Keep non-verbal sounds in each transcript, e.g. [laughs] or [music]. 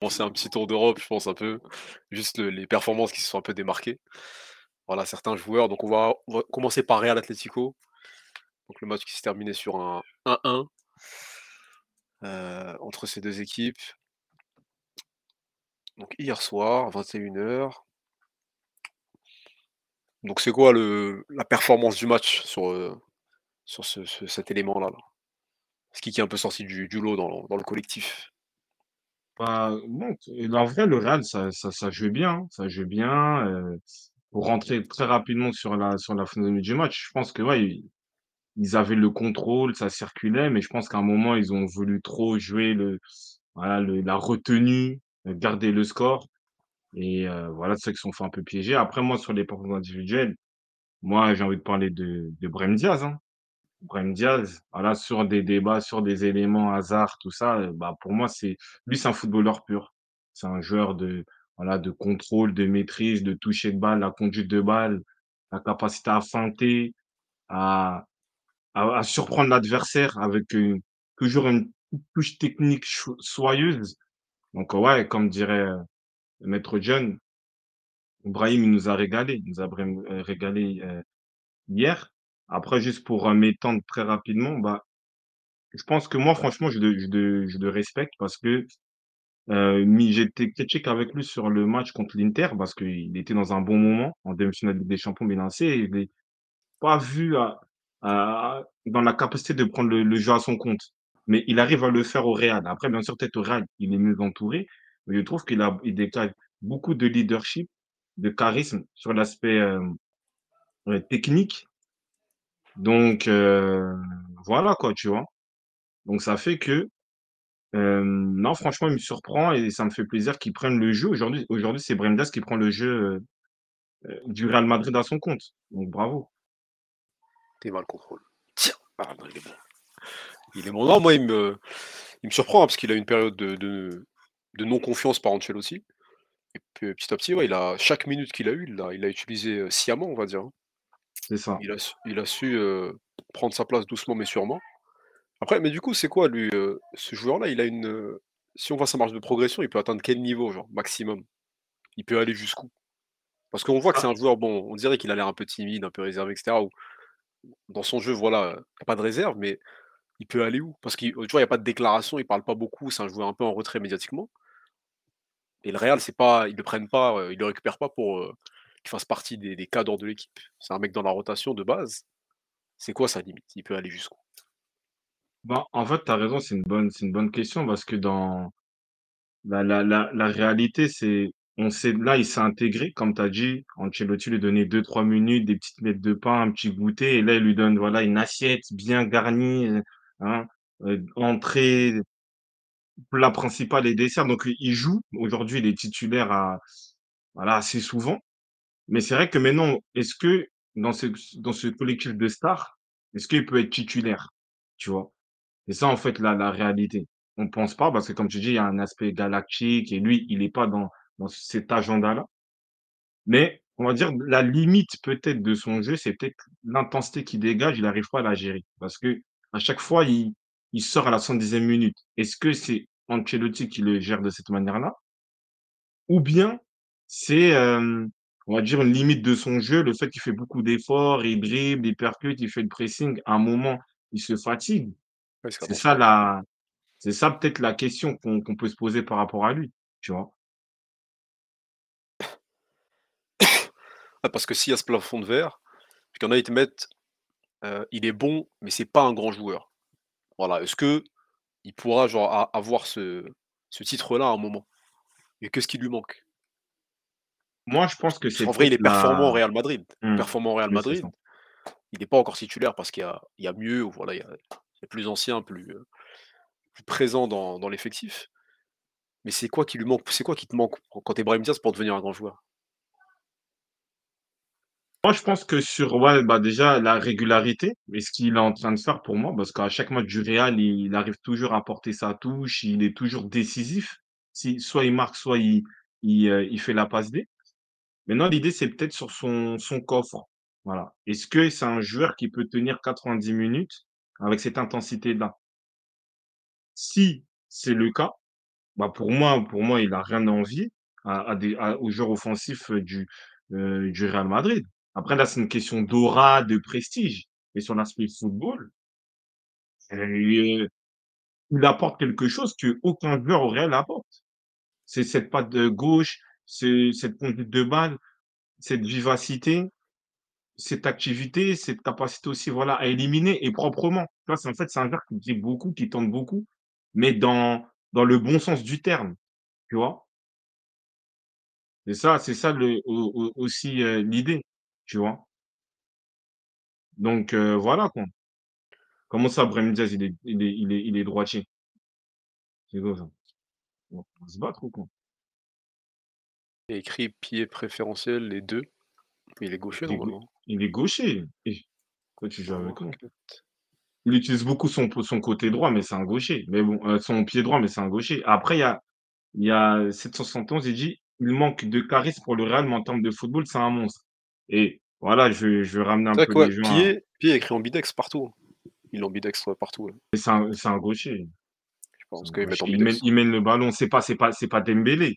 commencer un petit tour d'Europe, je pense un peu, juste le les performances qui se sont un peu démarquées. Voilà, certains joueurs, donc on va commencer par Real Atlético. Donc le match qui s'est terminé sur un 1-1 heu, entre ces 2 équipes. Donc hier soir, 21:00. Donc c'est quoi le la performance du match sur, heu, sur ce ce cet élément-là, là? C'est qui qui est un peu sorti du du lot dans dans le collectif? Bah, en vrai, le Real, ça ça ça jouait bien, hein, ça jouait bien, heu, pour rentrer très rapidement sur la sur la physionomie du match, je pense que, ouais, ils avaient le contrôle, ça circulait, mais je pense qu'à un moment, ils ont voulu trop jouer le voilà, le la retenue, heu, garder le score et heu, voilà, c'est ça qu'ils se sont fait un peu piéger. Après moi, sur les performances individuelles, moi, j'ai envie de parler de de Brahim Diaz, hein. Brahim Diaz, voilà, sur des débats, sur des éléments hasard, tout ça, heu, bah, pour moi, c'est lui, c'est un footballeur pur. C'est un joueur de, voilà, de contrôle, de maîtrise, de toucher de balle, la conduite de balle, la capacité à feinter, à à à surprendre l'adversaire avec, heu, toujours une touche technique soyeuse. Donc ouais, comme dirait, heu, maître Gill Brahim, il nous a régalé, il nous a heu, régalé, heu, hier. Après juste pour, heu, m'étendre très rapidement, bah, je pense que moi, franchement, je le je le je le respecte parce que, mi j'étais critique avec lui sur le match contre l'Inter parce qu'il était dans un bon moment en demi-finale de Ligue des champions bien lancé et je l'ai pas vu à à dans la capacité de prendre le le jeu à son compte. Mais il arrive à le faire au Real. Après, bien sûr, peut-être au Real, il est mieux entouré, mais je trouve qu'il a il dégage beaucoup de leadership, de charisme sur l'aspect, heu, technique. Donc heu, voilà quoi, tu vois? Donc ça fait que, hem, non, franchement, il me surprend et ça me fait plaisir qu'il prenne le jeu. Aujourd'hui aujourd'hui, c'est Diaz qui prend le jeu, heu, du Real Madrid à son compte. Donc bravo. Tu le contrôle. Tiens! Ah non, il est bon. Il est bon. Non, moi, il me il me surprend, hein, parce qu'il a une période de de de non confiance par Ancelotti et puis petit à petit, ouais, il a chaque minute qu'il a eu, il l'a il l'a utilisé, sciemment, on va dire, hein. C'est ça. Il a su il a su, heu, prendre sa place doucement mais sûrement. Après, mais du coup, c'est quoi lui, ce joueur-là, il a une, si on voit sa marge de progression, il peut atteindre quel niveau, genre, maximum? Il peut aller jusqu'où? Parce qu'on voit que c'est Ah un joueur, bon, on dirait qu'il a l'air un peu timide, un peu réservé et cetera ou dans son jeu, voilà, il y a pas de réserve, mais il peut aller où? Parce qu'il tu vois, il y a pas de déclaration, il parle pas beaucoup, c'est un joueur un peu en retrait médiatiquement et le Real, c'est pas ils le prennent pas, heu, ils le récupèrent pas pour, qu'il fasse partie des cadres de l'équipe. C'est un mec dans la rotation de base. C'est quoi sa limite? Il peut aller jusqu'où? Bah, en fait, tu as raison, c'est une bonne une bonne question parce que dans la réalité, c'est on sait là, il s'est intégré, comme tu as dit, Ancelotti lui donnait 2-3 minutes, des petites miettes de pain, un petit goûter et là, il lui donne, voilà, une assiette bien garnie, heu, hein, heu, entrée, plat principal et dessert. Donc il joue. Aujourd'hui, il est titulaire à voilà, assez souvent. Mais c'est vrai que maintenant, est-ce que dans ce dans ce collectif de stars, est-ce qu'il peut être titulaire? Tu vois? C'est ça, en fait, la la réalité. On pense pas parce que comme tu dis, il y a un aspect galactique et lui, il est pas dans dans cet agenda-là. Mais on va dire la limite peut-être de son jeu, c'est peut-être l'intensité qu'il dégage, il arrive pas à la gérer. Parce qu'à chaque fois, il il sort à la 110e minute. Est-ce que c'est Ancelotti qui le gère de cette manière-là? Ou bien c'est, hem, on va dire une limite de son jeu, le fait qu'il fait beaucoup d'efforts, il dribble, il percute, il fait le pressing, à un moment, il se fatigue. Ouais, c'est ça la c'est ça peut-être la question qu'on peut se poser par rapport à lui, tu vois? [coughs] Ah, parce que s'il y a ce plafond de verre, qu'il y en a, ils te mettent, heu, il est bon, mais c'est pas un grand joueur. Voilà, est-ce qu'il pourra genre a avoir ce ce titre-là à un moment? Et qu'est-ce qui lui manque? Moi, je pense que c'est qu'en vrai, il est performant au Real Madrid. Mmh, performant au Real oui. Madrid. Il est pas encore titulaire parce qu'il y y a mieux voilà, il y a il y a plus ancien, plus, heu, plus présent dans dans l'effectif. Mais c'est quoi qui lui manque? C'est quoi qui te manque quand tu es Brahim Diaz pour devenir un grand joueur? Moi, je pense que sur ouais, bah, déjà la régularité et ce qu'il est en train de faire pour moi, parce qu'à chaque match du Real, il arrive toujours à apporter sa touche, il est toujours décisif. Si soit il marque, soit il il, heu, il fait la passe D. Maintenant, l'idée, c'est peut-être sur son son coffre. Voilà. Est-ce que c'est un joueur qui peut tenir 90 minutes avec cette intensité-là? Si c'est le cas, Bah, pour moi pour moi, il a rien à envier à des à aux joueurs offensifs, du, heu, du Real Madrid. Après là, c'est une question d'aura, de prestige et sur l'aspect football, heu, il apporte quelque chose qu'aucun joueur au Real apporte. C'est cette patte gauche, cette conduite de balle, cette vivacité, cette activité, cette capacité aussi, voilà, à éliminer et proprement. Tu vois? C'est en fait, c'est un joueur qui dribble beaucoup, qui tente beaucoup, mais dans dans le bon sens du terme, tu vois? C'est ça c'est ça le au au aussi, heu, l'idée, tu vois? Donc heu, voilà quoi. Comment ça Brahim il est il est il est il est droitier? C'est quoi ça? On va se battre ou quoi? Il y a écrit pied préférentiel les 2. Il est gaucher Il est gau normalement. il est gaucher et pourquoi tu joues avec moi? Marquette. Il utilise beaucoup son son côté droit, mais c'est un gaucher. Mais bon, heu, son pied droit, mais c'est un gaucher. Après il y a il y a 771, il dit: «Il manque de charisme pour le Real, mais en termes de football, c'est un monstre» et voilà, je vais je vais ramener un C'est vrai peu que ouais, les gens à pied pied écrit ambidex partout. Ils l'ambidextrent partout, ouais. mais c'est un c'est un gaucher. Je C'est pense un qu'ils mettent gaucher. Il mène ambidex. il mène le ballon, c'est pas c'est pas c'est pas Dembélé.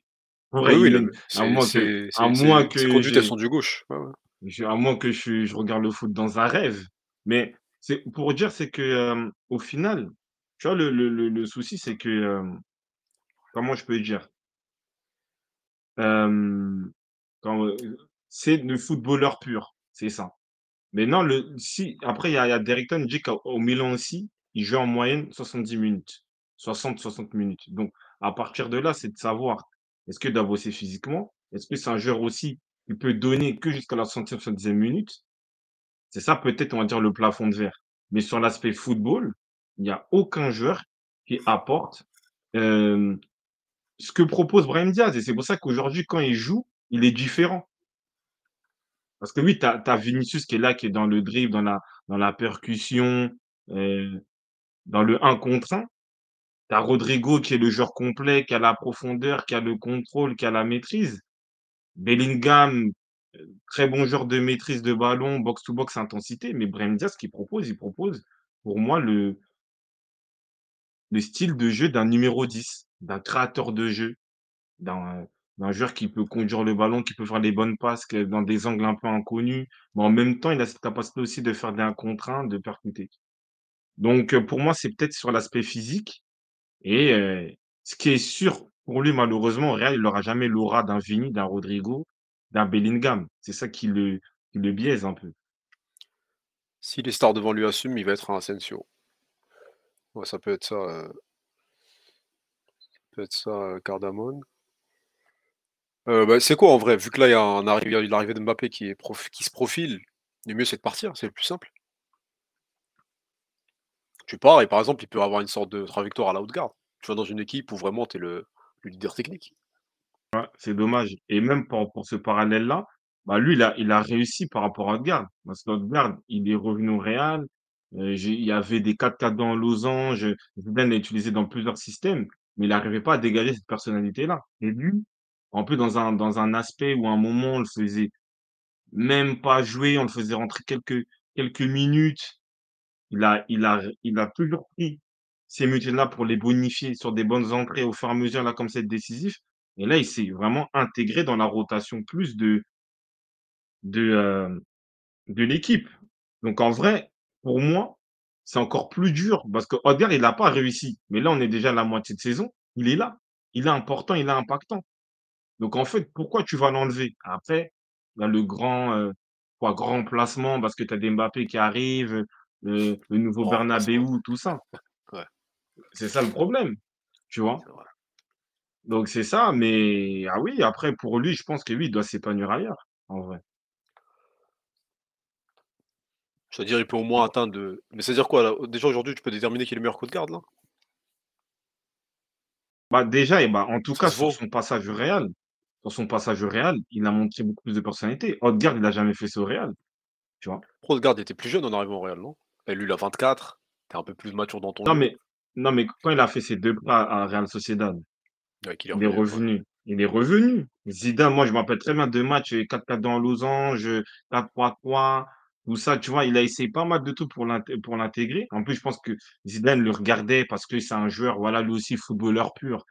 En Oui, oui, le à c'est moins que à moins ses que conduites, elles j'ai sont du gauche. Ouais, ouais. je à moins que je je regarde le foot dans un rêve. Mais c'est pour dire, c'est que, au final, tu vois, le le le le souci, c'est que, comment je peux dire? Quand, c'est le footballeur pur, c'est ça. Maintenant le si après il y a il y a il dit qu'au au Milan aussi, il joue en moyenne 70 minutes, 60-60 minutes. Donc à partir de là, c'est de savoir, est-ce que doit bosser physiquement? Est-ce que c'est un joueur aussi qui peut donner que jusqu'à la 170e minute? C'est ça peut-être, on va dire, le plafond de verre. Mais sur l'aspect football, il n'y a aucun joueur qui apporte ce que propose Brahim Diaz. Et c'est pour ça qu'aujourd'hui, quand il joue, il est différent. Parce que oui, tu as, Vinicius qui est là, qui est dans le dribble, dans la, dans la percussion, euh, dans le 1 contre 1. T'as Rodrigo qui est le joueur complet, qui a la profondeur, qui a le contrôle, qui a la maîtrise. Bellingham, très bon joueur de maîtrise de ballon, box-to-box, intensité. Mais Brahim Diaz, qu'il propose, il propose pour moi le, style de jeu d'un numéro 10, d'un créateur de jeu, d'un joueur qui peut conduire le ballon, qui peut faire les bonnes passes dans des angles un peu inconnus. Mais en même temps, il a cette capacité aussi de faire des 1 contre 1, de percuter. Donc, euh, pour moi, c'est peut-être sur l'aspect physique et ce qui est sûr pour lui, malheureusement, au Real, il aura jamais l'aura d'un Vini, d'un Rodrigo, d'un Bellingham. C'est ça qui le biaise un peu. Si les stars devant lui assument, il va être un Asensio. Ouais, ça peut être ça, heu peut être ça, Cardamone. Heu, bah, c'est quoi en vrai? Vu que là, il y a l'arrivée de Mbappé qui qui se profile, le mieux c'est de partir, c'est le plus simple. Tu pars et par exemple, il peut avoir une sorte de trajectoire à la Odegaard. Tu vas dans une équipe où vraiment tu es le le leader technique. C'est dommage et même pour ce parallèle-là, bah, lui, il a réussi par rapport à Odegaard. Parce qu'Odegaard, il est revenu au Real, j'ai il y avait des 4-4-2 en losange, Zidane l'a utilisé dans plusieurs systèmes, mais il arrivait pas à dégager cette personnalité-là et lui, en plus dans un dans aspect où à un moment on le faisait même pas jouer, on le faisait rentrer quelques minutes, il a il a il a toujours pris ces minutes-là pour les bonifier sur des bonnes entrées au fur et à mesure, là, comme c'est décisif et là, il s'est vraiment intégré dans la rotation plus de de, hem, de l'équipe. Donc en vrai, pour moi, c'est encore plus dur parce que Odegaard, il a pas réussi, mais là, on est déjà à la moitié de saison, il est là, il est important, il est impactant. Donc en fait, pourquoi tu vas l'enlever? Après, il y a le grand, heu, quoi, grand placement parce que tu as des Mbappé qui arrivent, le nouveau Bernabéu, remplacement. tout ça. [laughs] Ouais, C'est ça le problème, tu vois? Donc c'est ça, mais ah oui, après pour lui, je pense que lui, il doit s'épanouir ailleurs, en vrai. C'est-à-dire, il peut au moins atteindre de mais c'est-à-dire quoi là? Déjà aujourd'hui, tu peux déterminer qui est le meilleur côte garde là? Bah, déjà et bah, en tout cas sur son passage au Real sur son passage au Real, il a montré beaucoup plus de personnalité. Odegaard, il a jamais fait ça au Real, tu vois? Odegaard était plus jeune en arrivant au Real, non? Et lui, il a 24, tu es un peu plus mature dans ton Non jeu. mais non mais quand il a fait ses 2 pas à Real Sociedad, Ouais, qu'il est il est revenu, ouais. il est revenu. Zidane, moi je me rappelle très bien de matchs, heu, 4-4 dans losange, heu, 4-3-3, tout ça, tu vois? Il a essayé pas mal de trucs pour l'int pour l'intégrer. En plus, je pense que Zidane le regardait parce que c'est un joueur, voilà, lui aussi footballeur pur.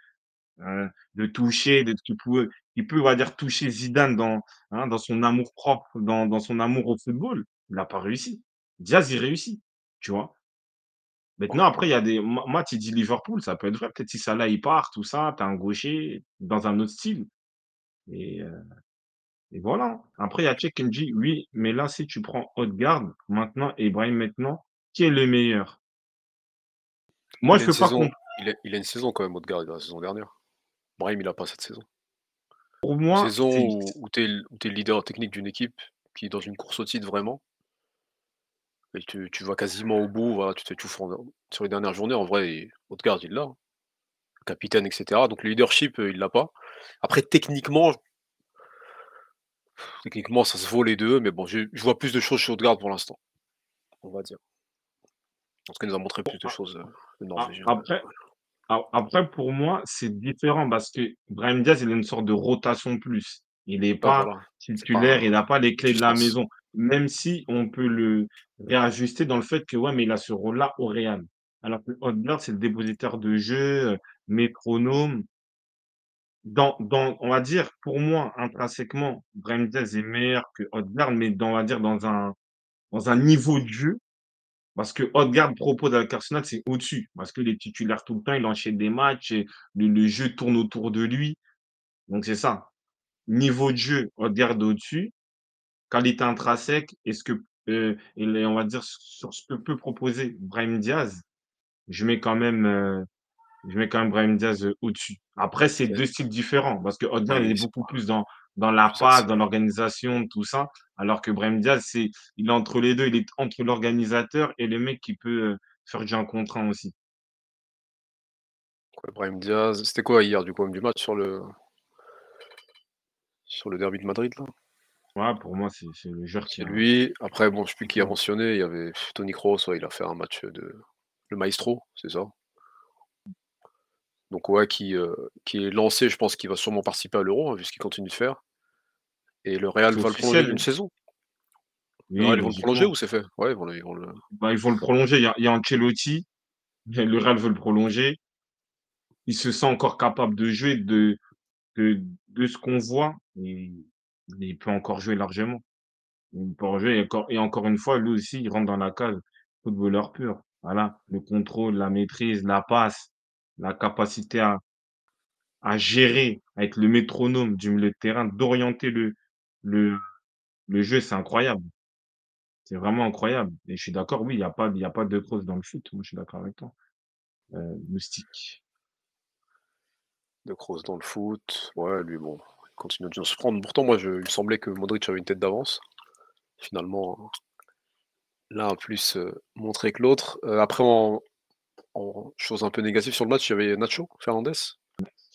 heu, de toucher, de qui pouvait qui peut, on va dire, toucher Zidane dans, hein, dans son amour-propre, dans dans son amour au football. Il a pas réussi. Diaz, il réussit, tu vois? Maintenant, après, il y a des moi tu dis Liverpool, ça peut être vrai. Peut-être si Salah, il part, tout ça, tu as un gaucher dans un autre style et et voilà. Après, il y a Tchèque qui me dit: «Oui, mais là, si tu prends Ødegaard maintenant et Brahim maintenant, qui est le meilleur?» Moi, Il je une peux pas saison il a il a une saison quand même a la saison dernière. Brahim, il a pas cette saison. pour Une moi, saison où où tu es le leader technique d'une équipe qui est dans une course au titre vraiment et tu tu vas quasiment au bout, voilà, tu t'étouffes en sur les dernières journées, en vrai, et Ødegaard, il l'a, hein. Capitaine et cetera, donc le leadership, heu, il l'a pas. Après techniquement techniquement, ça se vaut les 2, mais bon, je vois plus de choses chez Ødegaard pour l'instant, on va dire. En tout cas, il nous a montré plus de choses, heu, le a Norvégien, ouais, après a après pour moi, c'est différent parce que Brahim Diaz, il a une sorte de rotation plus. Il est Ouais, pas voilà, c'est pas titulaire, il un a pas les clés de la substance. maison. Même si on peut le réajuster dans le fait que, ouais, mais il a ce rôle-là au Real. Alors que Ødegaard, c'est le dépositaire de jeu, heu, métronome. Dans dans on va dire, pour moi, intrinsèquement, Brahim est meilleur que Ødegaard, mais dans on va dire dans un dans un niveau de jeu, parce que Ødegaard propose avec Arsenal, c'est au-dessus. Parce qu'il est titulaire tout le temps, il enchaîne des matchs et le le jeu tourne autour de lui. Donc c'est ça. Niveau de jeu, Ødegaard est au-dessus. Qualité intrinsèque, est-ce que, heu, il est on va dire sur ce que peut proposer Brahim Diaz, je mets quand même, heu, je mets quand même Brahim Diaz, heu, au-dessus. Après, c'est. 2 styles différents parce que Ødegaard, il est beaucoup plus dans dans la passe, dans l'organisation, tout ça, alors que Brahim Diaz, c'est il est entre les 2. Il est entre l'organisateur et le mec qui peut, heu, faire du 1 contre 1 aussi. Ouais, Brahim Diaz, c'était quoi hier du coup, du match sur le sur le derby de Madrid là? Ouais, pour moi, c'est c'est le joueur qui C'est a lui. Après bon, je sais plus qui a mentionné, il y avait Toni Kroos, ouais, il a fait un match, de le maestro, c'est ça? Donc ouais, qui, heu, qui est lancé, je pense qu'il va sûrement participer à l'Euro, hein, vu ce qu'il continue de faire et le Real C'est va le prolonger officiel, d'une saison. Le Oui, Real, ils vont le prolonger logiquement. ou c'est fait? Ouais, ils vont le ils vont le Bah, ils vont le prolonger. Il y a il y a Ancelotti, le Real veut le prolonger. Il se sent encore capable de jouer de de de ce qu'on voit et il peut encore jouer largement. Il peut jouer et encore une fois, lui aussi, il rentre dans la case footballeur pur. Voilà, le contrôle, la maîtrise, la passe, la capacité à à gérer, à être le métronome du milieu de terrain, d'orienter le jeu, c'est incroyable. C'est vraiment incroyable et je suis d'accord, oui, il y a pas a pas de Kroos dans le foot. Moi, je suis d'accord avec toi. Heu, Moustique. de Kroos dans le foot. Ouais, lui bon, continue de se prendre. Pourtant moi je il me semblait que Modric avait une tête d'avance. Finalement, l'un a plus, heu, montré que l'autre. Heu, après en en chose un peu négative sur le match, il y avait Nacho Fernandez.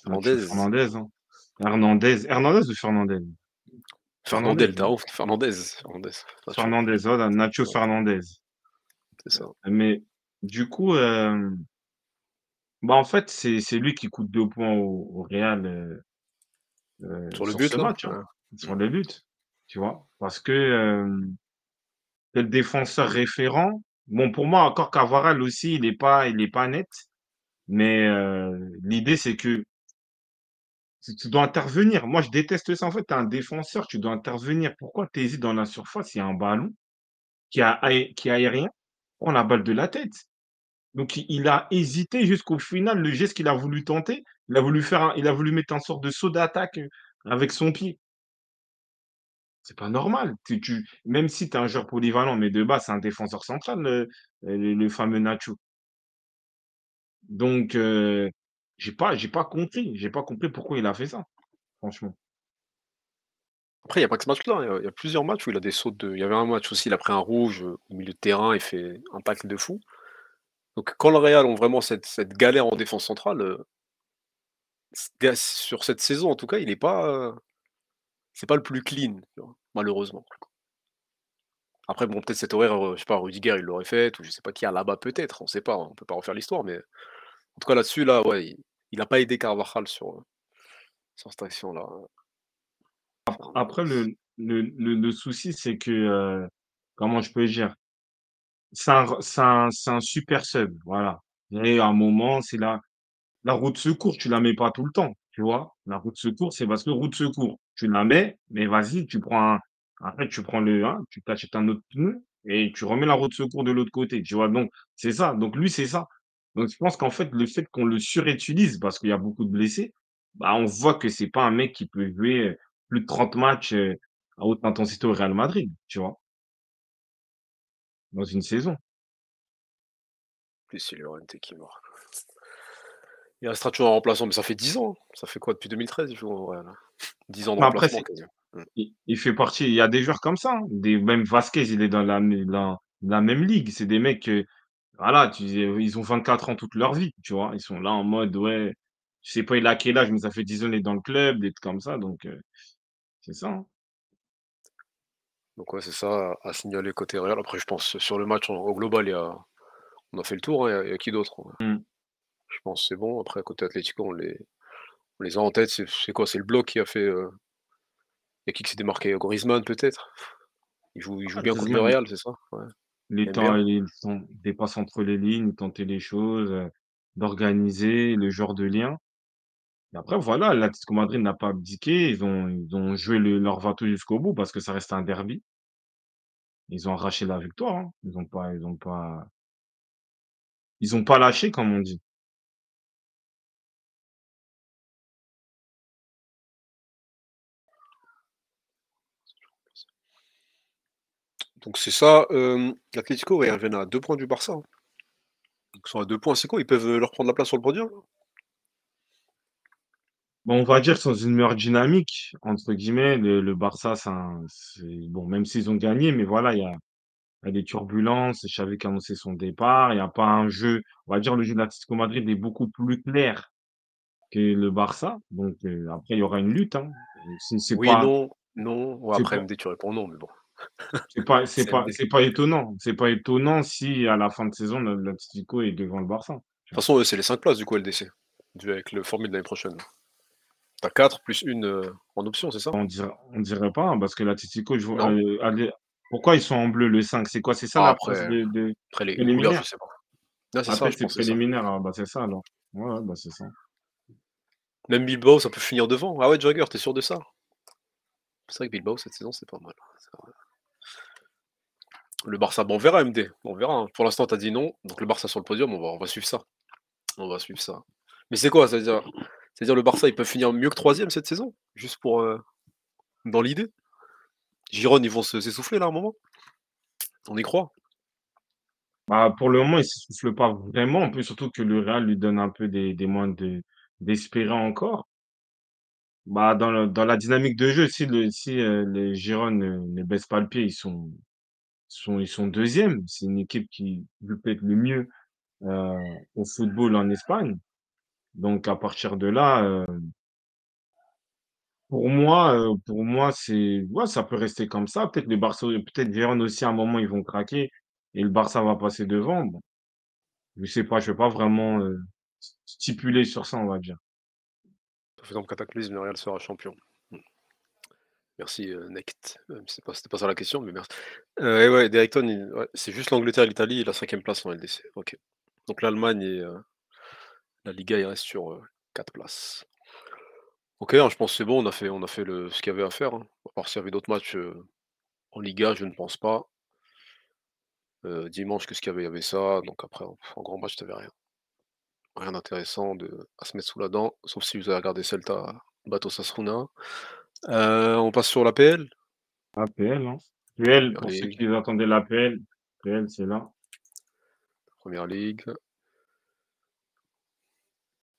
Fernandez. Fernandez, hein. Hernandez, Hernandez ou Fernandez? Fernandez, Fernandez, Fernandez, Nacho, Fernandez, voilà, Nacho ouais, Fernandez. c'est ça. Mais du coup, bah, en fait, c'est lui qui coûte 2 points au au Real, heu, Sur le sur but ce là? match, hein, sur les buts, tu vois? Parce que, c'est le défenseur référent. Bon, pour moi, encore Cavaral aussi, il est pas il est pas net, mais heu, l'idée, c'est que tu dois intervenir. Moi, je déteste ça, en fait, tu es un défenseur, tu dois intervenir. Pourquoi tu hésites dans la surface? Il y a un ballon qui a qui est aérien, prends la balle de la tête. Donc il a hésité jusqu'au final, le geste qu'il a voulu tenter, il a voulu faire il a voulu mettre un sorte de saut d'attaque, heu, avec son pied. C'est pas normal. Tu même si tu es un joueur polyvalent, mais de base, c'est un défenseur central, le le fameux Nacho. Donc heu, j'ai pas pas compris j'ai pas compris pourquoi il a fait ça, franchement. Après il y a pas que ce match-là, il y a il y a plusieurs matchs où il a des sautes de il y avait un match aussi, il a pris un rouge, heu, au milieu de terrain, il fait un tacle de fou. Donc quand le Real ont vraiment cette galère en défense centrale, sur cette saison en tout cas, il est pas, heu, c'est pas le plus clean? Malheureusement. Après bon, peut-être cette horaire, heu, je sais pas, Rudiger il l'aurait faite ou je sais pas qui à là-bas peut-être, on sait pas, on peut pas refaire l'histoire, mais en tout cas là-dessus là, ouais, il il a pas aidé Carvajal sur, heu, sur cette action-là, Après le le le souci, c'est que, comment je peux dire? C'est un un super sub, voilà. Et à un moment, c'est là la roue de secours, tu la mets pas tout le temps, tu vois? La roue de secours, c'est parce que roue de secours, tu la mets, mais vas-y, tu prends un après tu prends le hein, tu t'achètes un autre pneu et tu remets la roue de secours de l'autre côté, tu vois? Donc c'est ça, donc lui, c'est ça. Donc je pense qu'en fait, le fait qu'on le surutilise parce qu'il y a beaucoup de blessés, bah, on voit que c'est pas un mec qui peut jouer, heu, plus de 30 matchs, heu, à haute intensité au Real Madrid, tu vois? Dans une saison. C'est qui marque. Il restera toujours en remplaçant, mais ça fait 10 ans. Ça fait quoi depuis 2013 il joue hein? 10 [laughs] ans de Mais après remplacement. Mmh. il il fait partie il y a des joueurs comme ça, hein, des même Vasquez, il est dans la même ligue. C'est des mecs, heu, voilà, tu ils ont 24 ans toute leur vie, tu vois? Ils sont là en mode: «Ouais», je sais pas il a quel âge, mais ça fait 10 ans il est dans le club, des trucs comme ça, donc heu, c'est ça, hein. Donc ouais, c'est ça à signaler côté Real. Après je pense sur le match en au global, il y a on a fait le tour, hein, il y a il y a qui d'autre? Ouais. Je pense c'est bon. Après côté Atlético, on les on les a en tête. C'est c'est quoi? C'est le bloc qui a fait, y a qui qui s'est démarqué? Griezmann peut-être? Il joue il joue Ah bien contre le Real, c'est ça? Ouais. les temps ils sont des passes entre les lignes, tenter les choses, heu, d'organiser, le genre de lien. Et après voilà, l'Atlético Madrid n'a pas abdiqué, ils ont ils ont joué le leur va-tout jusqu'au bout parce que ça reste un derby. Ils ont arraché la victoire, hein. Ils ont pas ils ont pas ils ont pas lâché comme on dit. Donc c'est ça, l'Atlético, ouais, ils reviennent à 2 points du Barça, hein. Donc ils sont à 2 points, c'est quoi? Ils peuvent, heu, leur prendre la place sur le podium, là? Bon, on va dire sans une meilleure «dynamique» entre guillemets, le le Barça, c'est un c'est bon, même s'ils ont gagné, mais voilà, il y a il y a des turbulences. Xavi qui a annoncé son départ, il y a pas un jeu on va dire le jeu de l'Atlético Madrid est beaucoup plus clair que le Barça, donc heu, après il y aura une lutte, hein. C'est c'est Oui, pas non, non. Ouais, c'est après pas MD, tu réponds non, mais bon, c'est pas [laughs] c'est pas. De c'est pas étonnant. C'est pas étonnant si à la fin de saison, le l'Atlético est devant le Barça, tu toute façon, c'est les 5 places du coup LDC, avec le formule de l'année prochaine. Tu as 4 plus 1, heu, en option, c'est ça? On dirait on dirait pas, hein, parce que l'Atlético, je vois, allez pourquoi ils sont en bleu, le 5? C'est quoi? C'est ça Ah la après de de après les les couleurs, je sais pas. C'est ça, c'est préliminaire, ah bah, c'est ça alors. Ouais, bah, c'est ça. Même Bilbao, ça peut finir devant. Ah ouais, Jagger, tu es sûr de ça? C'est vrai que Bilbao, cette saison, c'est pas mal. Le Barça, bon, on verra MD, on verra, hein. Pour l'instant, tu as dit non, donc le Barça sur le podium, on va suivre ça. On va suivre ça. Mais c'est quoi? Ça veut dire ça veut dire le Barça, ils peuvent finir mieux que 3e cette saison? Juste pour, heu, dans l'idée? Girone, ils vont se s'essouffler là, un moment? On y croit? Bah, pour le moment, il s'essouffle pas vraiment, en plus surtout que le Real lui donne un peu des moyens de d'espérer encore. Bah, dans la dynamique de jeu, si le si, heu, les Girone ne ne baissent pas le pied, ils sont sont ils sont 2e. C'est une équipe qui peut-être le mieux, heu, au football en Espagne. Donc à partir de là, heu pour moi, heu, pour moi, c'est ouais, ça peut rester comme ça. Peut-être les Barça peut-être Girone aussi à un moment, ils vont craquer et le Barça va passer devant. Bon, je sais pas, je vais pas vraiment, heu, s stipuler sur ça, on va dire. Sauf dans le cataclysme, le sera champion. Merci, si c'est pas c'était pas ça la question, mais merci. Et ouais, ouais, c'est juste l'Angleterre et l'Italie et la 5e place en LDC. OK. Donc l'Allemagne et heu, la Liga, il reste sur, heu, 4 places. OK, hein, je pense que c'est bon, on a fait on a fait le ce qu'il y avait à faire, hein. À part s'il y avait d'autres matchs, en Liga, je ne pense pas. Dimanche, qu'est-ce qu'il y avait? Il y avait ça, donc après en grand match, tu rien. Rien d'intéressant à se mettre sous la dent, sauf si vous avez regardé Celta Bato Osasuna. Heu, on passe sur l'APL? APL, hein. PL, pour ceux qui attendaient l'APL, PL, c'est là. Première ligue.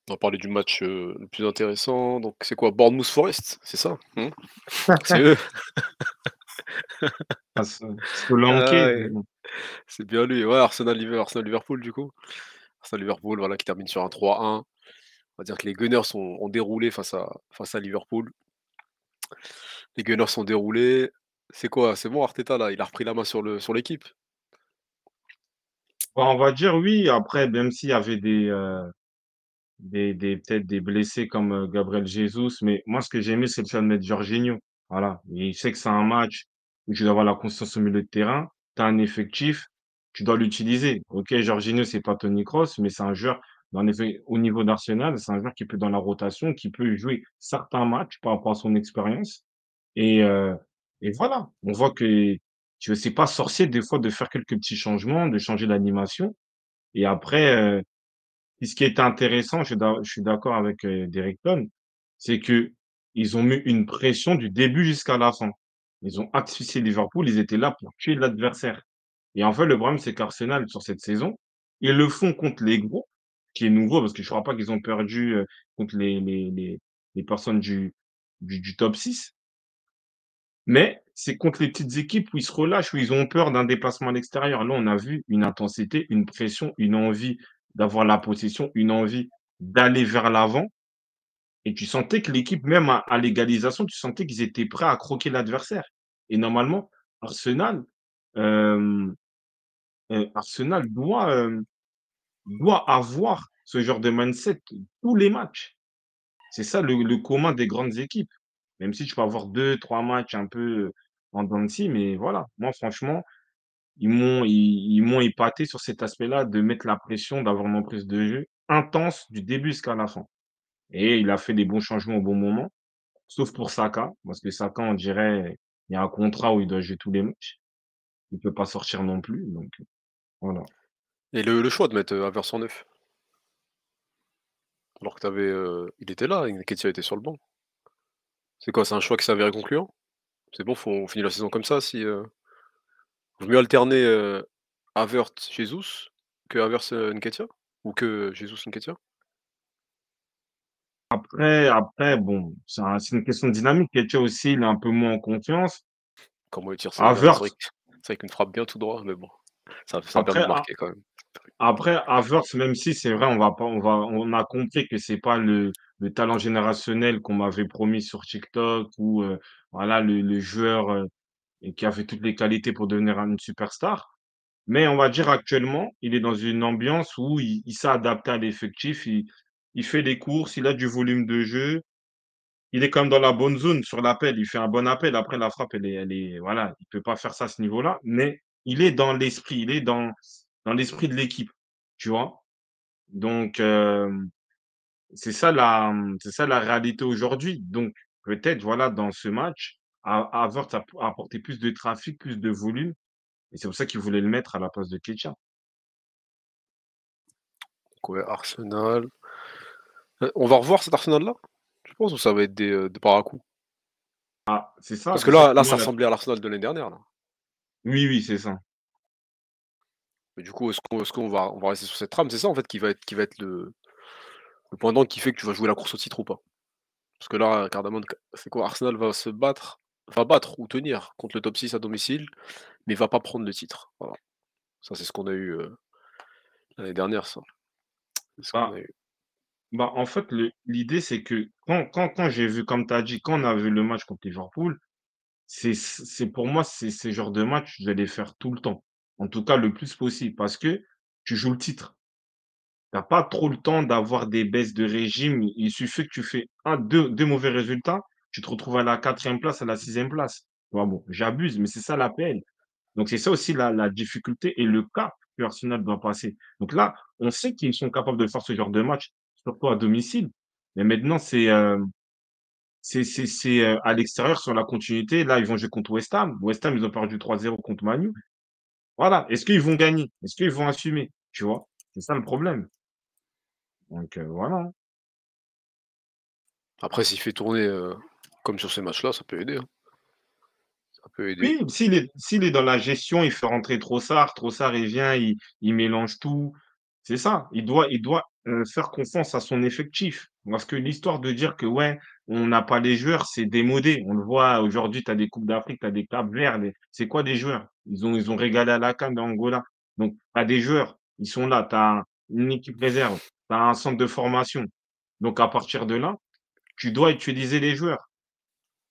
On va parler du match, heu, le plus intéressant, donc c'est quoi? Bournemouth Forest, c'est ça? Mmh? C'est eux? [laughs] Ah Ah c'est bien lui. Ouais, Arsenal Liver Arsenal Liverpool du coup. Arsenal Liverpool, voilà, qui termine sur un 3-1. On va dire que les Gunners ont ont déroulé face à face à Liverpool. Les Gunners sont déroulés. C'est quoi? C'est bon Arteta là, il a repris la main sur l'équipe? Bah, on va dire oui, après même s'il y avait des, heu, des peut-être des blessés comme, heu, Gabriel Jesus, mais moi ce que j'ai aimé, c'est le fait de mettre Jorginho. Voilà, il sait que c'est un match où tu dois avoir la constance au milieu de terrain, tu as un effectif, tu dois l'utiliser. OK, Jorginho, c'est pas Tony Kroos, mais c'est un joueur en effet, au niveau d'Arsenal, c'est un joueur qui peut dans la rotation, qui peut jouer certains matchs par rapport à son expérience et heu et voilà. On voit que que c'est pas sorcier des fois de faire quelques petits changements, de changer d'animation et après, et ce qui était intéressant, je suis d'accord avec, heu, Derrick Stone, c'est qu'ils ont mis une pression du début jusqu'à la fin. Ils ont asphyxié Liverpool, ils étaient là pour tuer l'adversaire et en fait, le problème, c'est qu'Arsenal, sur cette saison, ils le font contre les gros, qui est nouveau parce que je crois pas qu'ils ont perdu, heu, contre les les les les personnes du du du top 6 mais c'est contre les petites équipes où ils se relâchent, où ils ont peur d'un déplacement à l'extérieur. Là, on a vu une intensité, une pression, une envie d'avoir la possession, une envie d'aller vers l'avant. Et tu sentais que l'équipe, même à à l'égalisation, tu sentais qu'ils étaient prêts à croquer l'adversaire. Et normalement, Arsenal, hem, heu, Arsenal doit, hem, doit avoir ce genre de mindset tous les matchs. C'est ça le commun des grandes équipes. Même si tu peux avoir deux, trois matchs un peu, en dents mais voilà. Moi, franchement, ils m'ont épaté sur cet aspect-là de mettre la pression, d'avoir une emprise de jeu intense du début jusqu'à la fin et il a fait des bons changements au bon moment, sauf pour Saka, parce que Saka, on dirait, il y a un contrat où il doit jouer tous les matchs. Il peut pas sortir non plus, donc voilà. Et le le choix de mettre, Havertz en neuf? Alors que tu avais, heu, il était là, Nketiah était sur le banc. C'est quoi? C'est un choix qui s'est avéré concluant? C'est bon, faut on finit la saison comme ça si, heu vaut mieux alterner, heu, Havertz, Jesus que Havertz, Nketiah? Ou que Jesus, Nketiah? Après après bon, c'est un c'est une question de dynamique. Nketiah aussi, il est un peu moins en confiance. Comment il tire ça? C'est vrai Havertz que c'est vrai frappe bien tout droit, mais bon, ça ça a permis après de marquer quand même. après Havertz, même si c'est vrai, on va pas on va on a compris que c'est pas le le talent générationnel qu'on m'avait promis sur TikTok ou, heu, voilà le le joueur, et qui avait toutes les qualités pour devenir une superstar. Mais on va dire actuellement, il est dans une ambiance où il il s'est adapté à l'effectif, il il fait les courses, il a du volume de jeu, il est quand même dans la bonne zone sur l'appel, il fait un bon appel. Après la frappe, elle est elle est voilà, il peut pas faire ça à ce niveau-là, mais il est dans l'esprit, il est dans dans l'esprit de l'équipe, tu vois? Donc hem, c'est ça la, c'est ça la réalité aujourd'hui. Donc peut-être, voilà, dans ce match, Ha Havertz a apporté plus de trafic, plus de volume et c'est pour ça qu'il voulait le mettre à la place de. Donc ouais, Arsenal. Heu, on va revoir cet Arsenal-là? Tu penses ou ça va être des, heu, des? Ah, c'est ça, Parce que là là, ça la ressemblait à l'Arsenal de l'année dernière, là. Oui, oui, c'est ça. Mais du coup, est-ce qu'on va on va rester sur cette trame? C'est ça en fait qui va être qui va être le le pendant qui fait que tu vas jouer la course au titre ou pas? Parce que là, Cardamone, c'est quoi? Arsenal va se battre va battre ou tenir contre le top 6 à domicile, mais va pas prendre le titre. Voilà. Ça, c'est ce qu'on a eu, heu, l'année dernière, ça. Ce a Bah eu. bah, en fait, l'idée, c'est que quand quand quand j'ai vu, comme tu as dit, quand on a vu le match contre Liverpool, c'est c'est pour moi, c'est ce genre de match, je vais les faire tout le temps. En tout cas, le plus possible parce que tu joues le titre. Tu as pas trop le temps d'avoir des baisses de régime. Il suffit que tu fais un, deux, deux mauvais résultats, tu te retrouves à la quatrième place, à la sixième place. Bon, j'abuse, mais c'est ça l'APL. Donc c'est ça aussi la la difficulté et le cap que Arsenal doit passer. Donc là, on sait qu'ils sont capables de faire ce genre de match, surtout à domicile. Mais maintenant, c'est, hem, c'est heu, à l'extérieur sur la continuité. Là, ils vont jouer contre West Ham. West Ham, ils ont perdu 3-0 contre Man U. Voilà. Est-ce qu'ils vont gagner? Est-ce qu'ils vont assumer? Tu vois? C'est ça le problème. Donc, heu, voilà. Après s'il fait tourner, heu, comme sur ces matchs-là, ça peut aider, hein. Ça peut aider. Oui, s'il est s'il est dans la gestion, il fait rentrer Trossard, Trossard il vient, il il mélange tout. C'est ça, il doit il doit, heu, faire confiance à son effectif. Parce que l'histoire de dire que, ouais, on n'a pas les joueurs, c'est démodé. On le voit aujourd'hui, tu as des coupes d'Afrique, tu as des Cap-Vert, des c'est quoi des joueurs? Ils ont ils ont régalé à la CAN d'Angola. Donc tu as des joueurs, ils sont là, tu as une équipe réserve, tu as un centre de formation. Donc à partir de là, tu dois utiliser les joueurs.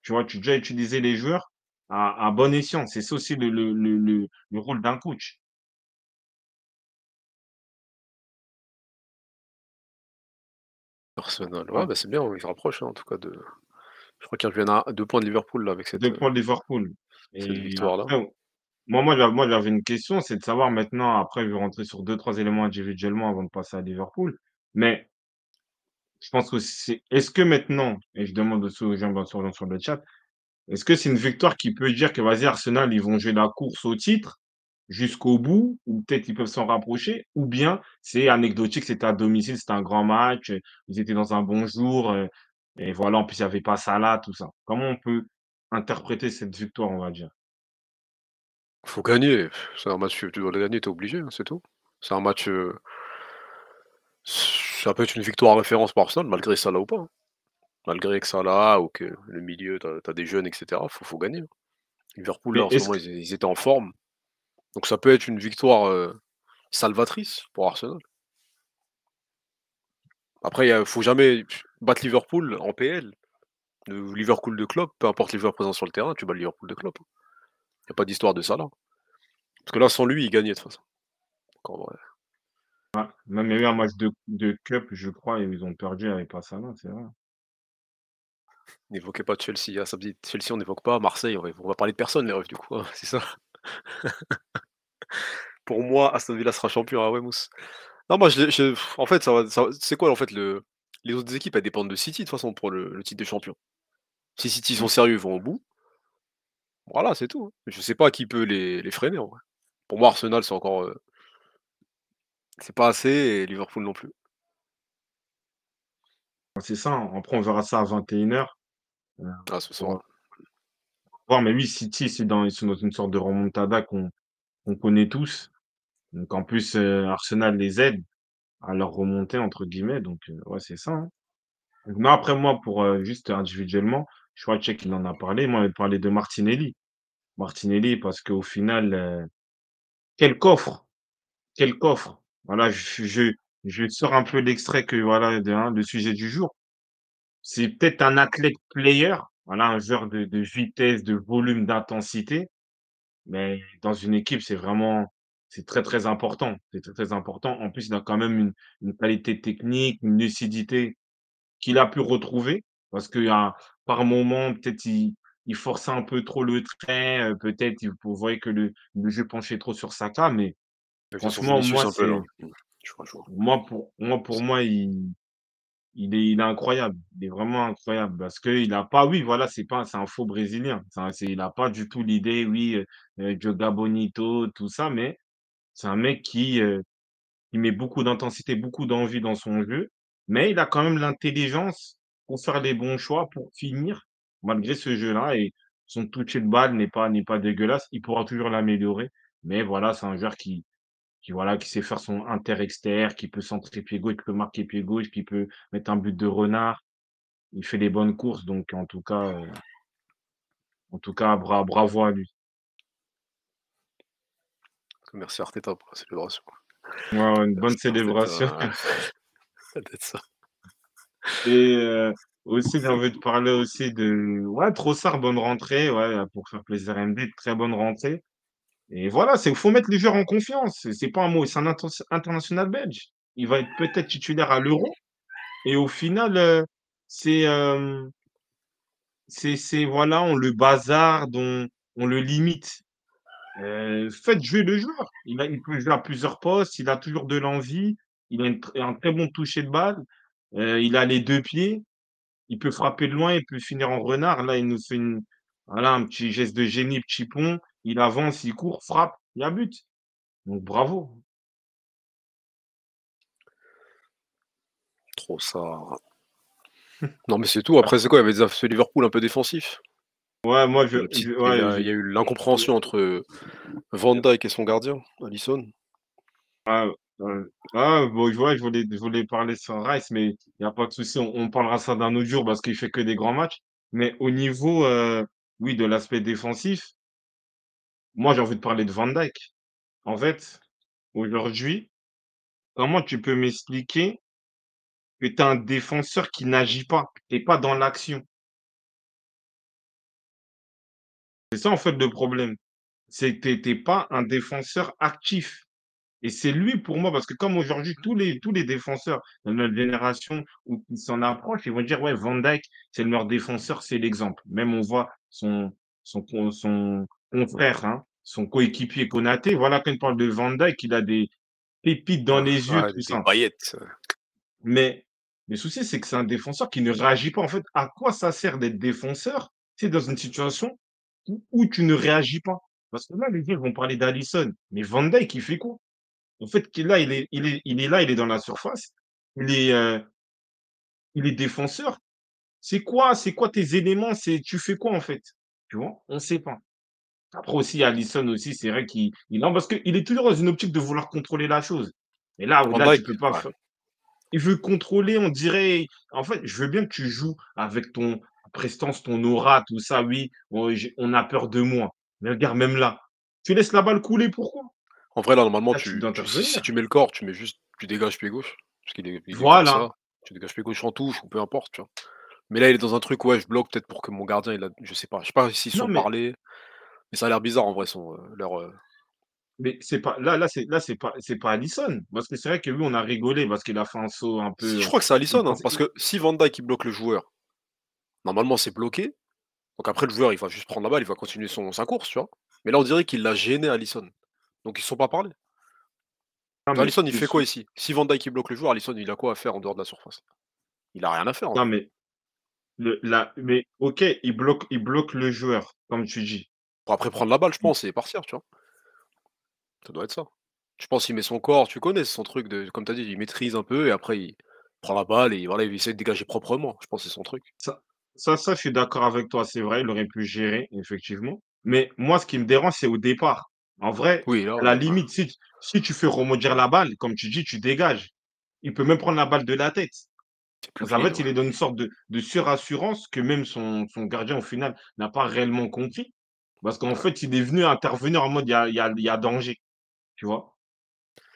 Tu vois? Tu dois utiliser les joueurs à à bon escient. C'est ça aussi le le le le rôle d'un coach. Arsenal, ouais, bah, c'est bien, ils se rapprochent, hein, en tout cas de je crois qu'ils reviennent à 2 points de Liverpool là avec cette, 2 heu, points Liverpool cette et victoire-là. après moi moi j'a moi j'avais une question, c'est de savoir maintenant après je vais rentrer sur deux trois éléments individuellement avant de passer à Liverpool. Mais je pense que c'est est-ce que maintenant et je demande aussi aux gens bien sûr sur le chat, est-ce que c'est une victoire qui peut dire que vas-y Arsenal, ils vont jouer la course au titre jusqu'au bout ou peut-être ils peuvent s'en rapprocher ou bien c'est anecdotique, c'était à domicile, c'était un grand match, ils étaient dans un bon jour, heu et voilà, en plus il y avait pas Salah, tout ça. Comment on peut interpréter cette victoire, on va dire? Faut gagner, c'est un match, tu dois le gagner, tu es obligé, hein, c'est tout. C'est un match, heu ça peut être une victoire référence pour Arsenal malgré Salah ou pas, hein. Malgré que Salah ou que le milieu, tu as des jeunes et cetera, faut faut gagner, hein. Liverpool là en ce moment que ils é ils étaient en forme, donc ça peut être une victoire, salvatrice pour Arsenal. Après il a faut jamais battre Liverpool en PL, le Liverpool de Klopp, peu importe les joueurs présents sur le terrain, tu bats le Liverpool de Klopp, hein. Il y a pas d'histoire de Salah. Parce que là sans lui, ils gagnaient de toute façon. En vrai même il y a eu un match de de cup, je crois, et ils ont perdu avec Salah, c'est vrai. N'évoquez pas Chelsea, ah ça me dit Chelsea on n'évoque pas, Marseille, on va on va parler de personne les refs du coup, hein, [laughs] c'est ça? Pour moi, Aston Villa sera champion, ah ouais Mousse. Non moi je l'ai je en fait ça c'est quoi en fait le les autres équipes elles dépendent de City de toute façon pour le le titre de champion. Si City sont Mmh. sérieux, ils vont au bout. Voilà, c'est tout, hein. Je sais pas qui peut les les freiner en vrai. Pour moi Arsenal c'est encore, heu c'est pas assez et Liverpool non plus. Bah, c'est ça, hein. Après on verra ça à 21:00, heu, Ah ce soir. voir mais oui, City, c'est dans ils sont dans une sorte de remontada qu'on qu'on connaît tous. Donc en plus, heu, Arsenal les aide à leur «remonter» entre guillemets, donc heu, ouais, c'est ça, hein. Mais après moi pour, heu, juste individuellement, je crois Cheikh il en a parlé, moi il parlait de Martinelli. Martinelli parce qu'au final, heu, quel coffre! Quel coffre! Voilà, je je je sors un peu l'extrait que voilà de hein, le sujet du jour. C'est peut-être un athlète player, voilà, un joueur de de vitesse, de volume, d'intensité, mais dans une équipe, c'est vraiment c'est très, très important. C'est très, très important. En plus, il a quand même une une qualité technique, une lucidité qu'il a pu retrouver parce qu'il y a par moment, peut-être il il forçait un peu trop le trait, peut-être vous voyez que le le jeu penchait trop sur Saka, mais franchement, moi, moi pour moi pour moi, il il est incroyable. Il est vraiment incroyable parce qu'il a pas oui, voilà, c'est pas un faux brésilien. Un il a pas du tout l'idée, oui, heu heu, joga bonito, tout ça, mais c'est un mec qui, qui met beaucoup d'intensité, beaucoup d'envie dans son jeu, mais il a quand même l'intelligence pour faire les bons choix, pour finir malgré ce jeu-là et son toucher de balle n'est pas n'est pas dégueulasse. Il pourra toujours l'améliorer, mais voilà, c'est un joueur qui qui voilà, qui sait faire son inter-exter, qui peut centrer pied gauche, qui peut marquer pied gauche, qui peut mettre un but de renard. Il fait des bonnes courses, donc en tout cas, heu, en tout cas, bra bravo à lui. Merci Arteta pour la célébration. Une bonne célébration Arteta, [laughs] ça doit être ça. et heu, aussi j'ai envie de parler aussi de ouais, Trossard, bonne rentrée, ouais, pour faire plaisir à MD, très bonne rentrée et voilà, c'est faut mettre les joueurs en confiance. C'est pas un mot, c'est un international belge. Il va être peut-être titulaire à l'Euro et au final, heu, c'est, hem C'est voilà, on le bazarde, on on le limite. Heu, faites jouer le joueur. Il a il peut jouer à plusieurs postes, il a toujours de l'envie, il a un très bon toucher de balle, heu, il a les 2 pieds, il peut frapper de loin, il peut finir en renard. Là, il nous fait une voilà, un petit geste de génie, petit pont, il avance, il court, frappe, il y a but. Donc bravo. Trossard. [laughs] Non mais c'est tout, après c'est quoi? Il y avait des ce Liverpool un peu défensif. Ouais, moi je il y a je il y a eu l'incompréhension entre Van Dijk et son gardien, Alisson. Ah, heu, ah bon, je vois, je voulais je voulais parler sur Rice, mais il y a pas de souci, on on parlera ça d'un autre jour parce qu'il fait que des grands matchs. Mais au niveau, heu, oui, de l'aspect défensif, moi, j'ai envie de parler de Van Dijk. En fait, aujourd'hui, comment tu peux m'expliquer que tu as un défenseur qui n'agit pas, est pas dans l'action? C'est ça, en fait, le problème. C'est que tu es pas un défenseur actif. Et c'est lui pour moi, parce que comme aujourd'hui, tous les tous les défenseurs de notre génération ou qui s'en approchent, ils vont dire: «Ouais, Van Dijk, c'est le meilleur défenseur, c'est l'exemple». Même on voit son son con son confrère, hein, son coéquipier Konaté, voilà, quand il parle de Van Dijk, il a des pépites dans Ah, les yeux, ah tout ça. Mais le souci, c'est que c'est un défenseur qui ne réagit pas. En fait, à quoi ça sert d'être défenseur, sais, dans une situation où où tu ne réagis pas? Parce que là, les gens vont parler d'Alisson, mais Van Dijk, il fait quoi? En fait, là, il est il est il est là, il est dans la surface, il est, heu, il est défenseur. C'est quoi c'est quoi tes éléments? C'est tu fais quoi, en fait? Tu vois? On ne sait pas. Après aussi, Alisson aussi, c'est vrai qu'il il parce qu'il est toujours dans une optique de vouloir contrôler la chose. Et là, au-delà, tu peux pas ouais. il veut contrôler, on dirait en fait, je veux bien que tu joues avec ton prestance, ton aura, tout ça, oui, on a peur de moi. Mais regarde, même là, tu laisses la balle couler, pourquoi? En vrai, là, normalement, Là, tu tu si tu mets le corps, tu mets juste tu dégages pied gauche, parce qu'il est il est comme Voilà, ça. Tu dégages pied gauche en touche ou peu importe, tu vois? Mais là, il est dans un truc, ouais, je bloque peut-être pour que mon gardien il a je sais pas. Je sais pas s'ils sont mais parlé, mais ça a l'air bizarre en vrai son, heu, leur, heu mais c'est pas là là, c'est là, c'est pas c'est pas Alisson, parce que c'est vrai que lui, on a rigolé parce qu'il a fait un saut un peu, je heu, crois que c'est il Alisson, hein, parce que si Van il bloque le joueur, normalement c'est bloqué, donc après le joueur il va juste prendre la balle, il va continuer son sa course, tu vois? Mais là on dirait qu'il l'a gêné Alisson, donc ils se sont pas parlé. non, mais Alisson il fait quoi ici? Si Van il bloque le joueur, Alisson il a quoi à faire en dehors de la surface? Il a rien à faire en non, mais le la mais OK, il bloque il bloque le joueur, comme tu dis. Pour après prendre la balle je pense et partir, tu vois? Ça doit être ça. Je pense qu'il met son corps, tu connais, c'est son truc de comme tu as dit, il maîtrise un peu et après il prend la balle et voilà, il essaie de dégager proprement. Je pense que c'est son truc. Ça ça ça, je suis d'accord avec toi, c'est vrai, il aurait pu gérer, effectivement. Mais moi, ce qui me dérange, c'est au départ. En vrai, Oui, là à la ouais, limite, si tu fais rebondir la balle, comme tu dis, tu dégages. Il peut même prendre la balle de la tête. Parce qu'en clean, fait, ouais. il est dans une sorte de de surassurance que même son son gardien, au final, n'a pas réellement compris. Parce qu'en fait, il est venu intervenir en mode: «Il y a il y a il y a danger», tu vois?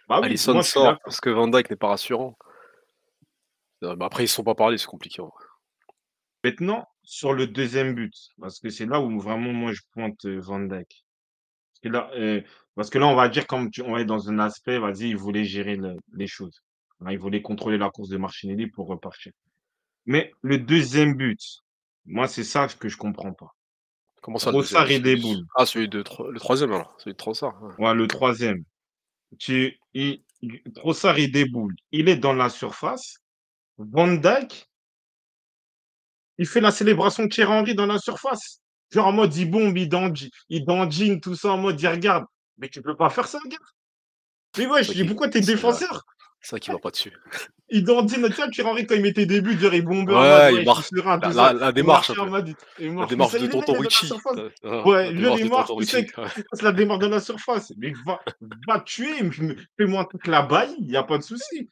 Bah oui, moi, sort parce que Van Dijk n'est pas rassurant. Heu, bah, après ils se sont pas parlé, c'est compliqué en vrai. Maintenant, sur le deuxième but, parce que c'est là où vraiment moi je pointe, heu, Van Dijk. Parce que là, heu, parce que là, on va dire comme tu on est dans un aspect, vas-y, il voulait gérer le les choses. Hein, il voulait contrôler la course de Martinelli pour repartir. Mais le deuxième but, moi, c'est ça que je comprends pas. Comment ça Trossard et ah celui de le 3 alors, celui de Trossard, ouais. ouais, le troisième. tu il Trossard et Desboules, il est dans la surface. Van Dijk, il fait la célébration de Thierry Henry dans la surface. Genre en mode, il bombe, il dandi il dandine, tout ça, en mode, il regarde. Mais tu peux pas faire ça, gars. Mais wesh, vrai dis pourquoi tu es c'est vrai, défenseur? C'est vrai qu'il va pas dessus. Il tu vois, Thierry Henry, quand il mettait des buts, genre, il mode: Ouais, il «Ouais, je suis marche serein», la la la démarche la démarche de tonton la Richie, [laughs] la Ouais, démarche il de marche, passe la démarche dans la surface. Mais va va tuer, fais-moi un truc là-bas, il y a pas de souci.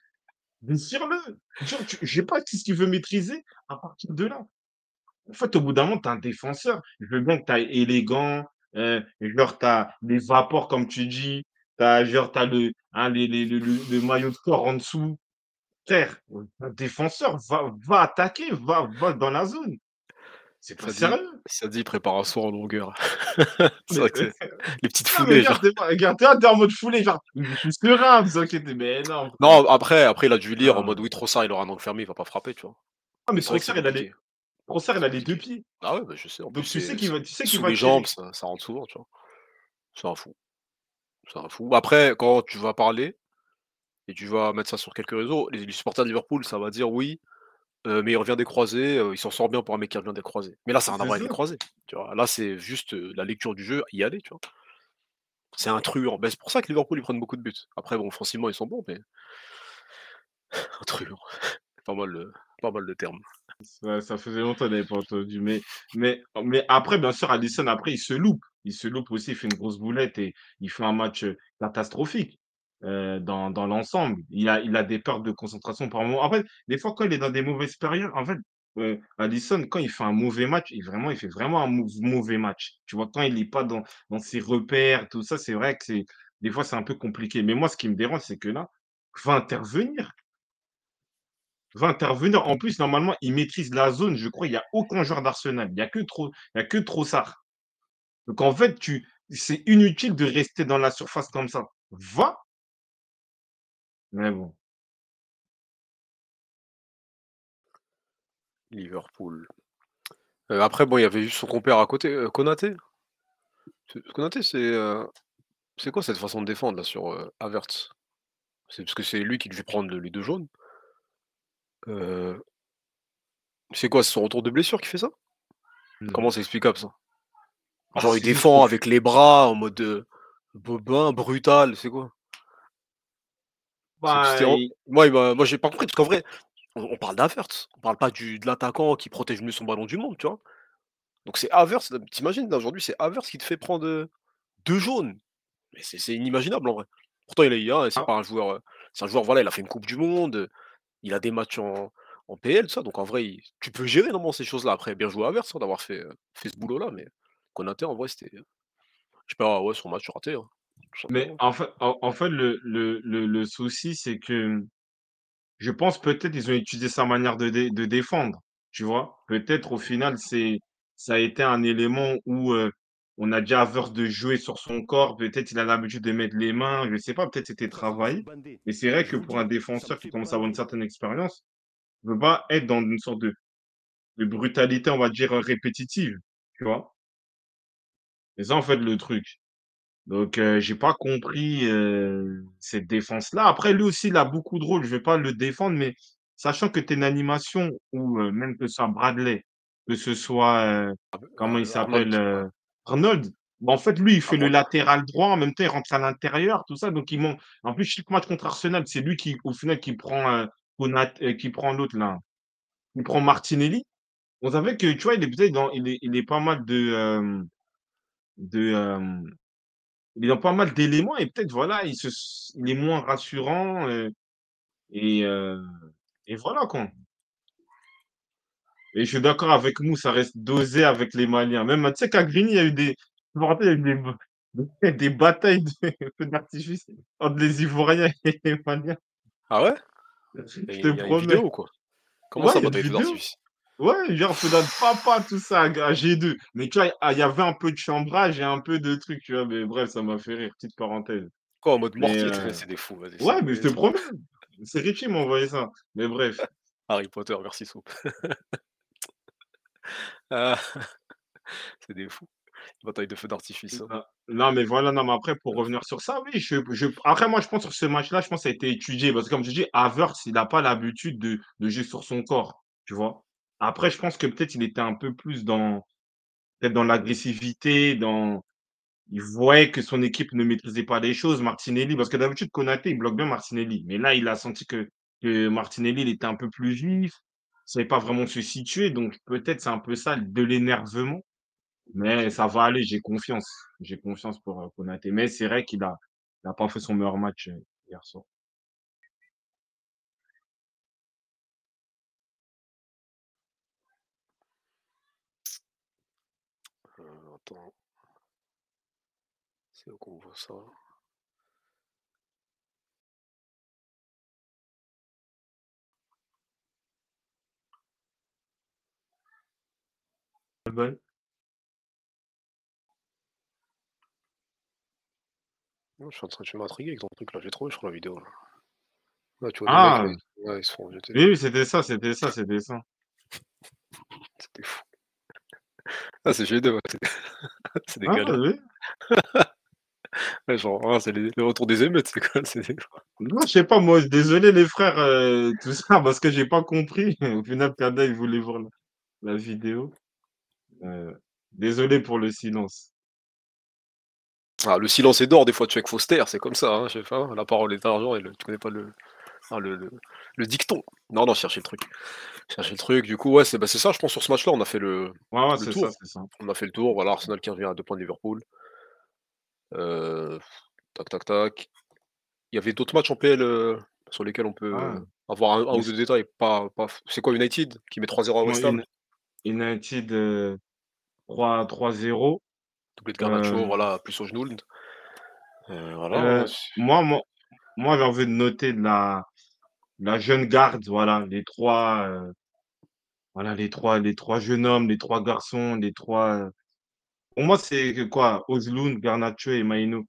Déchire-le. Sais pas qu'est-ce qu'il veut maîtriser à partir de là. En fait, au bout d'un moment, tu es un défenseur. Je veux bien que tu as élégant, heu, genre, tu as les vapors, comme tu dis, tu as genre, tu as le hein, les les le le le maillot de corps en dessous. Frère, un défenseur, va va attaquer, va va dans la zone. C'est pas Ça dit sérieux. ça dit prépare un saut en longueur. [laughs] Vrai que c'est les petites foulées pas regarde, tu vois, tu es en mode foulée, genre: «Je suis serein, vous inquiétez» mais non. Non, après après il a dû lire en mode: Non. «Oui, Trossard, il aura un angle fermé, il va pas frapper», tu vois? Ah, Mais Trossard, il a les Trossard, il a les 2 compliqué. pieds. Ah ouais, bah, je sais, en plus Donc tu sais qu'il va tu sais qu'il va les jambes, ça ça rentre souvent, tu vois? C'est un fou, c'est un fou. Après, quand tu vas parler et tu vas mettre ça sur quelques réseaux, les les supporters de Liverpool, ça va dire: «Oui, heu, mais il revient des croisés, heu, il s'en sort bien pour un mec qui revient des croisés». Mais là, C'est avec les ça. croisés, tu vois? Là, c'est juste, heu, la lecture du jeu, y aller, tu vois? C'est un truand. C'est pour ça que Liverpool, ils prennent beaucoup de buts. Après bon, offensivement, ils sont bons, mais [laughs] un truand, pas mal de pas mal de termes. Ça ça faisait longtemps que j'avais pas entendu, mais mais mais après, bien sûr, Alisson, après, il se loupe. Il se loupe aussi, il fait une grosse boulette et il fait un match, catastrophique, dans dans l'ensemble. Il a il a des pertes de concentration par moment. En fait, des fois, quand il est dans des mauvaises périodes, en fait, Alisson, quand il fait un mauvais match, il vraiment il fait vraiment un mauv mauvais match. Tu vois? Quand il est pas dans dans ses repères, tout ça, c'est vrai que c'est des fois, c'est un peu compliqué. Mais moi, ce qui me dérange, c'est que là, va intervenir. Va intervenir. En plus, normalement, il maîtrise la zone. Je crois, il y a aucun joueur d'Arsenal. Il y a que Tro il y a que. Donc en fait, tu c'est inutile de rester dans la surface comme ça. Va mais bon, Liverpool. Heu, après bon, il y avait juste son compère à côté, heu, Konaté. C'est Konaté, c'est, quoi cette façon de défendre là sur, heu, Havertz? C'est parce que c'est lui qui devait prendre le les 2 jaunes? C'est quoi? C'est son retour de blessure qui fait ça? Non. Comment c'est explicable ça? Ah, Genre il défend avec les bras en mode, heu, Bobin, brutal, c'est quoi? C'est Bah, c'était en il moi il m'a moi j'ai pas compris parce qu'en vrai, on on parle d'Havertz, on parle pas du de l'attaquant qui protège mieux son ballon du monde, tu vois? Donc c'est Havertz, là aujourd'hui c'est Havertz qui te fait prendre, heu, 2 jaunes, mais c'est c'est inimaginable en vrai. Pourtant il a eu un c'est ah pas un joueur, heu, c'est un joueur voilà, il a fait une coupe du monde, il a des matchs en en PL tout ça, donc en vrai il tu peux gérer normalement ces choses-là. Après bien joué à Havertz, hein, d'avoir fait, fait ce boulot-là, mais Konaté en vrai c'était, je sais pas, ouais son match raté, hein, mais en fait en en fait, le le le le souci, c'est que Je pense peut-être ils ont utilisé sa manière de dé de défendre, tu vois? Peut-être au final c'est ça a été un élément où, on a dit à Havertz de jouer sur son corps, peut-être il a l'habitude de mettre les mains, je sais pas, peut-être c'était bander. Mais c'est vrai que pour un défenseur qui commence à avoir une certaine expérience, il veut pas être dans une sorte de de brutalité, on va dire, répétitive, tu vois? C'est ça en fait le truc. Donc heu, j'ai pas compris, heu, cette défense-là. Après lui aussi, il a beaucoup de rôles, je vais pas le défendre, mais sachant que tu es une animation ou heu, même que ce soit Bradley, que ce soit, heu, comment il s'appelle, heu, Arnold, bah, en fait, lui, il fait le latéral droit, en même temps, il rentre à l'intérieur, tout ça, donc il man en plus, chaque match contre Arsenal, c'est lui qui, au final, qui prend, Konat heu, qui prend l'autre là, qui prend Martinelli. On savait que, tu vois, il est peut-être dans il est il est pas mal de, hem, de, hem il a pas mal d'éléments et peut-être voilà, il se il est moins rassurant, et et voilà quoi et je suis d'accord avec nous, ça reste dosé avec les Maliens. Même, tu sais qu'à Grigny, il y a eu des je me rappelle, il y a eu des [laughs] des batailles de feux d'artifice entre les Ivoiriens et les Maliens. Ah ouais? Je te promets. ou quoi? Comment Ouais, ça, bataille d'artifice? Ouais, genre feu d'arti papa, tout ça à G à G2. Mais tu vois, ah, il y avait un peu de chambrage et un peu de trucs, tu vois? Mais bref, ça m'a fait rire, petite parenthèse. Quoi, en mode Mais mortier? C'est des fous, vas-y, c'est Ouais, mais je te promets, c'est Richie qui m'a envoyé ça. Mais bref, [laughs] Harry Potter, merci Soupe. [laughs] Ah, [laughs] c'est des fous. Bataille de feux d'artifice, hein. non non, mais voilà, non, mais après pour revenir sur ça, oui, je je après moi je pense sur ce match-là, je pense que ça a été étudié parce que comme je dis, Havertz, il a pas l'habitude de de jouer sur son corps, tu vois? Après je pense que peut-être il était un peu plus dans peut-être dans l'agressivité, dans il voyait que son équipe ne maîtrisait pas les choses. Martinelli parce que d'habitude Konaté, il bloque bien Martinelli, mais là, il a senti que Martinelli, il était un peu plus vif, il savait pas vraiment se situer, donc peut-être c'est un peu ça, de l'énervement. Mais ça va aller, j'ai confiance. J'ai confiance pour, heu, Konaté. Mais c'est vrai qu'il a il pas fait son meilleur match, heu, hier soir. C'est où qu'on voit ça? Albal? Non, je suis en train tu m'as intrigué avec ton truc là, j'ai trouvé je crois la vidéo là. Là, tu vois les mecs là, Ah! ils ouais, ils Oui, c'était ça, c'était ça, c'était ça. des fous. Ah, c'est G2, ouais, c'est [laughs] Ah galères. oui. Ouais, genre, ah, c'est les le retour des émeutes, c'est quoi? Non, je sais pas moi, désolé les frères, heu, tout ça [laughs] parce que j'ai pas compris. Au final, Kada, il voulait voir la la vidéo. Heu, désolé pour le silence. ah, le silence est d'or des fois, tu se taire, c'est comme ça, hein, je sais pas, la parole est argent et le tu connais pas le ah, le le le dicton. Non, non, cherchez le truc. Cherchez le truc, du coup, ouais, c'est bah, ça, je pense, sur ce match-là, on a fait le Ouais, ouais, le c'est ça, tour. ça. On a fait le tour, voilà, Arsenal qui revient à 2 points de Liverpool. Heu, tac, tac, tac. Il y avait d'autres matchs en PL, heu, sur lesquels on Ah, peut avoir un ou 2 c détails, pas pas c'est quoi United qui met 3-0 à West Ham? Uni United, heu, 3 3-0. Doublé de Garnacho, Heu voilà, plus Højlund. Heu, voilà, moi moi moi, j'ai envie de noter de la la jeune garde, voilà, les 3 heu, voilà, les 3 les 3 jeunes hommes, les 3 garçons, les 3 heu pour moi, c'est quoi? Højlund, Garnacho et Mainoo.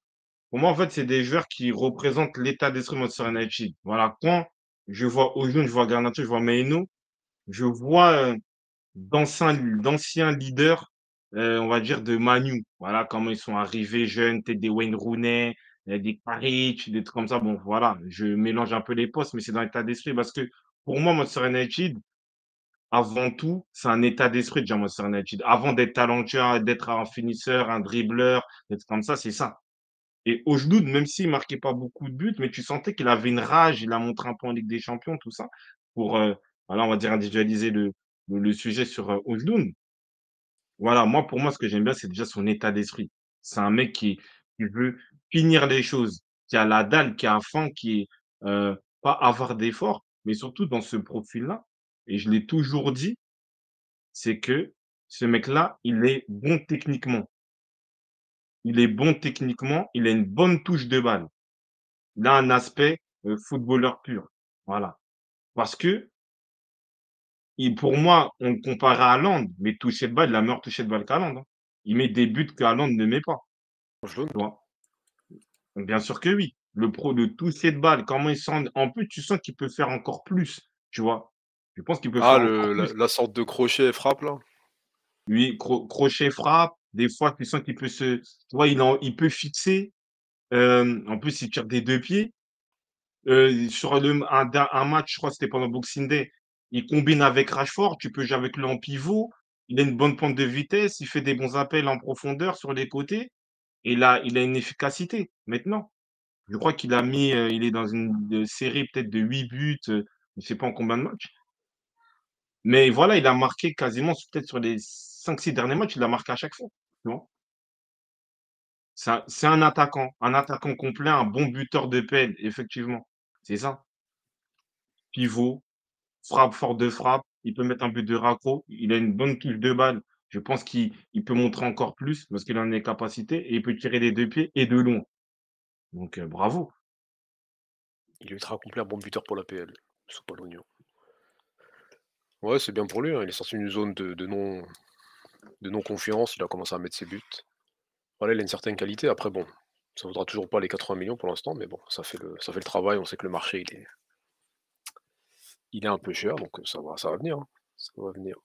Pour moi, en fait, c'est des joueurs qui représentent l'état d'esprit de. Voilà, quand je vois Højlund, je vois Garnacho, je vois Mainoo, je vois, heu, d'anciens d'anciens leaders, heu, on va dire de Man U. Voilà, comment ils sont arrivés jeunes, peut-être des Wayne Rooney, heu, des Carrick, des trucs comme ça. Bon, voilà, je mélange un peu les postes, mais c'est dans l'état d'esprit parce que pour moi, Manchester United, avant tout, c'est un état d'esprit déjà Manchester United. Avant d'être talentueux, d'être un finisseur, un dribbleur, d'être comme ça, c'est ça. Et Oujloud, même s'il marquait pas beaucoup de buts, mais tu sentais qu'il avait une rage, il a montré un peu en Ligue des Champions, tout ça, pour, heu, voilà, on va dire individualiser le le sujet sur, heu, Oujlound. Voilà, moi, pour moi, ce que j'aime bien, c'est déjà son état d'esprit. C'est un mec qui qui veut finir les choses, qui a la dalle, qui a faim, qui est, heu, pas avare d'efforts, mais surtout dans ce profil-là et je l'ai toujours dit, c'est que ce mec-là, il est bon techniquement. Il est bon techniquement, il a une bonne touche de balle. Il a un aspect, heu, footballeur pur. Voilà. Parce que il pour moi, on le compare à Haaland, mais toucher de balle, il a meilleur toucher de balle qu'Haaland, hein. Il met des buts que Haaland ne met pas, vois? Bien sûr que oui. Le pro de toucher de balle, comment il sent en plus, tu sens qu'il peut faire encore plus, tu vois? Je pense qu'il peut Ah faire encore le plus. la la sorte de crochet frappe là? Cro crochet, frappe, des fois, tu sens qu'il peut se tu vois, il en il peut fixer, en plus, il tire des 2 pieds. Heu, sur le un un match, je crois que c'était pendant Boxing Day, il combine avec Rashford, tu peux jouer avec lui en pivot, il a une bonne pointe de vitesse, il fait des bons appels en profondeur sur les côtés et là, il a une efficacité, maintenant. Je crois qu'il a mis, heu, il est dans une, série peut-être de 8 buts, heu, je sais pas en combien de matchs. Mais voilà, il a marqué quasiment peut-être sur les cinq six derniers matchs, il a marqué à chaque fois? C'est un attaquant, un attaquant complet, un bon buteur de pelle, effectivement. C'est ça. Pivot, frappe, force de frappe, il peut mettre un but de raccro, il a une bonne touche de balle. Je pense qu'il il peut montrer encore plus parce qu'il en a les capacités et il peut tirer des 2 pieds et de loin. Donc heu, bravo. Il est ultra complet, un bon buteur pour l'APL, c'est pas l'oignon. Ouais, c'est bien pour lui, hein, il est sorti d'une zone de non de non-confiance, il a commencé à mettre ses buts. Voilà, il a une certaine qualité, après bon, ça vaudra toujours pas les 80 millions pour l'instant, mais bon, ça fait le travail, on sait que le marché il est il est un peu cher, donc heu, ça va ça va venir, hein, ça va venir.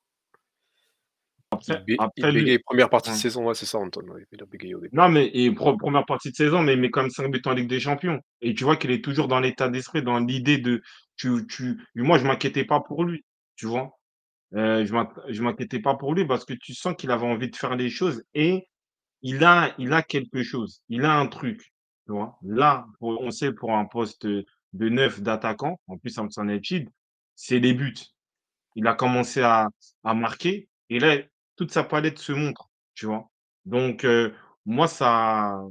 Il Après il lui première partie de saison, ouais, c'est ça Anton, ouais, il a bégayé au début. Non, mais et pre première partie de saison, mais il met quand même 5 buts en Ligue des Champions et tu vois qu'il est toujours dans l'état d'esprit, dans l'idée de tu tu moi, je m'inquiétais pas pour lui, tu vois? Heu, je m'in je m'inquiétais pas pour lui parce que tu sens qu'il avait envie de faire les choses et il a il a quelque chose, il a un truc, tu vois? Là, pour on sait pour un poste, de neuf d'attaquant, en plus à United, c'est les buts. Il a commencé à à marquer et là, toute sa palette se montre, tu vois? Donc moi ça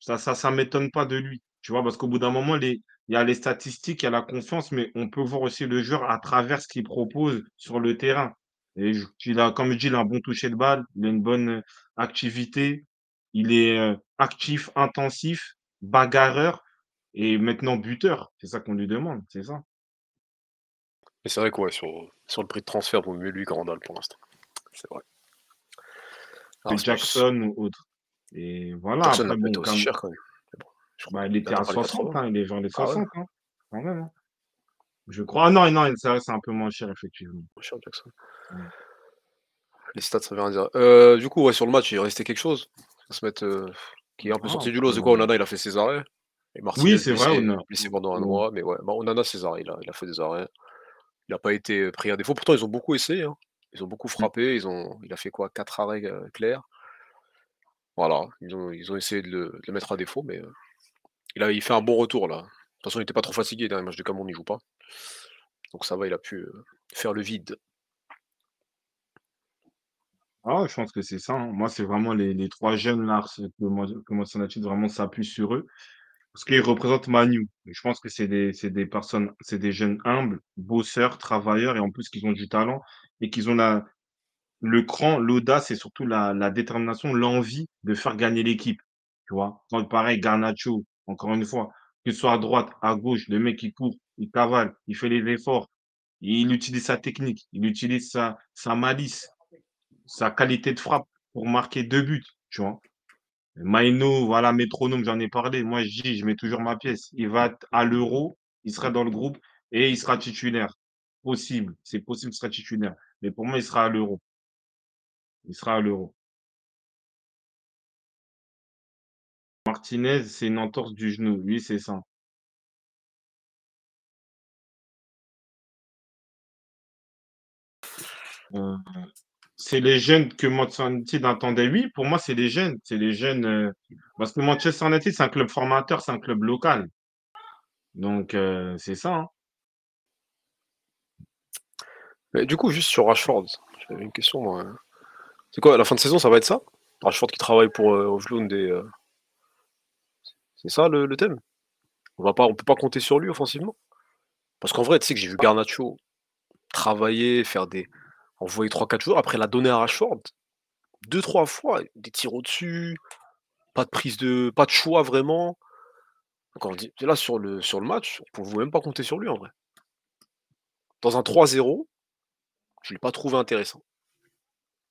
ça ça m'étonne pas de lui, tu vois? Parce qu'au bout d'un moment, il y a les statistiques, il y a la confiance, mais on peut voir aussi le joueur à travers ce qu'il propose sur le terrain et il a comme je dis, il a un bon toucher de balle, il a une bonne, activité, il est, actif, intensif, bagarreur et maintenant buteur. C'est ça qu'on lui demande, c'est ça. Mais c'est vrai que sur, le prix de transfert, vaut mieux lui que Randall pour l'instant. C'est vrai. Rasmus. Jackson ou autre et voilà, Jackson n'a après bon aussi cher quand même. Mais bon, je crois bah, il était à atteint pas les 60, 80. hein, il est vers les Ah ouais? 60, hein, quand même, hein. Je crois ah non, non, c'est un peu moins cher effectivement. Moins cher Jackson. Les stats, ça veut rien dire. Heu, du coup, ouais, sur le match, il est resté quelque chose? Faut se mettre, heu, qui est un peu Ah sorti du lot, c'est quoi? Onana, il a fait ses arrêts? Et oui, c'est vrai, on blessé on pendant un on mois, mais ouais, bah, Onana, ses arrêts, il a il a fait des arrêts. Il a pas été, pris à défaut. Pourtant, ils ont beaucoup essayé, hein. Ils ont beaucoup mmh. frappé, ils ont il a fait quoi? 4 arrêts, heu, clairs. Voilà, ils ont ils ont essayé de le de le mettre à défaut, mais heu, il a il fait un bon retour là. De toute façon, il était pas trop fatigué, dernier match du Cameroun, il joue pas. Donc ça va, il a pu, heu, faire le vide. Ah je pense que c'est ça, hein. Moi, c'est vraiment les les 3 jeunes là, que moi que vraiment s'appuie sur eux, parce qu'ils représentent Man U et je pense que c'est des personnes c'est des jeunes humbles, bosseurs, travailleurs et en plus qu'ils ont du talent et qu'ils ont la Le cran, l'audace et surtout la détermination, l'envie de faire gagner l'équipe, tu vois? Pareil, Garnacho, encore une fois, ce soit à droite, à gauche, le mec il court, il cavale, il fait les efforts, il utilise sa technique, il utilise sa malice, sa qualité de frappe pour marquer 2 buts, tu vois? Maino, voilà, métronome, j'en ai parlé. Moi, je dis, je mets toujours ma pièce. Il va à l'Euro, il sera dans le groupe et il sera titulaire. Possible, c'est possible qu'il sera titulaire, mais pour moi, il sera à l'Euro. Il sera à l'Euro. Martinez, c'est une entorse du genou. Oui, c'est ça. Heu, c'est les jeunes que Manchester United attendait. Oui, pour moi, c'est les jeunes. C'est les jeunes, heu, parce que Manchester United, c'est un club formateur, c'est un club local. Donc heu, c'est ça, hein. Du coup, juste sur Rashford, j'avais une question moi, c'est quoi, la fin de saison, ça va être ça? Rashford qui travaille pour, Højlund et heu c'est ça le le thème? On va pas on peut pas compter sur lui offensivement? Parce qu'en vrai, tu sais que j'ai vu Garnacho travailler, faire des envoyer 3-4 joueurs, après la donner à Rashford, deux trois fois, des tirs au-dessus, pas de prise de pas de choix vraiment. On dit là sur le sur le match, on pouvait même pas compter sur lui en vrai. Dans un 3-0, je l'ai pas trouvé intéressant.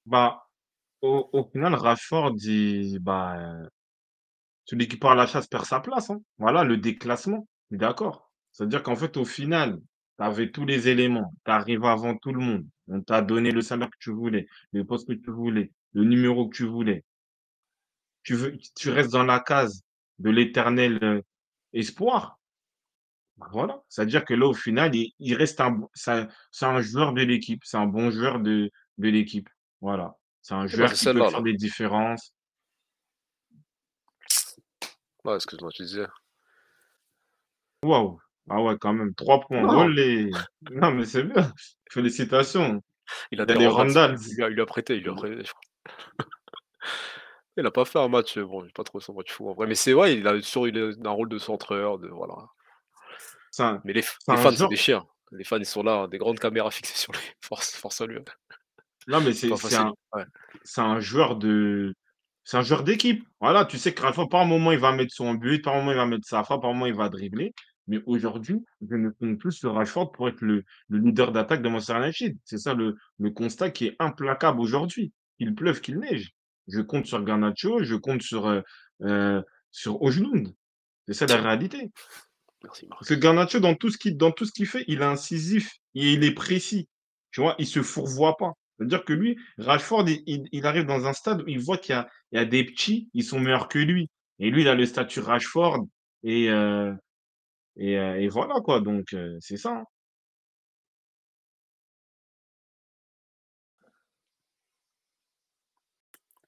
Bah, au final, Rashford, il bah, celui qui part à la chasse perd sa place, hein. Voilà, le déclassement, d'accord. C'est-à-dire qu'en fait, au final, tu avais tous les éléments, tu arrives avant tout le monde, on t'a donné le salaire que tu voulais, le poste que tu voulais, le numéro que tu voulais. Tu veux tu restes dans la case de l'éternel, heu, espoir. Bah, voilà, c'est-à-dire que là, au final, il il reste un c'est un c'est un joueur de l'équipe, c'est un bon joueur de de l'équipe. Voilà, c'est un joueur qui peut faire là. des différences. Ouais, excuse-moi, tu disais? Waouh! Ah ouais, quand même 3 points, Non, olé! Non, mais c'est bien, félicitations. il a Il y a des Randalls. il lui a il a prêté il a prêté, je crois. [laughs] Il a pas fait un match, bon, j'ai pas trouvé son match fou en vrai, mais c'est vrai, il a sur il un rôle de centreur, de voilà. Un Mais les les fans, des chiens. Les fans, ils sont là, hein, des grandes caméras fixées sur lui. [laughs] Force force à lui, non, mais C'est un Ouais. un joueur de c'est un joueur d'équipe. Voilà, tu sais que Rafa, par moment, il va mettre son but, par moment, il va mettre sa frappe, par moment, il va dribbler. Mais aujourd'hui, je ne compte plus sur Rashford pour être le le leader d'attaque de Manchester United. C'est ça le le constat qui est implacable aujourd'hui. Qu'il pleuve, qu'il neige. Je compte sur Garnacho, je compte sur, heu heu, sur. C'est ça la réalité. merci Parce que. Garnacho, dans tout ce qu'il fait, il est incisif et il est précis. Tu vois? Il se fourvoie pas. C'est-à-dire que lui, Rashford, il il il arrive dans un stade où il voit qu'il y a il y a des petits, ils sont meilleurs que lui et lui, il a le statut Rashford et heu et voilà quoi, donc heu, c'est ça, hein.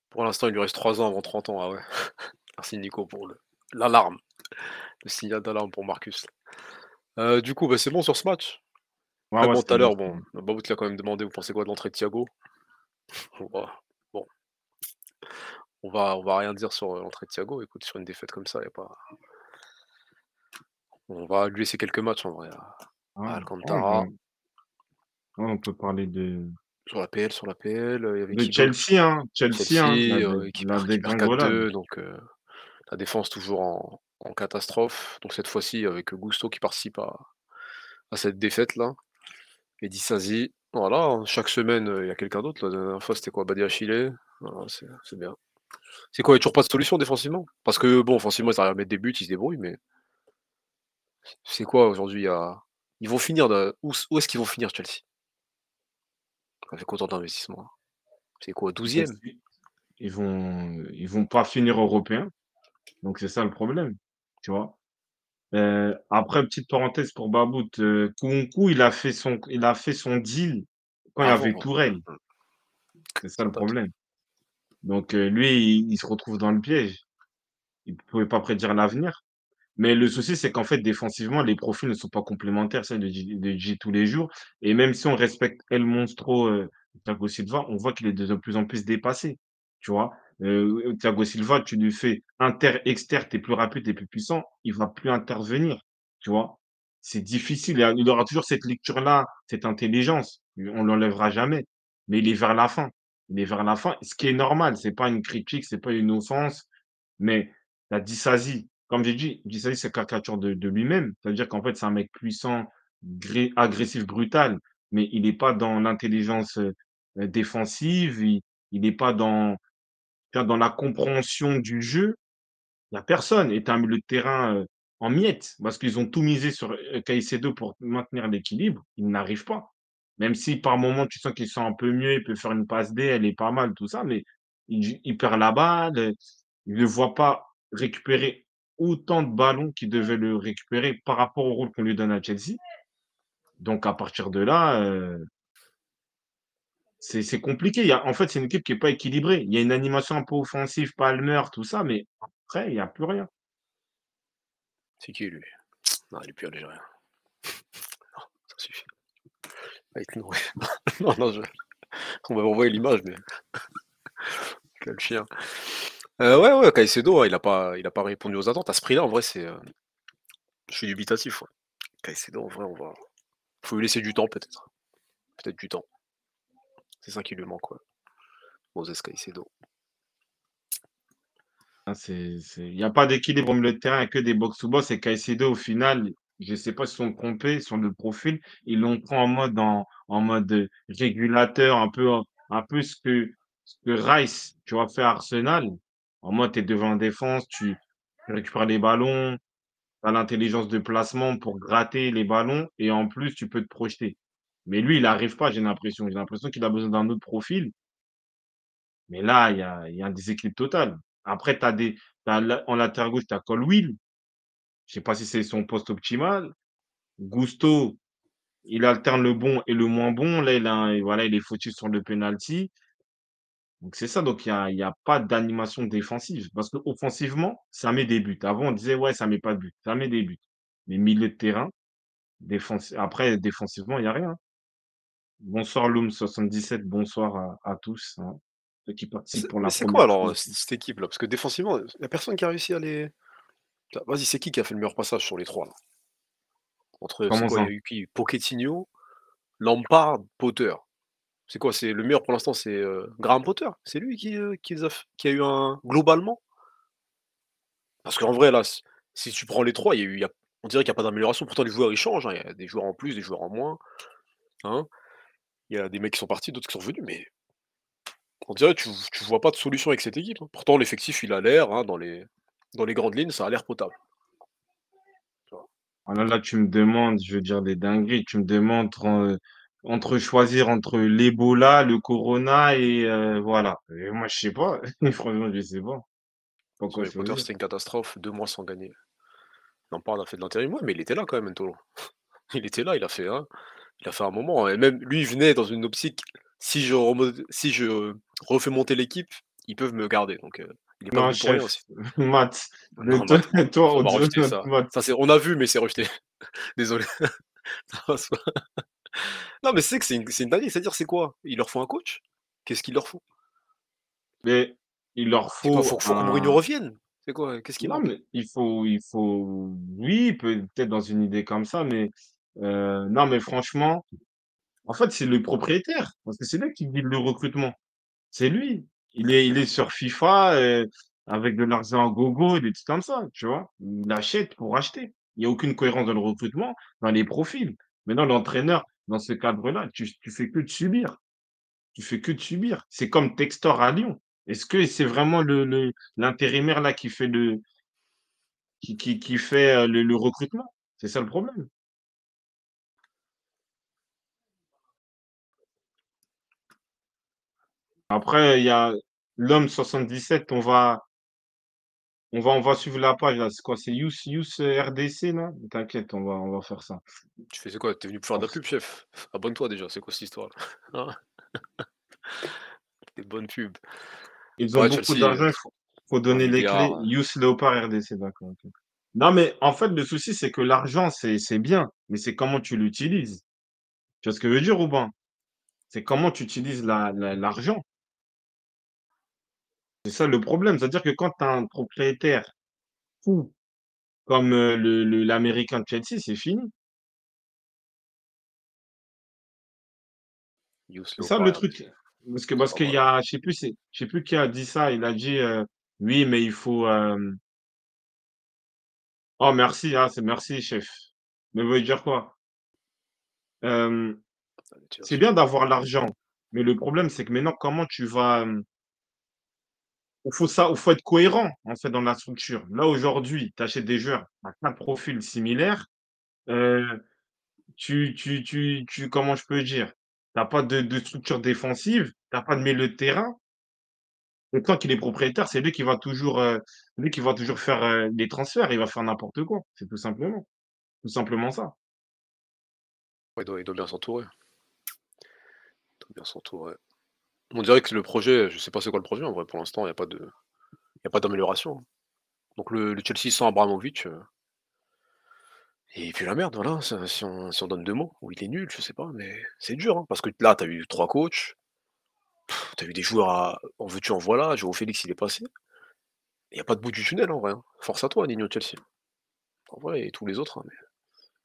Pour l'instant, il lui reste 3 ans avant 30 ans. Ah ouais. [laughs] Merci Nico pour le l'alarme, le signal d'alarme pour Marcus. Heu, du coup, bah, c'est bon sur ce match. Ouais, Après ouais, bon, tout c'était à bon, l'heure, c'était bon, bon. Babout l'a quand même demandé: «Vous pensez quoi de l'entrée de Thiago?» [laughs] Bon, on va on va rien dire sur, heu, l'entrée de Thiago. Écoute, sur une défaite comme ça, il y a pas on va lui laisser quelques matchs en vrai à ouais, Alcantara. ouais, on peut parler de Sur sur il y avait de qui d'autre? Chelsea, hein, Chelsea, hein, la Chelsea, dé heu, qui la perd qui perd quatre dégringolade. deux donc heu, la défense toujours en en catastrophe. Donc cette fois-ci avec Gusto qui participe à à cette défaite-là. Et Disasi, voilà, hein, chaque semaine, il y a quelqu'un d'autre. La dernière fois, c'était quoi? Badiashile, voilà, c'est c'est bien. C'est quoi? Il y a toujours pas de solution défensivement? Parce que bon, offensivement, ils arrivent à mettre des buts, ils se débrouillent, mais c'est quoi aujourd'hui? A ils vont finir de où est-ce qu'ils vont finir Chelsea? Avec autant d'investissement? C'est quoi? Ils vont 12e? fi ils vont ils vont pas finir européens, donc c'est ça le problème, tu vois? Heu, après petite parenthèse pour Babout, Nkunku il a fait son il a fait son deal quand il avait Avant, Tourelle, mmh, c'est ça le problème. Donc heu, lui, il il se retrouve dans le piège. Il pouvait pas prédire l'avenir. Mais le souci, c'est qu'en fait, défensivement, les profils ne sont pas complémentaires, ça, je le dis je le dis tous les jours et même si on respecte El Monstro, heu, Thiago Silva, on voit qu'il est de plus en plus dépassé, tu vois? Heu, Thiago Silva, tu lui fais inter, exter, tu es plus rapide, tu es plus puissant, il va plus intervenir, tu vois? C'est difficile, il aura toujours cette lecture-là, cette intelligence, on l'enlèvera jamais, mais il est vers la fin. Il est vers la fin, ce qui est normal, c'est pas une critique, c'est pas une offense, mais tu Disasi, comme j'ai dit, Disasi, c'est caricature de de lui-même. Ça veut dire qu'en fait, c'est un mec puissant, agressif, brutal, mais il est pas dans l'intelligence, heu, défensive, il il est pas dans dans la compréhension du jeu. Il y a personne et tu un terrain, heu, en miettes parce qu'ils ont tout misé sur, heu, Caicedo pour maintenir l'équilibre. Ils n'arrivent pas. Même si par moment, tu sens qu'ils sont un peu mieux, il peut faire une passe D, elle est pas mal, tout ça, mais il il perd la balle, heu, il ne voit pas récupérer autant de ballons qu'il devait le récupérer par rapport au rôle qu'on lui donne à Chelsea. Donc à partir de là, heu, C'est compliqué. Il y a en fait, c'est une équipe qui est pas équilibrée. Il y a une animation un peu offensive, Palmer, tout ça, mais après, il y a plus rien. C'est qui lui? Non, il est plus algérien. Non, ça suffit. Nous, [laughs] non, non, je on va m'envoyer l'image, mais [laughs] quel chien. Heu, ouais, ouais, Caicedo, il a pas il pas répondu aux attentes. À ce prix-là, en vrai, c'est, heu, je suis dubitatif, ouais. Caicedo, en vrai, on va faut lui laisser du temps peut-être. Peut-être du temps. C'est ça qui lui manque, ouais. Moses Caicedo. Ah, il y a pas d'équilibre au milieu de terrain, il que des box to box et Caicedo, au final, je sais pas s'ils se sont trompés sur le profil, ils l'ont pris en mode en mode, régulateur, un peu peu ce que ce que Rice, tu vois, fait à Arsenal. En mode, tu es devant en défense, tu récupères les ballons, tu as l'intelligence de placement pour gratter les ballons et en plus, tu peux te projeter. Mais lui, il arrive pas, j'ai l'impression. J'ai l'impression qu'il a besoin d'un autre profil mais là, il y a un déséquilibre total. Après, tu des en latéral gauche, tu as Colwill. Je sais pas si c'est son poste optimal. Gusto, il alterne le bon et le moins bon. Là, il il est fautif sur le penalty. Donc c'est ça, donc il y a il y a pas d'animation défensive parce qu'offensivement, ça met des buts. Avant, on disait: «Ouais, ça met pas de but». Ça met des buts. Mais milieu de terrain, après défensivement, il y a rien. Bonsoir Loom77, bonsoir à à tous, hein, ceux qui participent pour la c'est quoi alors, cette équipe-là? Parce que défensivement, il y a personne qui a réussi à les vas-y, c'est qui qui a fait le meilleur passage sur les 3 là? Entre c'est Comment quoi? Il y ça? a eu qui? Pochettino, Lampard, Potter. C'est quoi? C'est le meilleur pour l'instant, c'est, heu, Graham Potter? C'est lui qui, heu, qui a eu un globalement? Parce qu'en vrai là, si tu prends les 3, il y a eu il y a on dirait qu'il y a pas d'amélioration. Pourtant les joueurs ils changent, hein, il y a des joueurs en plus, des joueurs en moins, hein. Il y a des mecs qui sont partis, d'autres qui sont revenus, mais on dirait tu tu vois pas de solution avec cette équipe, hein. Pourtant l'effectif il a l'air, dans les grandes lignes, ça a l'air potable. Ah là tu me demandes, je veux dire des dingueries, tu me demandes heu, entre choisir entre l'Ebola, le corona et heu, voilà et moi je sais pas, [laughs] franchement je sais pas, pas Sur quoi les Potter, choisir. c'était une catastrophe, 2 mois sans gagner. Lampard a fait de l'intérim, ouais, mais il était là quand même Ntolo. [laughs] Il était là, il a fait, hein, il a fait un moment et même lui, il venait dans une optique, si je si je refais monter l'équipe, ils peuvent me garder donc heu, il est pas Non venu pour rien chef, aussi. [laughs] Matt, de Non, toi Matt, moi, toi on on ça. Matt. Ça on a vu, mais c'est rejeté. Désolé. Non, mais c'est que c'est une c'est une dinguerie, c'est-à-dire c'est quoi? Il leur faut un coach? Qu'est-ce qu'il leur faut? Mais il leur C'est quoi? faut Faut faut que un revienne? C'est quoi? Qu'est-ce qui non mais il faut il faut oui, peut-être dans une idée comme ça, mais heu, non mais franchement, en fait, c'est le propriétaire, parce que c'est lui qui guide le recrutement. C'est lui. Il est il est sur FIFA, heu, avec de l'argent à gogo, des trucs comme ça, tu vois? Il achète pour acheter. Il y a aucune cohérence dans le recrutement, dans les profils. Maintenant l'entraîneur, dans ce cadre-là, tu tu fais que de subir. Tu fais que de subir. C'est comme Textor à Lyon. Est-ce que c'est vraiment le l'intérimaire là qui fait le qui qui qui fait, le le recrutement? C'est ça le problème. Après il y a l'homme 77, on va On va on va suivre la page là, c'est quoi? C'est Youth RDC là? T'inquiète, on va on va faire ça. Tu faisais quoi? Tu es venu pour faire de la pub, chef? [laughs] Abonne-toi déjà, c'est quoi cette histoire-là? Hein? [laughs] Des bonnes pubs. Ils ont Ouais, beaucoup d'argent, il faut faut 1 donner les clés. Youth Léopard RDC, d'accord. Non, mais en fait, le souci, c'est que l'argent, c'est bien, mais c'est comment tu l'utilises. Tu vois ce que je veux dire pas? C'est comment tu utilises la la l'argent. C'est ça le problème. C'est-à-dire que quand tu as un propriétaire fou comme, le le l'américain de Chelsea, c'est fini. C'est ça le truc. RDC. Parce que parce qu'il y a je sais plus c'est je sais plus qui a dit ça, il a dit, heu: «Oui, mais il faut, hem» oh merci, hein, c'est merci chef. Mais vous voulez dire quoi? C'est bien d'avoir l'argent, mais le problème, c'est que maintenant comment tu vas, il faut ça il être cohérent, en fait, dans la structure. Là, aujourd'hui, tu achètes des joueurs à 4 profils similaires, heu, tu tu tu comment je peux dire? Tu as pas de structure défensive, tu as pas de milieu de terrain. Et tant qu'il est propriétaire, c'est lui qui va toujours, lui qui va toujours faire, heu, les transferts, il va faire n'importe quoi. C'est tout simplement tout simplement ça. Il doit bien s'entourer. Il doit bien s'entourer. On dirait que le projet, je sais pas c'est quoi le projet en vrai pour l'instant, il y a pas de il a pas d'amélioration. Donc le le Chelsea sans Abramovich, heu il pue la merde, voilà, ça si on si on donne 2 mots, ou il est nul, je sais pas, mais c'est dur, hein, parce que là, tu as eu 3 coachs, tu as eu des joueurs à en veux-tu en voilà, Joao Félix il est passé. Il y a pas de bout du tunnel en vrai, hein. Force à toi Nuno Chelsea. En vrai et tous les autres, hein, mais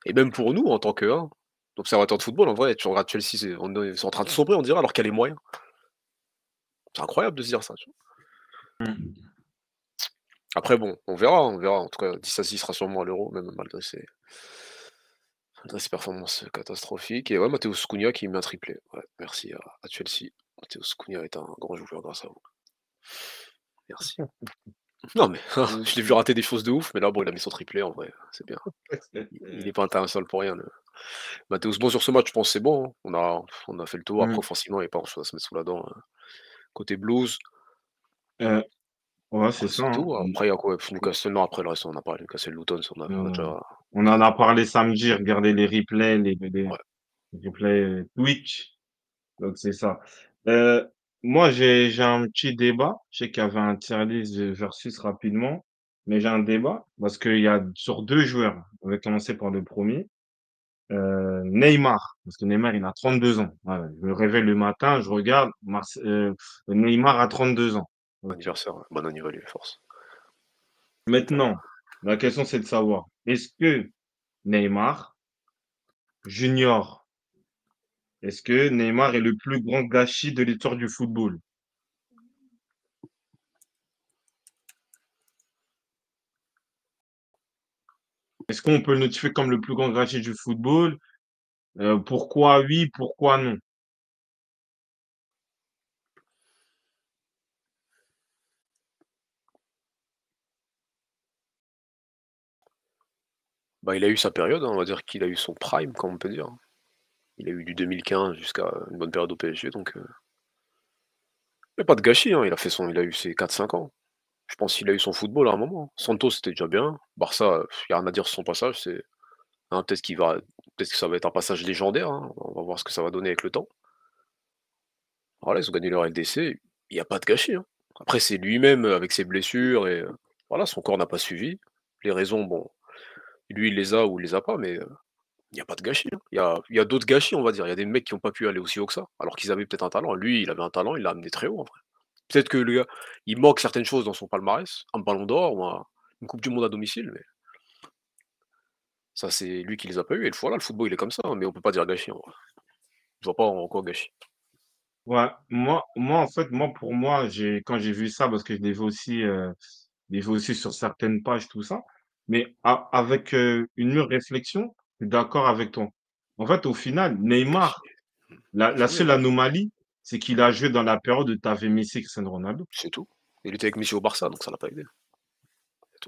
et même pour nous en tant que, hein, observateurs de football, en vrai, tu regardes Chelsea, c'est on est c'est en train de sombrer on dirait alors qu'il y a les moyens. C'est incroyable de se dire ça, tu vois? Mmh. Après bon, on verra, on verra. En tout cas, Disasi sera sûrement à l'Euro, même malgré ses malgré ses performances catastrophiques et ouais, Matheus Cunha qui met un triplé. Ouais, merci à à Chelsea. Matheus Cunha est un grand joueur grâce à vous. Merci. [laughs] Non mais [laughs] je l'ai vu rater des choses de ouf, mais là bon, il a mis son triplé en vrai, c'est bien. Il il est pas international pour rien le Matheus. Bon sur ce match, je pense c'est bon, hein. On a on a fait le tour, après Mmh. offensivement, il y a pas grand chose à se mettre sous la dent, hein. Côté Blues Heu, ouais, c'est après ça, c'est hein. tout, après il y a quoi? Newcastle, non après le reste on en a parlé, Newcastle Luton, ça on a on a Heu, déjà on en a parlé samedi, regardez les replays, les les ouais. replays Twitch, donc c'est ça. Heu, moi j'ai j'ai un petit débat, je sais qu'il y avait un tier list versus rapidement, mais j'ai un débat parce qu'il y a sur 2 joueurs, on va commencer par le 1er, heu, Neymar, parce que Neymar il a 32 ans. Voilà, je me réveille le matin, je regarde Marse heu, Neymar a 32 ans. OK. Anniversaire, ouais. Bon anniv force. Maintenant, la question c'est de savoir, est-ce que Neymar junior est-ce que Neymar est le plus grand gâchis de l'histoire du football? Est-ce qu'on peut le notifier comme le plus grand gâchis du football? Heu, pourquoi oui, pourquoi non? Bah, il a eu sa période, hein, on va dire qu'il a eu son prime, comme on peut dire. Il a eu du 2015 jusqu'à une bonne période au PSG donc heu il y a pas de gâchis, hein, il a fait son il a eu ses 4-5 ans. Je pense qu'il a eu son football à un moment. Santos, c'était déjà bien. Barça, il y a rien à dire sur son passage, c'est hein, peut-être va peut-être que ça va être un passage légendaire, hein, on va voir ce que ça va donner avec le temps. Voilà, ils ont gagné leur LDC, il y a pas de gâchis, hein. Après c'est lui-même, avec ses blessures et voilà, son corps n'a pas suivi. Les raisons, bon, lui il les a ou il les a pas, mais il y a pas de gâchis. Il y a il y a d'autres gâchis, on va dire. Il y a des mecs qui ont pas pu aller aussi haut que ça, alors qu'ils avaient peut-être un talent. Lui, il avait un talent, il l'a amené très haut en vrai. Peut-être que le gars, il manque certaines choses dans son palmarès, un ballon d'or ou un une coupe du monde à domicile, mais ça, c'est lui qui les a pas eu et voilà, le football, il est comme ça, hein, mais on peut pas dire gâchis en vrai. Je vois pas en quoi gâchis. Ouais, moi moi, en fait, moi, pour moi, j'ai quand j'ai vu ça, parce que je l'ai vu aussi, heu, je l'ai vu aussi sur certaines pages, tout ça, mais a avec, heu, une mûre réflexion, je suis d'accord avec toi. En fait, au final, Neymar, la seule anomalie, c'est qu'il a joué dans la période où tu avais Messi et Cristiano Ronaldo. c'est tout. Il était avec Messi au Barça, donc ça l'a pas aidé.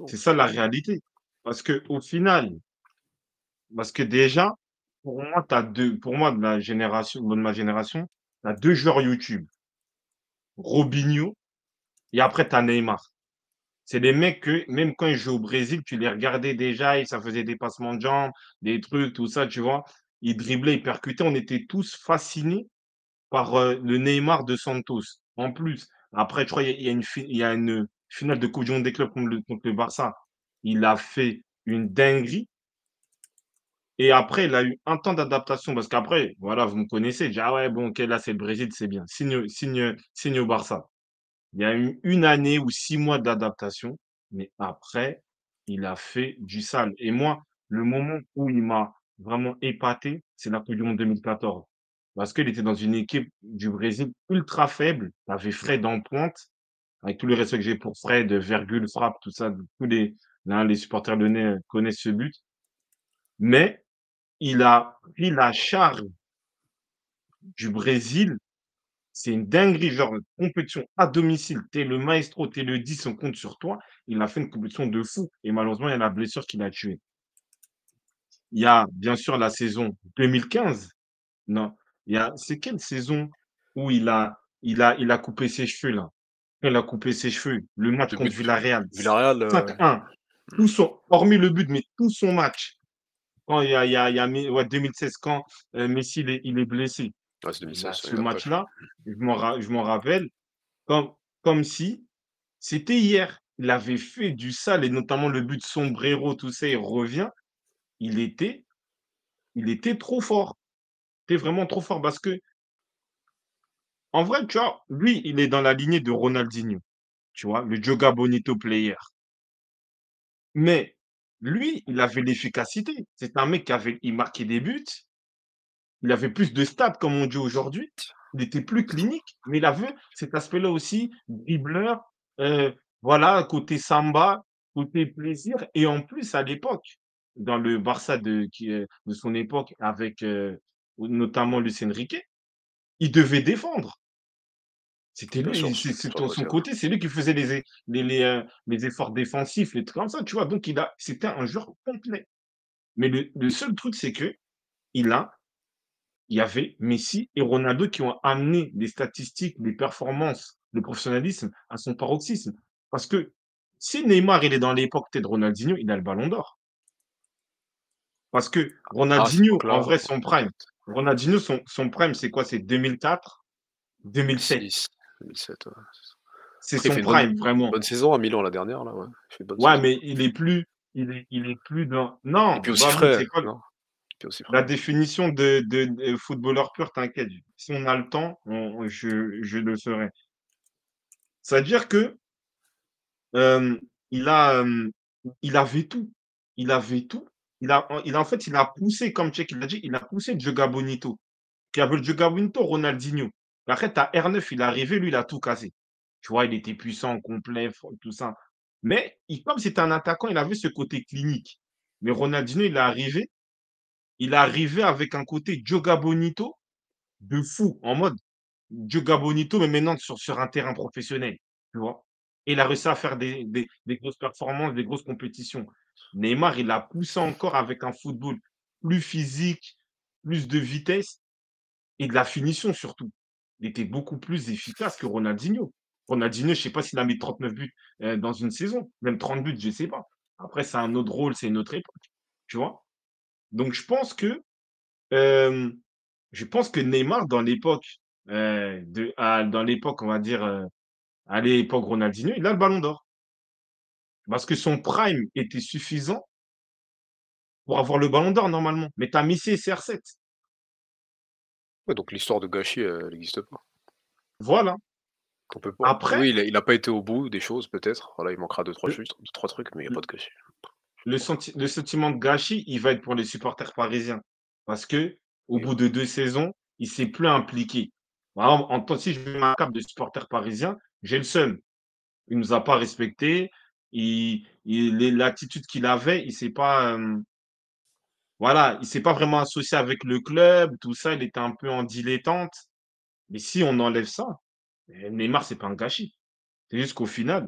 C'est ça la réalité. Parce qu'au final parce que déjà, pour moi, as 2 pour moi de la génération de ma génération, tu as 2 joueurs YouTube. Robinho et après tu as Neymar. C'est des mecs que, même quand ils jouaient au Brésil, tu les regardais déjà et ça faisait des passements de jambes, des trucs, tout ça, tu vois? Ils driblaient, ils percutaient, on était tous fascinés par, heu, le Neymar de Santos. En plus, après, je crois il y a il y a une une finale de coupe du des clubs contre le contre le Barça. Il a fait une dinguerie et après il a eu un temps d'adaptation parce qu'après, voilà, vous me connaissez, dis: «Ah ouais, bon, OK, là, c'est le Brésil, c'est bien. Signe signe signe au Barça». Il y a eu 1 année ou 6 mois d'adaptation, mais après, il a fait du sale et moi, le moment où il m'a vraiment épaté, c'est la coupe du monde 2014. Parce qu'il était dans une équipe du Brésil ultra faible. Tu avais Mmh. Fred en pointe, avec tout le respect que j'ai pour Fred, virgule, frappe, tout ça, tous les hein, les supporters lyonnais connaissent ce but. Mais il a pris la charge du Brésil C'est une dinguerie, genre, compétition à domicile, tu es le maestro, tu es le 10, on compte sur toi. Il a fait une compétition de fou et malheureusement, il y a la blessure qui l'a tué. Il y a bien sûr la saison 2015. Non, il c'est quelle saison où il a il a il a coupé ses cheveux là? Il a coupé ses cheveux, le match Le contre Villarreal, Villarreal, heu, 5-1. Tout son hormis le but, mais tout son match. Quand il y a il y a il y a Mi ouais 2016 quand, heu, Messi il est il est blessé. Ouais, c'est Et bah, 2016, ce match-là, je m'en ra je m'en rappelle comme comme si c'était hier. Il avait fait du sale et notamment le but sombrero, tout ça, il revient. Il était il était trop fort. Était vraiment trop fort parce que en vrai, tu vois, lui, il est dans la lignée de Ronaldinho, tu vois? Le Joga Bonito player. Mais lui, il avait l'efficacité. C'est un mec qui avait il marquait des buts, il avait plus de stats comme on dit aujourd'hui. Il était plus clinique, mais il avait cet aspect-là aussi, dribbleur, heu, voilà, côté samba, côté plaisir et en plus à l'époque, dans le Barça de de son époque avec, heu, notamment Luis Enrique, il devait défendre. C'était lui, c'est son côté, c'est lui qui faisait les é les les, heu, les efforts défensifs, les trucs comme ça, tu vois? Donc il a c'était un joueur complet. Mais le le seul truc, c'est qu'il a il y avait Messi et Ronaldo qui ont amené les statistiques, les performances, le professionnalisme à son paroxysme. Parce que si Neymar, il est dans l'époque de Ronaldinho, il a le ballon d'or. Parce que Ah, Ronaldinho, en vrai, son prime. Ronaldinho, son son prime, c'est quoi? C'est 2004-2007. 2006, 2007, ouais. C'est Après, il son bonne prime, une vraiment. bonne saison à Milan, la dernière, là, ouais. Il fait une bonne Ouais, saison. mais il est plus il est il est plus dans Et non, puis aussi frais, c'est quoi? non? Et puis aussi la définition de de de footballeur pur? T'inquiète, si on a le temps, on je je le ferai. C'est-à-dire que Hem, il a, hem, il avait tout. Il avait tout. Il a il en fait, il a poussé comme il l'a dit, il a poussé le Joga Bonito. Qui avait le Joga Bonito, Ronaldinho. Après as R9, il est arrivé, lui, il a tout cassé. Tu vois, il était puissant, complet, tout ça. Mais comme c'était un attaquant, il avait ce côté clinique. Mais Ronaldinho, il est arrivé, il est arrivé avec un côté Joga Bonito de fou, en mode Joga Bonito, mais maintenant sur sur un terrain professionnel, tu vois? Et il a réussi à faire des des grosses performances, des grosses compétitions. Neymar, il a poussé encore avec un football plus physique, plus de vitesse et de la finition surtout. Il était beaucoup plus efficace que Ronaldinho. Ronaldinho, je sais pas s'il a mis 39 buts, heu, dans une saison, même 30 buts, je sais pas. Après, c'est un autre rôle, c'est une autre époque, tu vois? Donc je pense que, hem, je pense que Neymar dans l'époque, de à dans l'époque, on va dire, à l'époque Ronaldinho, il a le ballon d'or. Parce que son prime était suffisant pour avoir le ballon d'or normalement. Mais tu as Messi et CR7. Ouais, donc l'histoire de gâchis, heu, elle existe pas. Voilà. On peut pas. Après, Oui, il a il a pas été au bout des choses peut-être. Voilà, il manquera deux trois le juste 2-3 trucs, mais il y a pas de gâchis. le senti le sentiment de gâchis, il va être pour les supporters parisiens. Parce qu'au Oui, bout de 2 saisons, il s'est plus impliqué. En tant si je mets ma cape de supporter parisien, j'ai le seum. Il nous a pas respectés, il il l'attitude qu'il avait, il s'est pas, voilà, il s'est pas vraiment associé avec le club, tout ça, il était un peu en dilettante. Mais si on enlève ça, eh, Neymar, c'est pas un gâchis. C'est juste qu'au final,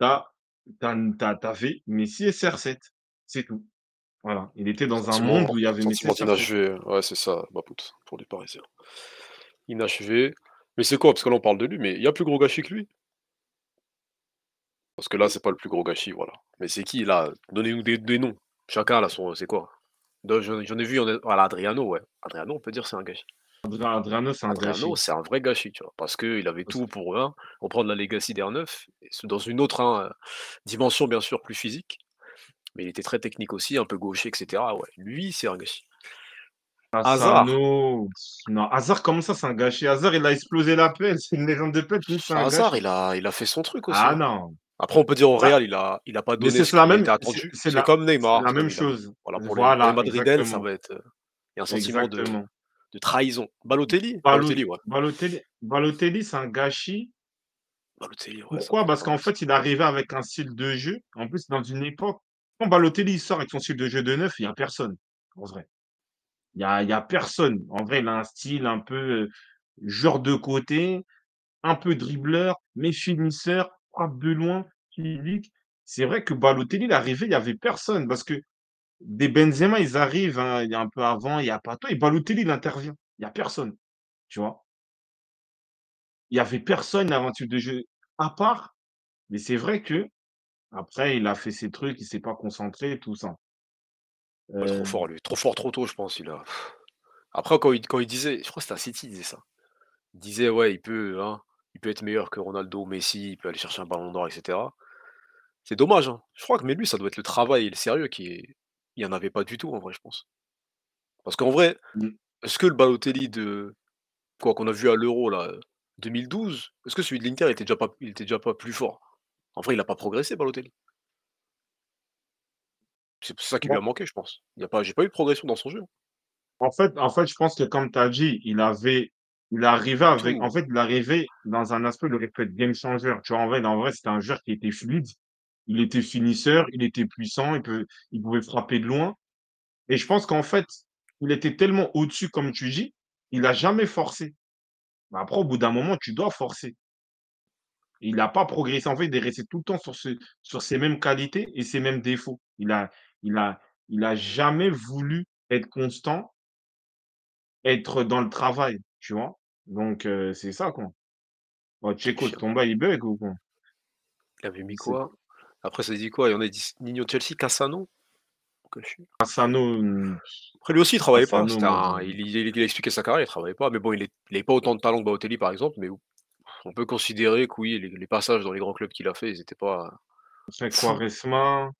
tu as tu as tu avais Messi et CR7, c'est tout. Voilà, il était dans un monde où il y avait Messi et sentiment CR7. d'inachevé, ouais, c'est ça, pour les Parisiens. Inachevé, mais c'est quoi? Parce que là, on parle de lui, mais il y a plus gros gâchis que lui? Parce que là, c'est pas le plus gros gâchis, voilà. Mais c'est qui là? Donnez-nous des des noms. Chacun là son c'est quoi? J'en j'en ai vu, voilà, Adriano, ouais. Adriano, on peut dire c'est un gâchis. Adrien Adriano, c'est un Adriano, gâchis. c'est un vrai gâchis, tu vois? Parce qu'il avait Parce tout pour, un reprendre la legacy d'R9 et ce dans une autre, hein, dimension bien sûr plus physique, mais il était très technique aussi, un peu gaucher et cetera, ouais. Lui, c'est un gâchis. Hazard, non, Hazard, comment ça, c'est un gâchis? Hazard, il a explosé la pelle, c'est une légende de pelle, c'est un Hazard, gâchis? il a il a fait son truc aussi, Ah hein. non, Après on peut dire au Real, il a il a pas mais donné c'est ce c'est la même c'est la comme Neymar, la même a chose. voilà, pour les Madridèles, ça va être, il y a un sentiment de de trahison. Balotelli? Balo Balotelli, ouais. Balotelli Balotelli, c'est un gâchis Balotelli, ouais, Pourquoi? Parce qu'en fait, il est arrivé avec un style de jeu, en plus dans une époque quand Balotelli, il sort avec son style de jeu de neuf, il y a personne, en vrai. Il y a il y a personne. En vrai, il a un style un peu, heu, joueur de côté, un peu dribbleur, mais finisseur, frappe de loin, physique. C'est vrai que Balotelli, arrivé, il y avait personne parce que des Benzema, ils arrivent, hein, il y a un peu avant, il y a Pato et Balotelli, il intervient. Il y a personne, tu vois? Il y avait personne avant de jeu, à part mais c'est vrai que Après, il a fait ses trucs, il s'est pas concentré, tout ça. Ouais, trop Heu, fort lui, trop fort trop tôt, je pense, il a Après quand il quand il disait je crois que c'était à City, il disait ça. Il disait: «Ouais, il peut, hein, il peut être meilleur que Ronaldo, Messi, il peut aller chercher un ballon d'or et cetera». C'est dommage, hein. Je crois que mais lui, ça doit être le travail et le sérieux qui est il y en avait pas du tout en vrai, je pense. Parce qu'en vrai, Mmh. est-ce que le Balotelli de quoi qu'on a vu à l'Euro là, heu, 2012, est-ce que celui de l'Inter était déjà pas il était déjà pas plus fort? En vrai, il a pas progressé Balotelli. C'est ça qui lui a Bon, manqué, je pense. Il y a pas j'ai pas eu de progression dans son jeu. en fait en fait, je pense que comme tu as dit, il avait il arrivait avec en fait, il arrivait dans un aspect, il aurait pu être game changer. Tu vois? En vrai en vrai, c'était un joueur qui était fluide, il était finisseur, il était puissant, il peut il pouvait frapper de loin et je pense qu'en fait, il était tellement au-dessus comme tu dis, il a jamais forcé. Mais après, au bout d'un moment, tu dois forcer. Il a pas progressé. En fait, il est resté tout le temps sur ce sur ses mêmes qualités et ses mêmes défauts. Il a il a il a jamais voulu être constant, être dans le travail, tu vois? Donc heu, c'est ça, quoi. Oh, Tchéco, je bail, il bug ou quoi? Il avait mis C'est quoi? Après ça dit quoi? Il y en a, ils disent Nino Chelsea, Cassano? Cassano, mmh, Après lui aussi il travaillait pas, Cassano, c'était un il il il a expliqué sa carrière, il travaillait pas, mais bon il est il avait pas autant de talent que Balotelli par exemple, mais on peut considérer que oui, les les passages dans les grands clubs qu'il a fait, ils étaient pas après fous. Quaresma,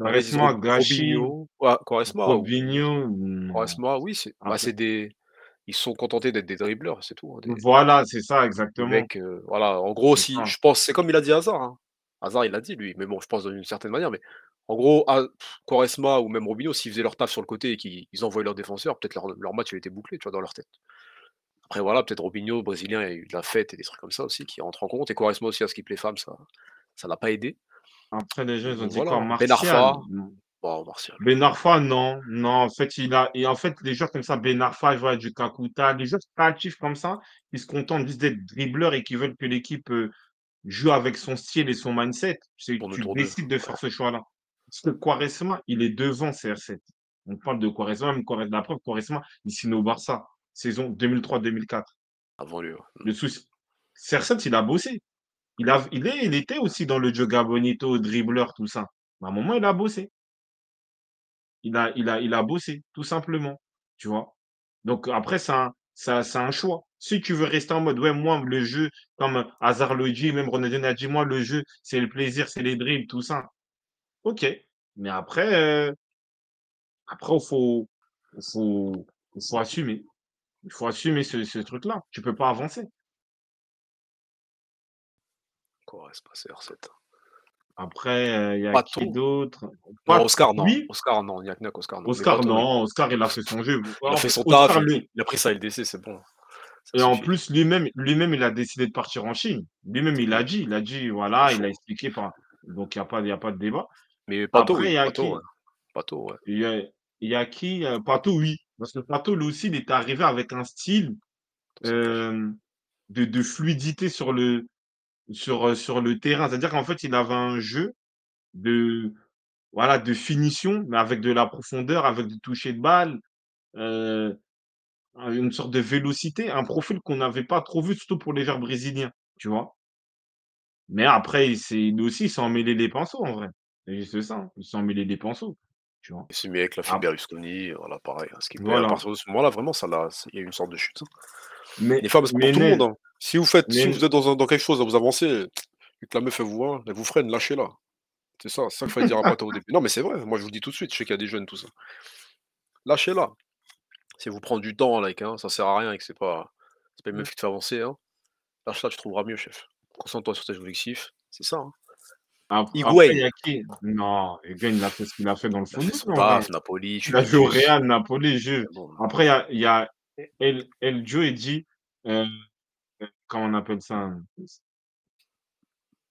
a, ils disent Rob Quaresma, Gachi, Robinho, ouais, Quaresma ou Robinho, non. Quaresma, oui, c'est bah, Après c'est des ils sont contentés d'être des dribbleurs, c'est tout, hein, des voilà, c'est ça, exactement. mecs, heu, voilà, en gros si ça. je pense c'est comme il a dit Hazard, hein. Hazard il l'a dit lui, mais bon je pense d'une certaine manière, mais en gros, ha Quaresma ou même Robinho, s'ils faisaient leur taf sur le côté et qu'ils ils envoyaient leurs défenseurs, peut-être leur leur match il était bouclé, tu vois, dans leur tête. Après voilà, peut-être Robinho, brésilien, il y a eu de la fête et des trucs comme ça aussi qui rentrent en compte et Quaresma aussi à skip les femmes, ça ça l'a pas aidé. Après les gens, ils ont dit voilà, quoi? Bon Ben Arfa, non, non, en fait, il a et en fait, les joueurs comme ça, Ben Arfa, je vois du Kakuta, les joueurs créatifs comme ça, qui se contentent juste d'être dribbleurs et qui veulent que l'équipe, heu, joue avec son style et son mindset, c'est tu d'eux, décides de faire ce choix-là. Parce que Quaresma, il est devant CR7. On parle de Quaresma, même Quaresma la preuve, Quaresma, il signe au Barça, saison 2003-2004. avant lui, ouais. Le souci CR7, il a bossé. Il a il est il était aussi dans le Joga Bonito, dribbleur, tout ça. Mais à un moment, il a bossé. Il a il a bossé, tout simplement, tu vois? Donc après c'est un un c'est un choix. Si tu veux rester en mode: «Ouais, moi, le jeu», comme Hazard le dit, même Ronaldinho a dit: «Moi, le jeu, c'est le plaisir, c'est les dribbles», tout ça. OK, mais après, heu, après il faut faut assumer. Il faut assumer ce truc-là. Tu peux pas avancer. Quaresma, CR7. Après, il y a qui Pato? d'autre? Non, Oscar non, Oscar non, Nyakniak, Oscar non, Oscar Pato non, Oscar il a fait son jeu. il a fait son taf, Oscar il il a pris sa LDC, c'est bon, Et en plus, lui-même lui-même, il a décidé de partir en Chine. Lui-même, il l'a dit. Il a dit, il voilà, il a expliqué par donc il y a pas il y a pas de débat. Mais Pato Après, il oui, y a Pato ouais, qui? Pato ouais, Il y a il y a qui? Heu, Pato, oui. Parce que Pato, lui aussi, il est arrivé avec un style, de de fluidité sur le sur, sur le terrain. C'est-à-dire qu'en fait, il avait un jeu de voilà, de finition, mais avec de la profondeur, avec du toucher de balle, une sorte de vélocité, un profil qu'on n'avait pas trop vu, surtout pour les joueurs brésiliens, tu vois? Mais après, lui aussi, il s'est emmêlé les pinceaux en vrai. C'est juste ça, hein. Il s'est emmêlé les pinceaux, tu vois? Il s'est mis avec la fille Ah, Berlusconi, voilà pareil, hein, skipper à voilà. partir de ce moment-là vraiment ça il y a eu une sorte de chute, hein. Mais Les femmes, c'est pas pour mais tout le monde, hein. Si vous faites si vous êtes dans un dans quelque chose, là, vous avancez et que la meuf elle vous voit, elle vous freine, lâchez-la. C'est ça, c'est ça qu'il fallait dire à Pato au début. Non mais c'est vrai, moi je vous le dis tout de suite, je sais qu'il y a des jeunes tout ça. Lâchez-la. Si vous prend du temps like, hein, ça sert à rien et que c'est pas c'est pas une meuf qui te fait avancer, hein, lâche-la, tu trouveras mieux chef. Concentre-toi sur tes objectifs, c'est ça, hein. ap après il y a qui? Non, Higuain, il a fait ce qu'il a fait dans le il a fait football son en vrai. taf, Napoli, Il a joué au Real, Napoli, bon. après il y a il y a El El Djouedi, heu, comment on appelle ça?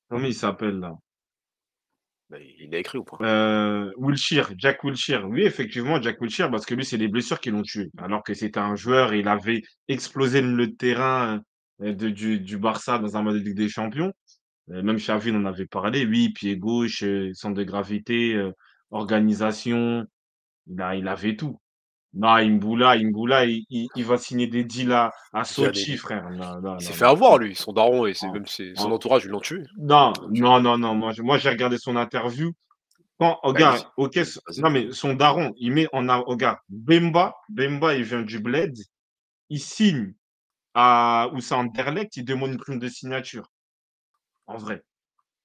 Comment il s'appelle là? Bah, il a écrit ou pas? Heu, Wilshere, Jack Wilshere. Oui, effectivement, Jack Wilshere, parce que lui, c'est les blessures qui l'ont tué. Alors que c'était un joueur, il avait explosé le terrain, de du du Barça dans un mode de Ligue des Champions. Même Xavi en avait parlé. Oui, pied gauche, centre de gravité, organisation, il a il avait tout. Non, Imbula Imbula, il il il va signer des deals à à Sochi, frère. Non, non, Il s'est fait avoir lui, son daron et même ses son en entourage, ils l'ont tué. non, non, non, non, moi, j'ai regardé son interview. Quand Bah, regarde, OK, non mais son daron, il met en a regarde, Bemba Bemba, il vient du bled, il signe à Anderlecht, il demande une prime de signature, en vrai.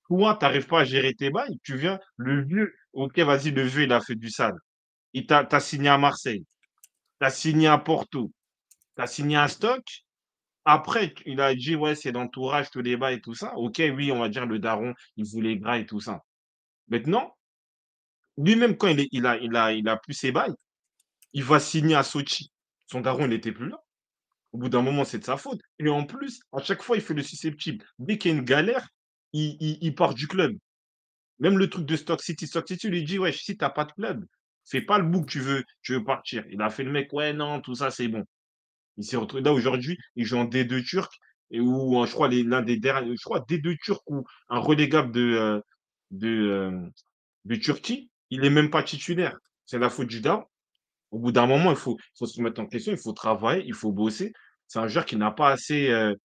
Toi, tu arrives pas à gérer tes bails, tu viens le vieux, OK, vas-y, le vieux, il a fait du sale. Il t'a signé à Marseille, tu as signé à Porto, tu as signé à Stoke. Après, il a dit: «Ouais, c'est l'entourage, les bails et tout ça». OK, oui, on va dire le daron, il voulait gras et tout ça. Maintenant, lui-même quand il est a il a il a plus ses bails, il va signer à Sotchi. Son daron, il était plus là. Au bout d'un moment, c'est de sa faute et en plus, à chaque fois, il fait le susceptible. Dès qu'il y a une galère, il il part du club. Même le truc de Stoke City, Stoke City lui dit: «Wesh, si tu as pas de club, c'est pas le que tu veux tu veux partir». Il a fait le mec: «Ouais, non, tout ça, c'est bon». Il s'est retrouvé là aujourd'hui, il joue en D2 turc et où, heu, je crois l'un des derniers je crois D2 turc ou un relégable de, heu, de, hem, de Turquie, il est même pas titulaire. C'est la faute du daron. Au bout d'un moment, il faut faut se remettre en question, il faut travailler, il faut bosser. C'est un joueur qui n'a pas assez, heu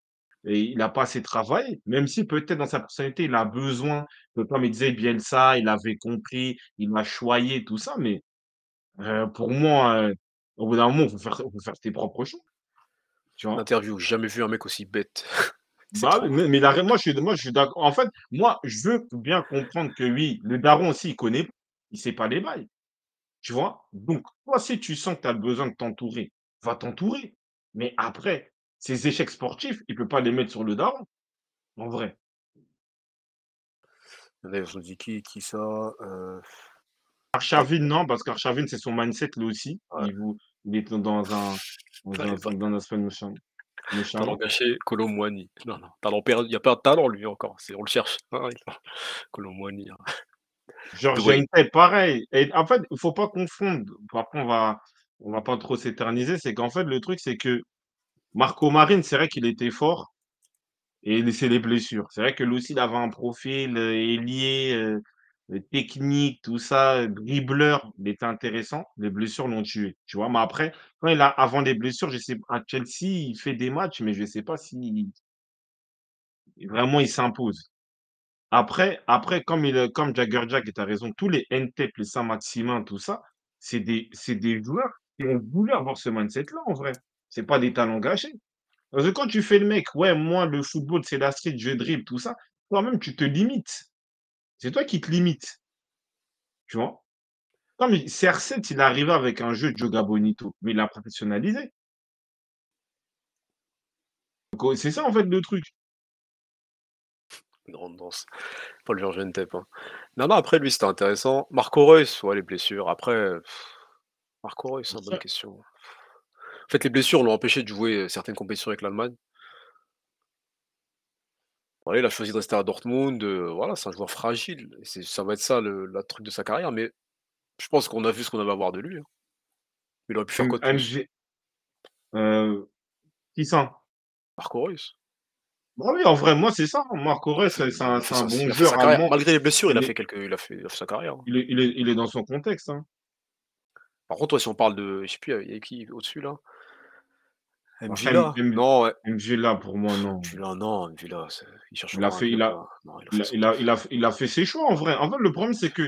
et il a pas assez travaillé, même si peut-être dans sa personnalité, il a besoin, comme il disait Bielsa, il avait compris, il m'a choyé, tout ça, mais heu, pour moi, heu, au bout d'un moment, il faut faire faut faire tes propres choix, tu vois? L'interview, j'ai jamais vu un mec aussi bête. [laughs] Bah, mais mais la moi, je suis moi, je suis d'accord. En fait, moi, je veux bien comprendre que oui, le daron aussi, il connaît pas, il sait pas les bails, tu vois? Donc toi, si tu sens que tu as besoin de t'entourer, va t'entourer. Mais après, ces échecs sportifs, il peut pas les mettre sur le daron, en vrai. D'ailleurs, je me dis: «Qui qui ça?» heu, Arshavin, non, parce qu'Arshavin, c'est son mindset lui aussi. ouais, Il est dans un dans un dans aspect méchant Talent gâché. Non, non, talent perdu, il y a pas de talent lui encore, c'est on le cherche. [laughs] Il Kolo [laughs] Muani, hein. Georges pareil et en fait, il faut pas confondre. Après, on va on va pas trop s'éterniser. C'est qu'en fait, le truc, c'est que Marco Marin, c'est vrai qu'il était fort et c'est les blessures. C'est vrai que lui aussi, il avait un profil, heu heu, technique, tout ça, dribbleur, il était intéressant. Les blessures l'ont tué, tu vois? Mais après, quand il a avant les blessures, je sais à Chelsea, il fait des matchs, mais je sais pas si vraiment il s'impose. Après après comme il, comme Jagger Jack et tu as raison, tous les Ntep, les Saint-Maximin, tout ça, c'est des c'est des joueurs qui ont voulu avoir ce mindset-là, en vrai. C'est pas des talents gâchés. Parce que quand tu fais le mec: «Ouais, moi, le football, c'est la street, je dribble», tout ça, toi-même, tu te limites. C'est toi qui te limites, tu vois? Comme il CR7, il est arrivé avec un jeu de Joga Bonito, mais il l'a professionnalisé. Heu, c'est ça, en fait, le truc. Grande danse. Paul Georges Ntep, hein. Non, non, après lui, c'était intéressant. Marco Reus, ouais, les blessures. Après, Marco Reus, hein, bonne question. En fait, les blessures l'ont empêché de jouer, certaines compétitions avec l'Allemagne. Voilà, il a choisi de rester à Dortmund, heu, voilà, c'est un joueur fragile et c'est ça va être ça le la truc de sa carrière, mais je pense qu'on a vu ce qu'on avait à voir de lui, hein. Il aurait pu faire quoi de plus? MG ça? Marco Reus. Bah, oui, en vrai, moi, c'est ça. Marco a Reus, c'est c'est un il a c'est fait un sa bon il a fait sa joueur carrière. allemand. Malgré les blessures, il a Il est fait quelques il a fait il a fait sa carrière, hein. il est il est il est dans son contexte, hein. Par contre, ouais, si on parle de je sais plus, il y avait qui au-dessus là? Mvila? M Non, ouais. Mvila, pour moi, non. Mvila, non, Mvila, il cherche Il a fait club il a là. Non, il a il fait a son il a taf. il a il a fait ses choix, en vrai. En fait, le problème, c'est que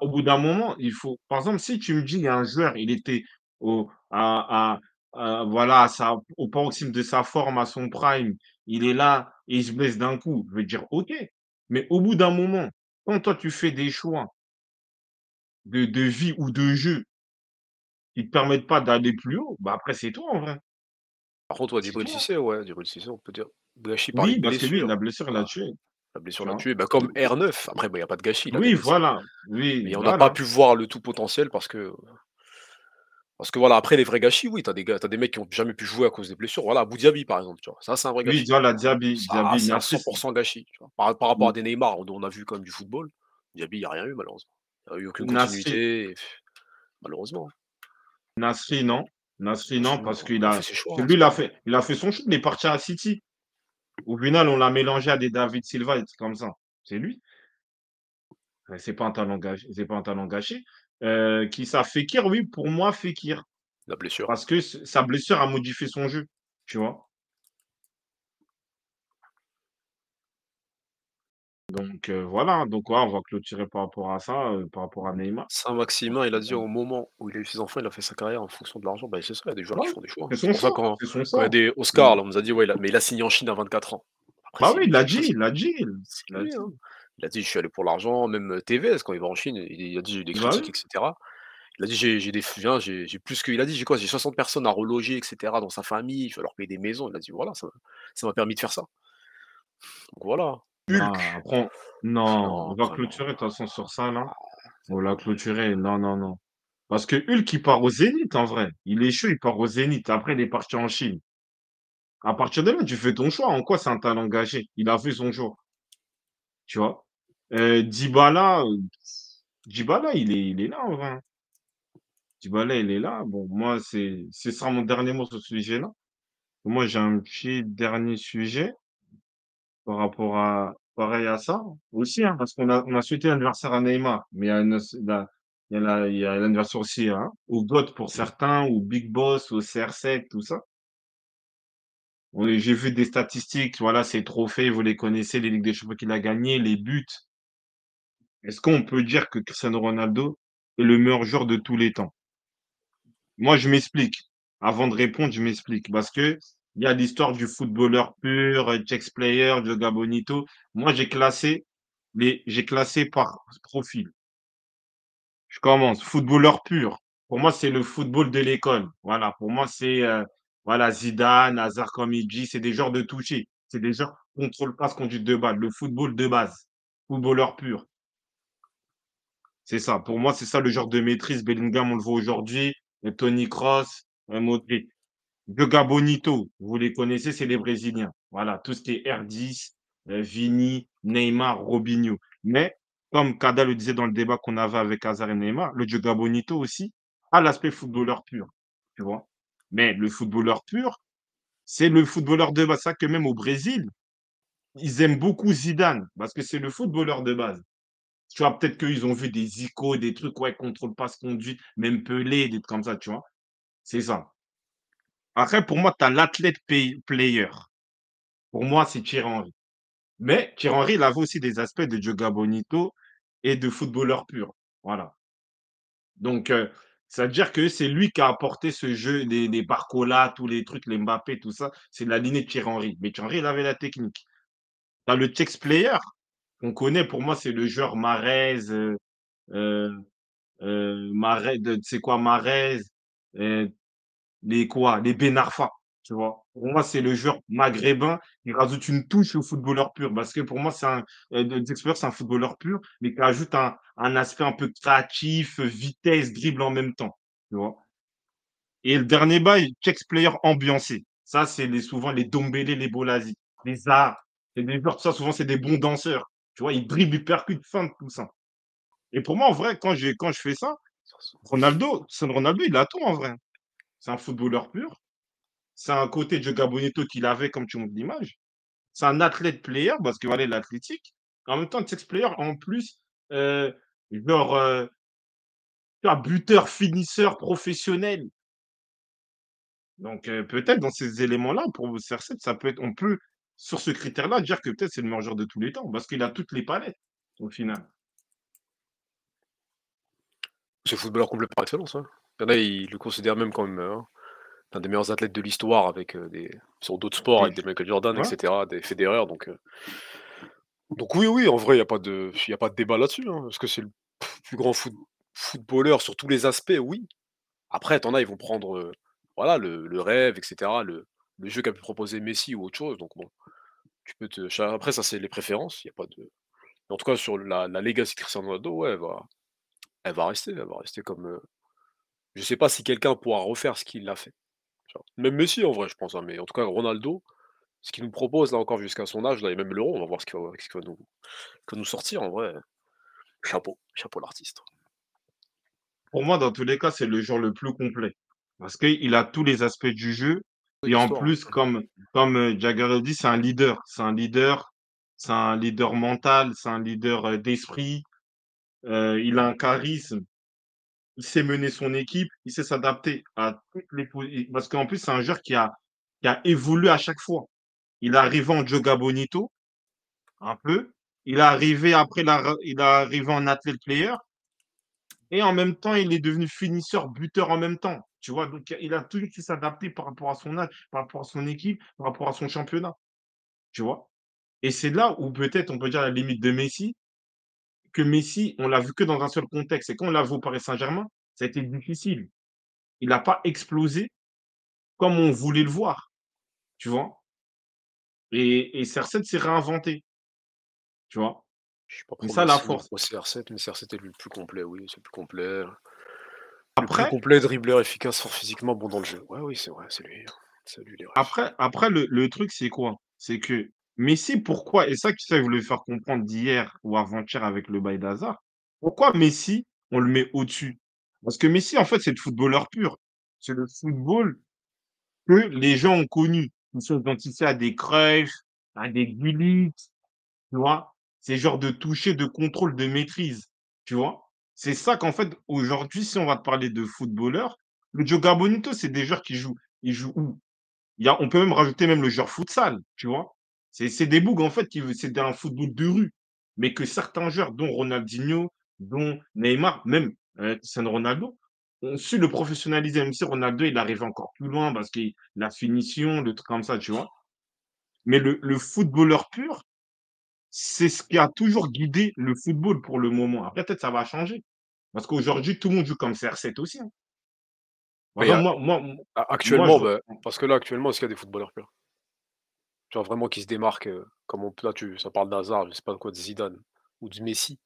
au bout d'un moment, il faut par exemple, si tu me dis, il y a un joueur, il était au à à à voilà, à sa au paroxysme de sa forme, à son prime, il est là et il se blesse d'un coup, je vais dire: «OK». Mais au bout d'un moment, quand toi, tu fais des choix de de vie ou de jeu qui te permettent pas d'aller plus haut, bah, après, c'est toi, en vrai. Par contre, ouais, C'est Djibril toi. Cissé, ouais, Djibril Cissé, on peut dire gâchis par les Oui, parce que lui, la blessure l'a tué, la blessure tu l'a vois? tué, bah, comme R9. Après, bah, il y a pas de gâchis, il a Oui, voilà. Oui, mais on n'a pas voilà. pu voir le tout potentiel parce que parce que voilà, après les vrais gâchis, oui, tu as des gars tu as des mecs qui ont jamais pu jouer à cause des blessures. Voilà, Boudiaby, par exemple, tu vois? Ça, c'est un vrai Oui, gâchis. voilà, Diaby Ça, Diaby, c'est un Nasri, cent c'est pour 100 gâchis, tu vois? Par par rapport à des Neymar, dont on a vu quand même du football, Diaby, il y a rien eu malheureusement. Il y a eu aucune Nasri continuité et malheureusement. Nasri, non. Nasri, non, parce qu'il il a choix, hein, lui, il a fait il a fait son choix, il est parti à City. Au final, on l'a mélangé à des David Silva et comme ça. C'est lui. C'est pas un talent gâché c'est pas un talent gâché. Heu, qui ça? Fekir, oui, pour moi, Fekir, la blessure. parce que sa blessure a modifié son jeu, tu vois? Donc heu, voilà, donc ouais, on va clôturer par rapport à ça, heu, par rapport à Neymar. Saint-Maximin, il a dit au moment où il a eu ses enfants, il a fait sa carrière en fonction de l'argent. Bah, c'est ça, il y a des joueurs Ouais, qui font des choix. c'est C'est son pour ça choix, quand c'est son quand il y a des Mmh. Oscars là, on nous a dit: «Ouais, il a mais il a signé en Chine à 24 ans». Après Bah c'est oui, il l'a après dit, c'est il l'a dit, c'est il l'a lui, dit. hein. Il a dit: «Je suis allé pour l'argent», même, heu, Tevez quand il va en Chine, il il a dit: «J'ai eu des Bah critiques oui. et cetera». Il a dit: «J'ai j'ai des f viens, j'ai j'ai plus que» il a dit: «J'ai quoi? J'ai 60 personnes à reloger et cetera dans sa famille, je vais leur payer des maisons». Il a dit: «Voilà, ça ça m'a permis de faire ça». Donc voilà. Hulk, non, non, on va clôturer de toute façon sur ça là. On bon. clôturer, non, non, non. Parce que Hulk, il part au Zénith en vrai. Il est chaud, il part au Zénith. Après, il est parti en Chine. À partir de là, tu fais ton choix. En quoi c'est un talent gâché? Il a fait son choix, tu vois? Heu, Dybala, heu, Dybala, il est il est là en vrai. Dybala, il est là. Bon, moi, c'est ce sera mon dernier mot sur ce sujet-là. Moi, j'ai un petit dernier sujet par rapport à pareil à ça aussi, hein, parce qu'on a on a souhaité l'anniversaire à Neymar, mais il y a une il y a l'anniversaire aussi, hein, au GOAT pour certains, au Big Boss, au CR7, tout ça. J'ai vu des statistiques, voilà, ses trophées, vous les connaissez, les Ligues des champions qu'il a gagnées, les buts. Est-ce qu'on peut dire que Cristiano Ronaldo est le meilleur joueur de tous les temps? Moi, je m'explique. Avant de répondre, je m'explique. Parce que il y a l'histoire du footballeur pur, heu, Chex Player, Joga Bonito. Moi, j'ai classé les j'ai classé par profil. Je commence, footballeur pur. Pour moi, c'est le football de l'école. Voilà, pour moi, c'est, heu, voilà, Zidane, Hazard, comme c'est des genres de toucher. C'est des genres contrôle passe, conduite de balle, le football de base, footballeur pur. C'est ça. Pour moi, c'est ça le genre de maîtrise. Bellingham, on le voit aujourd'hui, Toni Kroos, heu, Modric. Joga Bonito, vous les connaissez, c'est les Brésiliens. Voilà, tout ce qui est R10, heu, Vini, Neymar, Robinho. Mais comme Kada le disait dans le débat qu'on avait avec Hazard et Neymar, le Joga Bonito aussi a l'aspect footballeur pur, tu vois? Mais le footballeur pur, c'est le footballeur de base. Ça que même au Brésil, ils aiment beaucoup Zidane parce que c'est le footballeur de base. Tu vois, peut-être qu'ils ont vu des icônes, des trucs, ouais, contrôle passe conduite, même Pelé, des trucs comme ça, tu vois? C'est ça. Après, pour moi, tu as l'athlète player. Pour moi, c'est Thierry Henry. Mais Thierry Henry, il avait aussi des aspects de Joga Bonito et de footballeur pur. Voilà. Donc, heu, ça veut dire que c'est lui qui a apporté ce jeu, les les Barcola, tous les trucs, les Mbappé, tout ça, c'est la lignée de Thierry Henry. Mais Thierry il avait la technique. Tu le Chex Player, qu'on connaît, pour moi, c'est le joueur heu heu, Mahrez de c'est quoi? Mahrez, heu Les quoi? Les Ben Arfa, tu vois? Pour moi, c'est le joueur maghrébin qui rajoute une touche au footballeur pur parce que pour moi, c'est un de Dexter, c'est un footballeur pur, mais qui ajoute un un aspect un peu créatif, vitesse, dribble en même temps, tu vois? Et le dernier bail, Chex player ambiancé. Ça, c'est les souvent les Dombele, les Bolasie, les Zaha. C'est des joueurs, ça souvent, c'est des bons danseurs, tu vois? Ils dribblent, ils percutent, feintent, tout ça. Et pour moi, en vrai, quand quand je fais ça, Ronaldo, Ronaldo, il a tout en vrai. C'est un footballeur pur, C'est un côté Joga Bonito qu'il avait, comme tu montres l'image. C'est un athlète player parce que voilà, il est athlétique. En même temps, sex player en plus, heu, genre, vois, buteur, finisseur professionnel. Donc, heu, peut-être dans ces éléments-là, pour CR7, ça peut être on peut, sur ce critère-là, dire que peut-être c'est le meilleur joueur de tous les temps parce qu'il a toutes les palettes, au final. C'est footballeur complet par excellence, hein. Il y en a, ils le considèrent même comme, heu, l'un des meilleurs athlètes de l'histoire avec, des sur d'autres sports, avec des Michael Jordan et ouais, cetera, des Federer donc donc oui, oui, en vrai, il y a pas de il y a pas de débat là-dessus, hein. Est-ce que c'est le plus grand foot footballeur sur tous les aspects? Oui. Après, tu en as, ils vont prendre, voilà, le le rêve et cetera, le le jeu qu'a pu proposer Messi ou autre chose donc bon, tu peux te cha après ça, c'est les préférences, il y a pas de mais en tout cas sur la la legacy de Cristiano Ronaldo, ouais, elle va elle va rester elle va rester comme, je sais pas si quelqu'un pourra refaire ce qu'il a fait, tu vois? Même Messi en vrai, je pense, hein, mais en tout cas Ronaldo, ce qu'il nous propose là encore jusqu'à son âge là et même l'Euro, on va voir ce qu'il va ce qu'il va nous qu'il va nous sortir en vrai, chapeau, chapeau l'artiste. pour moi, dans tous les cas, c'est le joueur le plus complet parce qu'il a tous les aspects du jeu et en l'histoire, plus, comme comme, heu, Jagger le dit, c'est un leader. C'est un leader, c'est un leader mental, c'est un leader, heu, d'esprit, heu, il a un charisme, il sait mener son équipe, il sait s'adapter à toutes les po et parce qu'en plus, c'est un joueur qui a qui a évolué à chaque fois. Il est arrivé en Joga Bonito, un peu. il est arrivé après il arrivé en athlete player et en même temps, il est devenu finisseur, buteur en même temps, tu vois? Donc il a toujours su s'adapter par rapport à son âge, par rapport à son équipe, par rapport à son championnat, tu vois? Et c'est là où peut-être on peut dire la limite de Messi, que Messi, on l'a vu que dans un seul contexte et quand on l'a vu au Paris Saint-Germain, ça a été difficile. Il n'a pas explosé comme on voulait le voir, tu vois? Et et CR7 s'est réinventé, tu vois? Je suis pas C'est ça la force. au CR7, mais CR7 est le plus complet, oui, c'est le plus complet. Le plus Après complet, dribbleur efficace, fort physiquement, bon dans le jeu. Ouais, oui, c'est vrai, c'est lui, hein. Lui les après après le le truc, c'est quoi? C'est que Messi, pourquoi? Et ça ça, je voulais faire comprendre d'hier ou avant-hier avec le bail d'Hazard. Pourquoi Messi, on le met au-dessus? Parce que Messi, en fait, c'est le footballeur pur. C'est le football que les gens ont connu. Ils sont identifiés à des Cruyff, à des Gullit, tu vois? Ces genres de toucher, de contrôle, de maîtrise, tu vois? C'est ça qu'en fait, aujourd'hui, si on va te parler de footballeurs, le Joga Bonito, c'est des joueurs qui jouent ils jouent où? Il y a on peut même rajouter même le joueur futsal, tu vois? C'est c'est des bougs en fait qui c'est un football de rue, mais que certains joueurs, dont Ronaldinho, dont Neymar, même, Cristiano Ronaldo, ont su le professionnaliser. Même si Ronaldo, il arrive encore plus loin parce que la finition, le truc comme ça, tu vois? Mais le le footballeur pur, c'est ce qui a toujours guidé le football pour le moment. Après peut-être ça va changer, parce qu'aujourd'hui tout le monde joue comme CR7 aussi, hein. A moi moi je actuellement, bah, parce que là, actuellement, est-ce qu'il y a des footballeurs purs? Genre vraiment qui se démarquent, heu, comme on là tu ça parle d'Hazard, je sais pas quoi, de Zidane ou de Messi.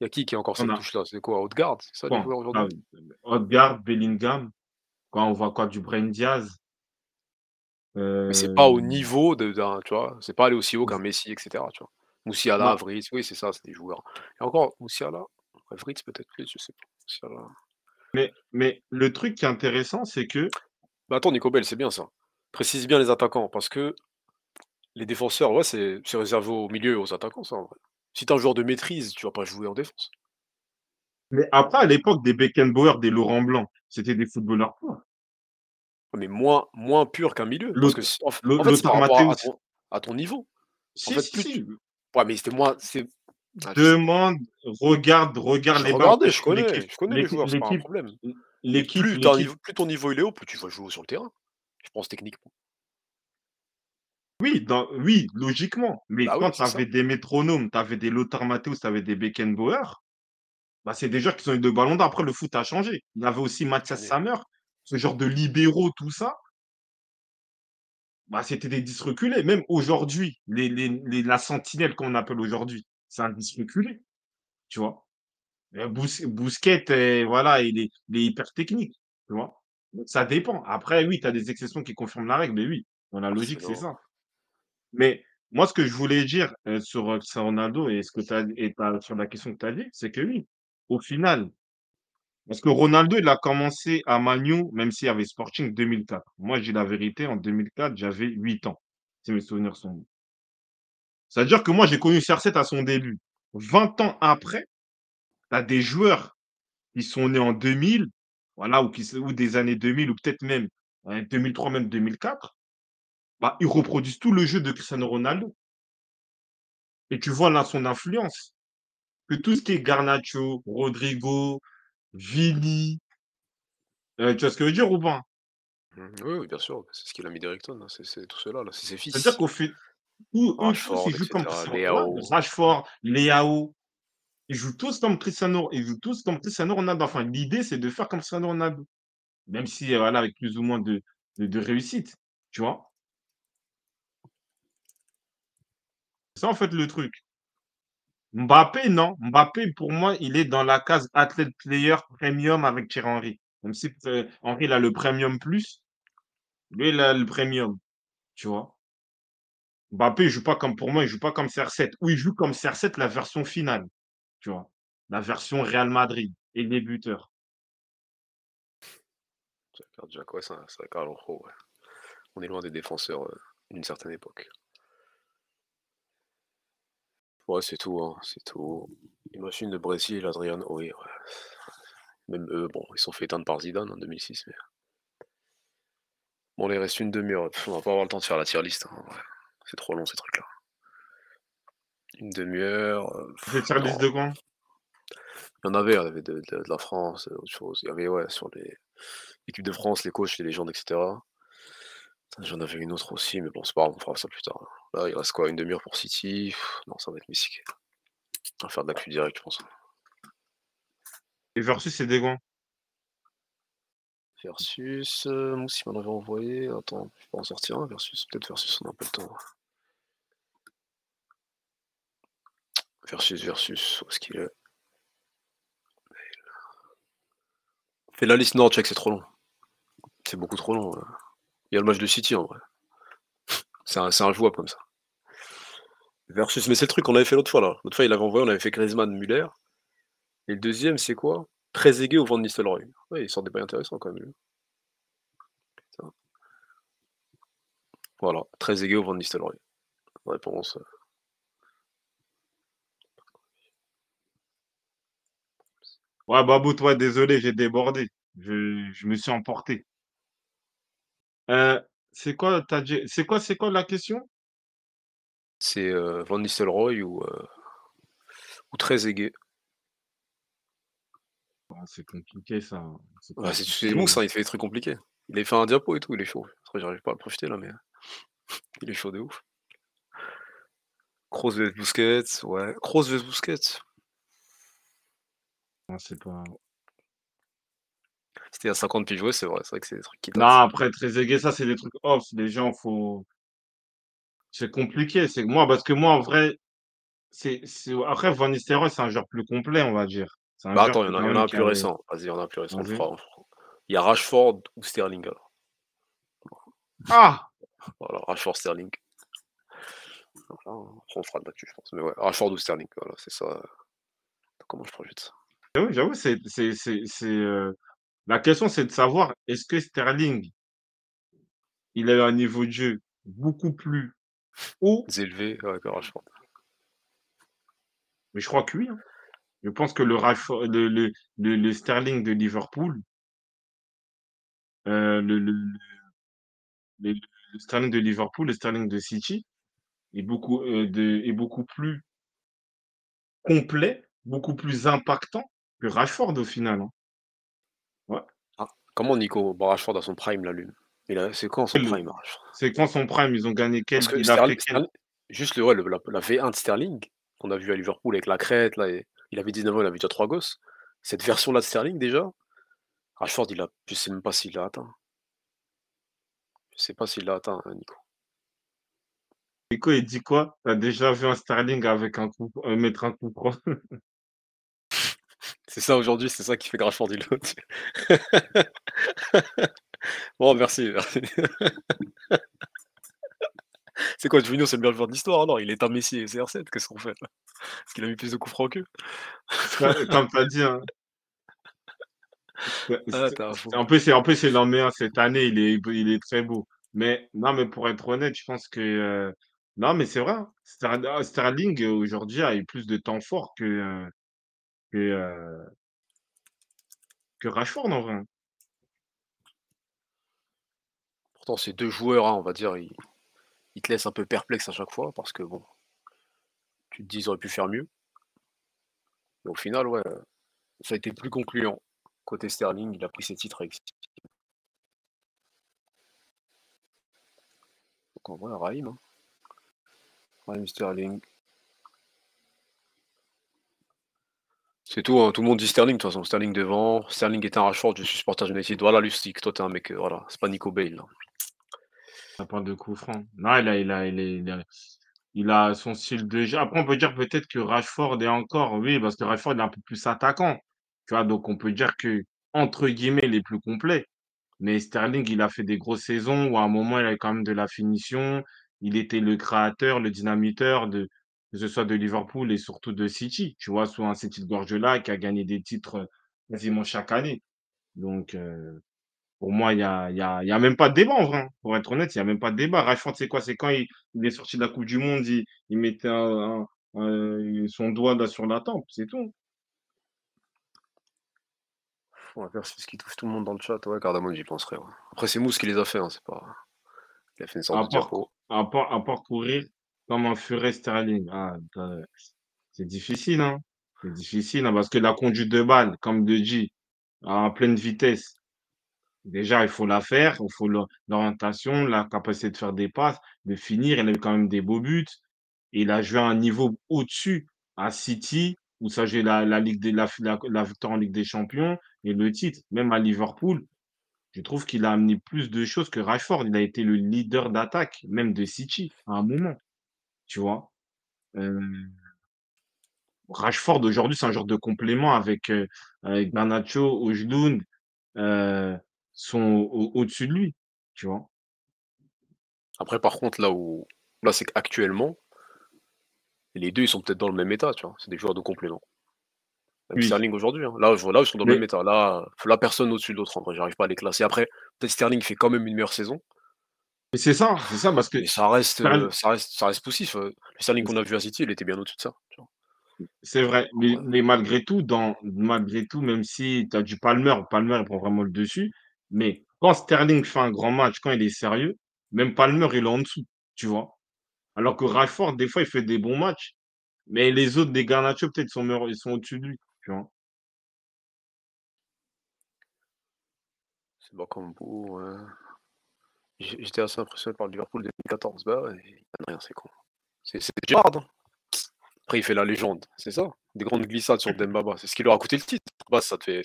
Il y a qui qui a encore on cette a touche-là? C'est quoi, Odegaard? C'est ça les Bon, joueurs ah aujourd'hui? oui, Odegaard, Bellingham, quand on voit quoi du Brahim Diaz, Mais c'est pas au niveau de d'un tu vois? C'est pas aller aussi haut qu'un z Messi et cetera, tu vois? Moussiala, bah, Vritz, oui c'est ça, c'est des joueurs et encore Moussiala, ouais Vritz peut-être plus, je sais pas. Moussiala mais mais le truc qui est intéressant, c'est que bah, attends Nico Bell, c'est bien ça. Précise bien les attaquants parce que les défenseurs, ouais, c'est c'est réservé aux milieux et aux attaquants ça, en vrai. Si tu es un joueur de maîtrise, tu vas pas jouer en défense. mais après à l'époque des Beckenbauer, des Laurent Blanc, c'était des footballeurs purs. Mais moins moins pur qu'un milieu parce que si en f Lo en fait, c'est par Lothar rapport à à Matthäus ton à ton niveau. En si, fait, si, plus tu si, ouais, mais c'était moins c'est ah, je sais pas. demande, regarde regarde J'ai les regardé, je l'équipe connais, je connais les l'équipe joueurs, c'est pas un l'équipe problème. L'équipe plus tu as un l'équipe niveau plus ton niveau il est haut, plus tu vas jouer sur le terrain, je pense techniquement. Oui, dans oui, logiquement, mais Bah oui, quand tu c'est ça. avais des métronomes, tu avais des Lothar Matthäus, tu avais des Beckenbauer Bah, c'est des joueurs qui ont eu de ballons d'or. Après, le foot a changé. Il y avait aussi Mathias Oui. Sammer, ce genre de libéraux, tout ça. Bah, c'était des 10 reculés. Même aujourd'hui, les, les, les- la sentinelle qu'on appelle aujourd'hui, c'est un 10 reculé, tu vois. Euh, Bous- Bousquet, euh, voilà, il est, il est hyper technique, tu vois. Donc, ça dépend. Après, oui, tu as des exceptions qui confirment la règle, mais oui, dans la logique, c'est Marcelo. ça. Mais moi, ce que je voulais dire euh, sur euh, Ronaldo et ce que tu as, et t'as- sur la question que tu as dit, c'est que oui, au final, Parce que Ronaldo, il a commencé à Man U, même s'il y avait Sporting 2004. Moi, je dis la vérité, en 2004, j'avais 8 ans, si mes souvenirs sont bons. C'est-à-dire que moi, j'ai connu CR7 à son début. 20 ans après, tu as des joueurs qui sont nés en 2000, voilà, ou, qui, ou des années 2000, ou peut-être même euh, 2003, même 2004. Bah, ils reproduisent tout le jeu de Cristiano Ronaldo. Et tu vois là son influence. Que tout ce qui est Garnacho, Rodrigo, Vini, euh, tu vois ce que je veux dire pas? Mmh, oui, oui, bien sûr, c'est ce qu'il a mis hein, c'est tout cela là, c'est ses C'est-à-dire fils. qu'au fait, ils Rashford et jouent comme Leao. Rashford, Leao, ils jouent tous comme Cristiano ils jouent tous comme Cristiano Ronaldo. Enfin, l'idée, c'est de faire comme Cristiano Ronaldo, même si, heu, voilà, avec plus ou moins de de de réussite, tu vois? C'est en fait, le truc. Mbappé, non. Mbappé, pour moi, il est dans la case athlete player premium avec Thierry Henry. Même si peut Henry, il a le premium plus, lui, il a le premium, tu vois? Mbappé, il joue pas comme pour moi, il joue pas comme CR7 ou il joue comme CR7 la version finale. Tu vois? La version Real Madrid et les buteurs. Jacques ouais, c'est un un ouais. On est loin des défenseurs, heu, d'une certaine époque. Ouais, c'est tout, hein, c'est tout. Imagine le Brésil, Adriano, oui, ouais. Même eux, bon, ils se sont fait éteindre par Zidane en 2006, mais bon, il reste une demi-heure, on va pas avoir le temps de faire la tier list, hein. C'est trop long ces trucs-là. 1/2 heure, heu, Des tiers listes non. de quand? Il y en avait, il y en avait de de de la France, autre chose. Il y avait, ouais, sur les l'équipe de France, les coachs, les légendes et cetera. J'en avais une autre aussi, mais bon, c'est pas grave, on fera ça plus tard. Là, il reste quoi? 1/2 heure pour City? Non, ça va être mystique. On va faire de l'actu direct, je pense. Et versus, c'est quand? Versus, heu, Mousse, il m'en avait envoyé. Attends, je peux en sortir un versus? Peut-être versus, on a un peu le temps. Versus, versus, où est-ce qu'il est? Fais la liste, non, check, c'est trop long. C'est beaucoup trop long, heu. Il y a le match de City, en vrai. C'est c'est injouable comme ça. Versus, mais c'est le truc qu'on avait fait l'autre fois, là. L'autre fois, il l'avait envoyé, on avait fait Griezmann, Müller et le 2e, c'est quoi? Trezeguet ou Van Nistelrooy. Ouais, il sort des bails intéressants quand même. Putain. Voilà, Trezeguet ou Van Nistelrooy. Réponse, heu Ouais, Babou, toi, désolé, j'ai débordé. Je je me suis emporté. Heu, c'est quoi c'est quoi c'est quoi la question? C'est, heu, Van Nistelrooy ou, heu, ou Trezeguet. Ah, c'est compliqué ça, hein. C'est Ouais, c'est c'est compliqué. Mousse, hein, il fait des trucs compliqués. Il avait fait un diapo et tout, il est chaud. J'arrive pas à le profiter là, mais [laughs] il est chaud de ouf. Kroos vs Busquets, ouais. Kroos vs Busquets. Non, c'est pas C'était il y a 5 ans depuis jouer, c'est vrai, c'est vrai que c'est des trucs qui Non, après Trezeguet, ça, c'est des trucs off. Les gens, faut c'est compliqué. C'est moi, parce que moi, en vrai, c'est c'est après Van Nistelrooy, c'est un joueur plus complet, on va dire. C'est un Bah, joueur attends, il y en a il y en a un plus récent. Vas-y, il y en a un plus récent, on le vas-y. fera on il y a Rashford ou Sterling alors. Ah! Voilà, Rashford, Sterling. On fera de l'actu, je pense. Mais ouais, Rashford ou Sterling, voilà, c'est ça, comment je projette ça? J'avoue j'avoue, c'est c'est c'est c'est, heu, la question, c'est de savoir, est-ce que Sterling il a eu un niveau de jeu beaucoup plus haut? Élevé, que Rashford. Mais je crois que oui, hein. Je pense que le Rashford le le le le Sterling de Liverpool le Sterling de Liverpool, le Sterling de City est beaucoup, heu, de est beaucoup plus complet, beaucoup plus impactant que Rashford au final, hein. Comment Nico? Rashford à son prime là, lui? A c'est quand son prime c'est quand son prime? Ils ont gagné quel? Que il a Sterling juste le ouais, le la la V1 de Sterling, qu'on a vu à Liverpool avec la crête là et il avait 19 ans, il avait déjà 3 gosses. Cette version-là de Sterling déjà, Rashford il a je sais même pas s'il l'a atteint. Je sais pas s'il l'a atteint, hein, Nico. Nico, il dit quoi? Tu as déjà vu un Sterling avec un coup heu, mettre un coup franc? [laughs] C'est ça aujourd'hui, c'est ça qui fait il est au-dessus. [laughs] Bon merci, merci. [laughs] C'est quoi Juninho, c'est le meilleur joueur de l'histoire? Non, il éteint Messi et CR7, qu'est-ce qu'on fait là? Parce qu'il a mis plus de coups francs qu'eux? Bah, comme tu as dit, hein. Ah, c'est un c'est en plus c'est en plus un cette année, il est il est très beau. Mais non, mais pour être honnête, je pense que, heu, non, mais c'est vrai, hein. Sterl Sterling, heu, aujourd'hui a eu plus de temps fort que, que, Rashford en vrai, hein. Pourtant ces 2 joueurs, hein, on va dire, ils te laissent un peu perplexe à chaque fois parce que bon tu te dis: «Ils auraient pu faire mieux». Mais au final, ouais, ça a été plus concluant. Côté Sterling, il a pris ses titres avec. Donc en vrai, Raheem, hein. Sterling. C'est tout, hein, tout le monde dit Sterling de toute façon. Sterling devant, Sterling éteint Rashford, je suis supporter d'United. Voilà Lustig, toi tu es un mec, heu, voilà, c'est pas Nico Bale, là. Ça parle de coup franc. Non, il a il a il est a il a son style de jeu. Après on peut dire peut-être que Rashford est encore oui, parce que Rashford est un peu plus attaquant, tu vois? Donc on peut dire qu'entre guillemets «il est plus complet». Mais Sterling, il a fait des grosses saisons où à un moment il avait quand même de la finition. Il était le créateur, le dynamiteur de que ce soit de Liverpool et surtout de City, tu vois? Sous un City de Guardiola qui a gagné des titres, heu, quasiment chaque année. Donc heu, pour moi, il y a y a y a même pas de débat en vrai, hein. Pour être honnête, il y a même pas de débat. Rashford, c'est quoi? C'est quand il il est sorti de la coupe du monde, il il mettait un un un son doigt là sur la tempe, c'est tout. On va faire ce qui touche tout le monde dans le chat, ouais, Cardamone, j'y penserai, ouais. Après c'est Mousse qui les a fait, hein, c'est pas il a fait une sorte À de part à part à part courir Comme un Furé Sterling. Ah, c'est difficile, hein. C'est difficile, hein, parce que la conduite de balle, comme de dit, en pleine vitesse, déjà, il faut la faire, il faut l'or l'orientation, la capacité de faire des passes, de finir. Il a eu quand même des beaux buts. Il a joué à un niveau au-dessus à City, où ça jouait la la la victoire en Ligue des champions et le titre. Même à Liverpool, je trouve qu'il a amené plus de choses que Rashford. Il a été le leader d'attaque, même de City, à un moment, tu vois? Hem Rashford aujourd'hui, c'est un genre de complément avec, heu, avec Garnacho, heu, sont au au-dessus de lui, tu vois? Après par contre là où là c'est qu'actuellement les 2 ils sont peut-être dans le même état, tu vois? C'est des joueurs de complément. Oui. Sterling aujourd'hui, hein, là là ils sont dans le Mais même état. Là, là personne au-dessus de l'autre en vrai, j'arrive pas à les classer. Après, peut-être Sterling fait quand même une meilleure saison mais c'est ça, c'est ça parce que mais ça reste, Sterl ça reste ça reste poussif, heu, le Sterling qu'on a vu à City, il était bien au-dessus de ça, c'est vrai, mais malgré tout dans malgré tout, même si tu as du Palmer, Palmer il prend vraiment le dessus, mais quand Sterling fait un grand match, quand il est sérieux, même Palmer il est en dessous, tu vois? Alors que Rashford, des fois, il fait des bons matchs, mais les autres des Garnacho peut-être ils sont meilleurs ils sont au-dessus de lui, tu vois? C'est Bakambu, heu, j'ai j'étais assez impressionné par le Liverpool 2014, bah il donne rien, c'est con. C'est Gerrard, hein. Après il fait la légende, c'est ça. Des grandes glissades sur Dembaba, c'est ce qui leur a coûté le titre. Bah ça te fait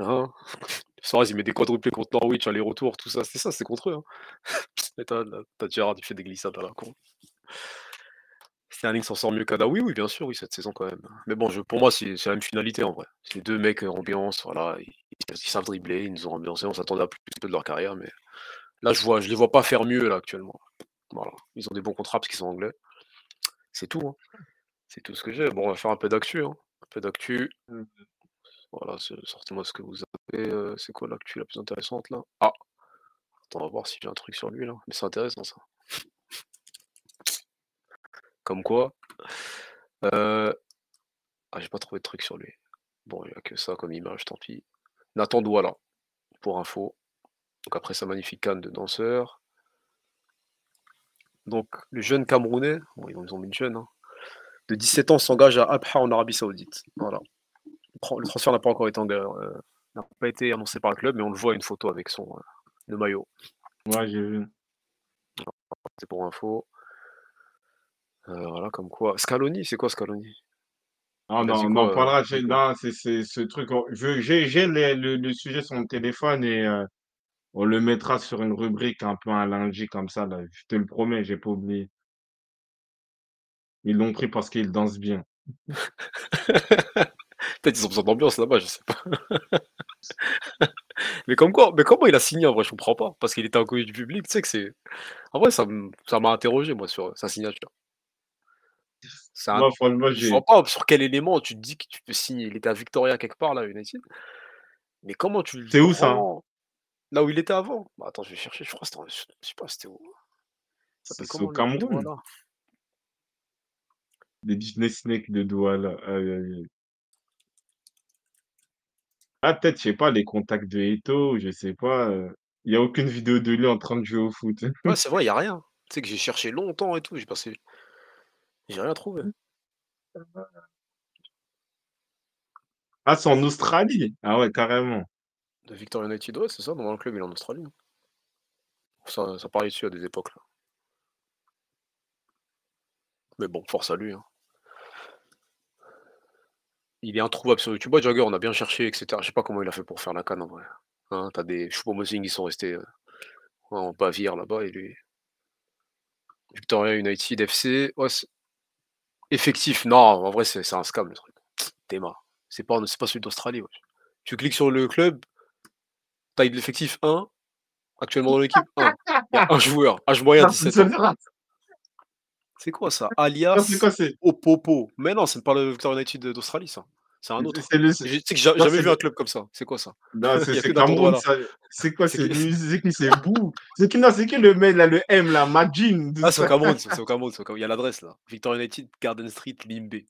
hein? [laughs] Suarez il met des quadruplés contre Norwich aller-retour, tout ça, c'est ça, c'est contre eux, hein. [laughs] Et tu as tu as Gerrard, il fait des glissades à la con. Sterling s'en sort mieux qu'Ada oui, bien sûr, oui, cette saison quand même. Mais bon, pour moi, c'est la même finalité en vrai. C'est 2 mecs, ambiance, voilà, ils savent dribbler, ils nous ont ambiancé, on s'attendait à plus de leur carrière, mais là, je vois je les vois pas faire mieux là actuellement. Voilà, ils ont des bons contrats parce qu'ils sont anglais. C'est tout, hein. C'est tout ce que j'ai. Bon, on va faire un peu d'actu, hein. Un peu d'actu. Voilà, sortez-moi ce que vous avez, heu, c'est quoi l'actu la plus intéressante là? Ah! Attends, on va voir si j'ai un truc sur lui là, mais c'est intéressant ça. Comme quoi, heu, ah j'ai pas trouvé de truc sur lui. Bon, il y a que ça comme image, tant pis. Nathan Douala, pour info. Donc après sa magnifique canne de danseur. Donc le jeune Camerounais, bon ils ont mis le jeune, hein, de 17 ans s'engage à Abha en Arabie Saoudite. Voilà. Le tran le transfert n'a pas encore été n'a pas été annoncé par le club, mais on le voit à une photo avec son, heu, le maillot. Ouais, j'ai vu. C'est pour info. Heu, voilà comme quoi Scaloni, c'est quoi Scaloni? Ah non, on en parlera, j'ai là, c'est c'est ce truc, on je j'ai j'ai les le le sujet sur mon téléphone et heu, on le mettra sur une rubrique un peu un lundi comme ça là, je te le promets, j'ai pas oublié. Ils l'ont pris parce qu'il danse bien. [laughs] Peut-être ils ont besoin d'ambiance là-bas, je sais pas. [laughs] Mais comme quoi mais comment il a signé en vrai? Je comprends pas, parce qu'il était inconnu du public, tu sais que c'est en vrai ça ça m'a interrogé moi sur, sa signature. C'est un Moi franchement, je vois j'ai pas sur quel élément tu te dis que tu peux signer. Il était à Victoria quelque part là, United, mais comment tu le c'est où ça? là où il était avant? Bah, attends, je vais chercher, je crois que c'était je sais pas c'était où? C'est au? Cameroun? Les Disney Snakes de Douala, aïe, aïe, aïe. Ah peut-être, je sais pas, les contacts de Eto'o, je sais pas, heu, il y a aucune vidéo de lui en train de jouer au foot. Ouais, [laughs] c'est vrai, il y a rien. Tu sais que j'ai cherché longtemps et tout, j'ai passé j'ai rien trouvé. Ah, c'est en Australie? Ah ouais, carrément. De Victoria United, ouais, c'est ça, dans le club, il est en Australie. Ça ça parlait dessus à des époques là. Mais bon, force à lui, hein. Il est introuvable sur YouTube. Jagger, on a bien cherché et cetera. Je sais pas comment il a fait pour faire la CAN en vrai. Hein, tu as des Choupo-Moting, ils sont restés, heu, en Bavière là-bas et lui Victoria United FC, ouais effectif, non, en vrai c'est un scam le truc. Théma, c'est pas c'est pas celui d'Australie. Tu cliques sur le club, taille de l'effectif 1, actuellement dans l'équipe 1. Il y a un joueur, âge moyen Non, 17 c'est ans. C'est quoi ça? Alias Opopo. Mais non, c'est pas le Victoria United d'Australie ça, c'est un autre. le tu sais que j'ai jamais vu un club comme ça. C'est quoi ça? non, [laughs] c'est Cameroun, ça c'est quoi? C'est [laughs] qui? C'est Bou? C'est qui? Non, c'est qui le mec là, le M là, Majin, ah, c'est au ça. Cameroun, ça, c'est au Cameroun. Il y a l'adresse là. Victoria United, Garden Street, Limbé.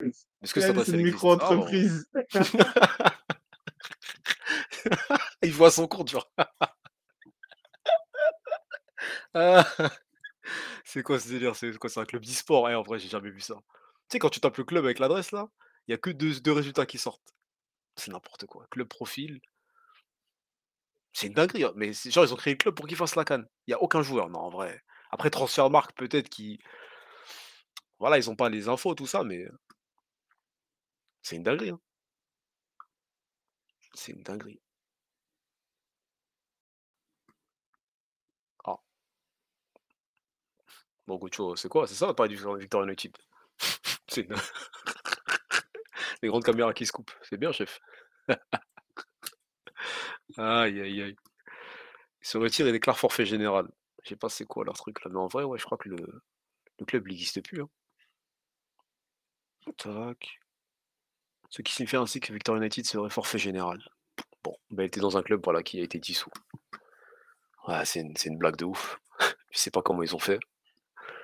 Est-ce que Ouais, c'est une? Ah micro-entreprise. [laughs] Il voit son compte, genre. C'est quoi ce délire? C'est quoi? C'est un club d'e-sport? En vrai, j'ai jamais vu ça. Tu sais, quand tu tapes le club avec l'adresse là, il y a que deux 2 résultats qui sortent. C'est n'importe quoi. Club profil. C'est une dinguerie, hein, mais genre ils ont créé le club pour qu'ils fassent la CAN. Il y a aucun joueur, non en vrai. Après Transfermarkt peut-être qui voilà, ils ont pas les infos tout ça, mais c'est une dinguerie, hein. C'est une dinguerie. Ah. Bon Gocho, c'est quoi? C'est ça, pas du Victorian [laughs] United? C'est une les grandes caméras qui se coupent. C'est bien chef. [laughs] Aïe, aïe, aïe. Il se retire et déclare forfait général. Je sais pas c'est quoi leur truc là, mais en vrai, ouais, je crois que le club il existe plus, hein. Tac. Ce qui signifie ainsi que Victorian United serait forfait général. Bon, bah, il était dans un club, voilà, qui a été dissous. Ouais, c'est une une blague de ouf. [laughs] Je sais pas comment ils ont fait.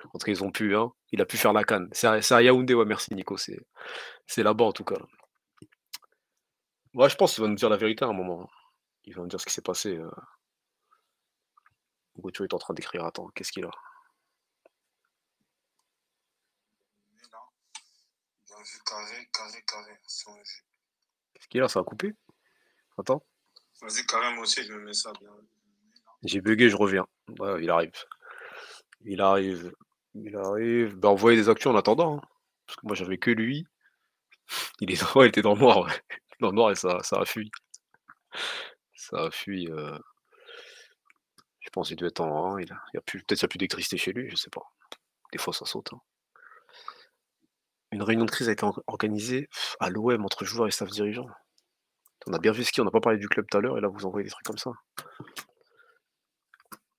En tout cas, ils ont pu, hein. Il a pu faire la CAN. C'est à Yaoundé, ouais, merci Nico, c'est là-bas en tout cas. Ouais, je pense qu'il va nous dire la vérité à un moment, hein. Il va nous dire ce qui s'est passé. Gocho est en train d'écrire, attends, qu'est-ce qu'il a? Carré, carré, carré. Qu'est-ce qu'il a? Ça a coupé? Attends. Vas-y, carré, moi aussi, je me mets ça bien. J'ai buggé, je reviens. Ouais, il arrive. Il arrive. Il arrive. Bah, envoyez des actus en attendant, hein. Parce que moi j'avais que lui. Il est [laughs] était dans le noir, ouais. Dans le noir et ça ça a fui. Ça a fui, heu je pense il devait être en il a il y a peut-être il y a plus d'électricité chez lui, je sais pas. Des fois ça saute, hein. Une réunion de crise a été or organisée à l'OM entre joueurs et staff dirigeant. On a bien vu ski, on n'a pas parlé du club tout à l'heure et là vous envoyez des trucs comme ça.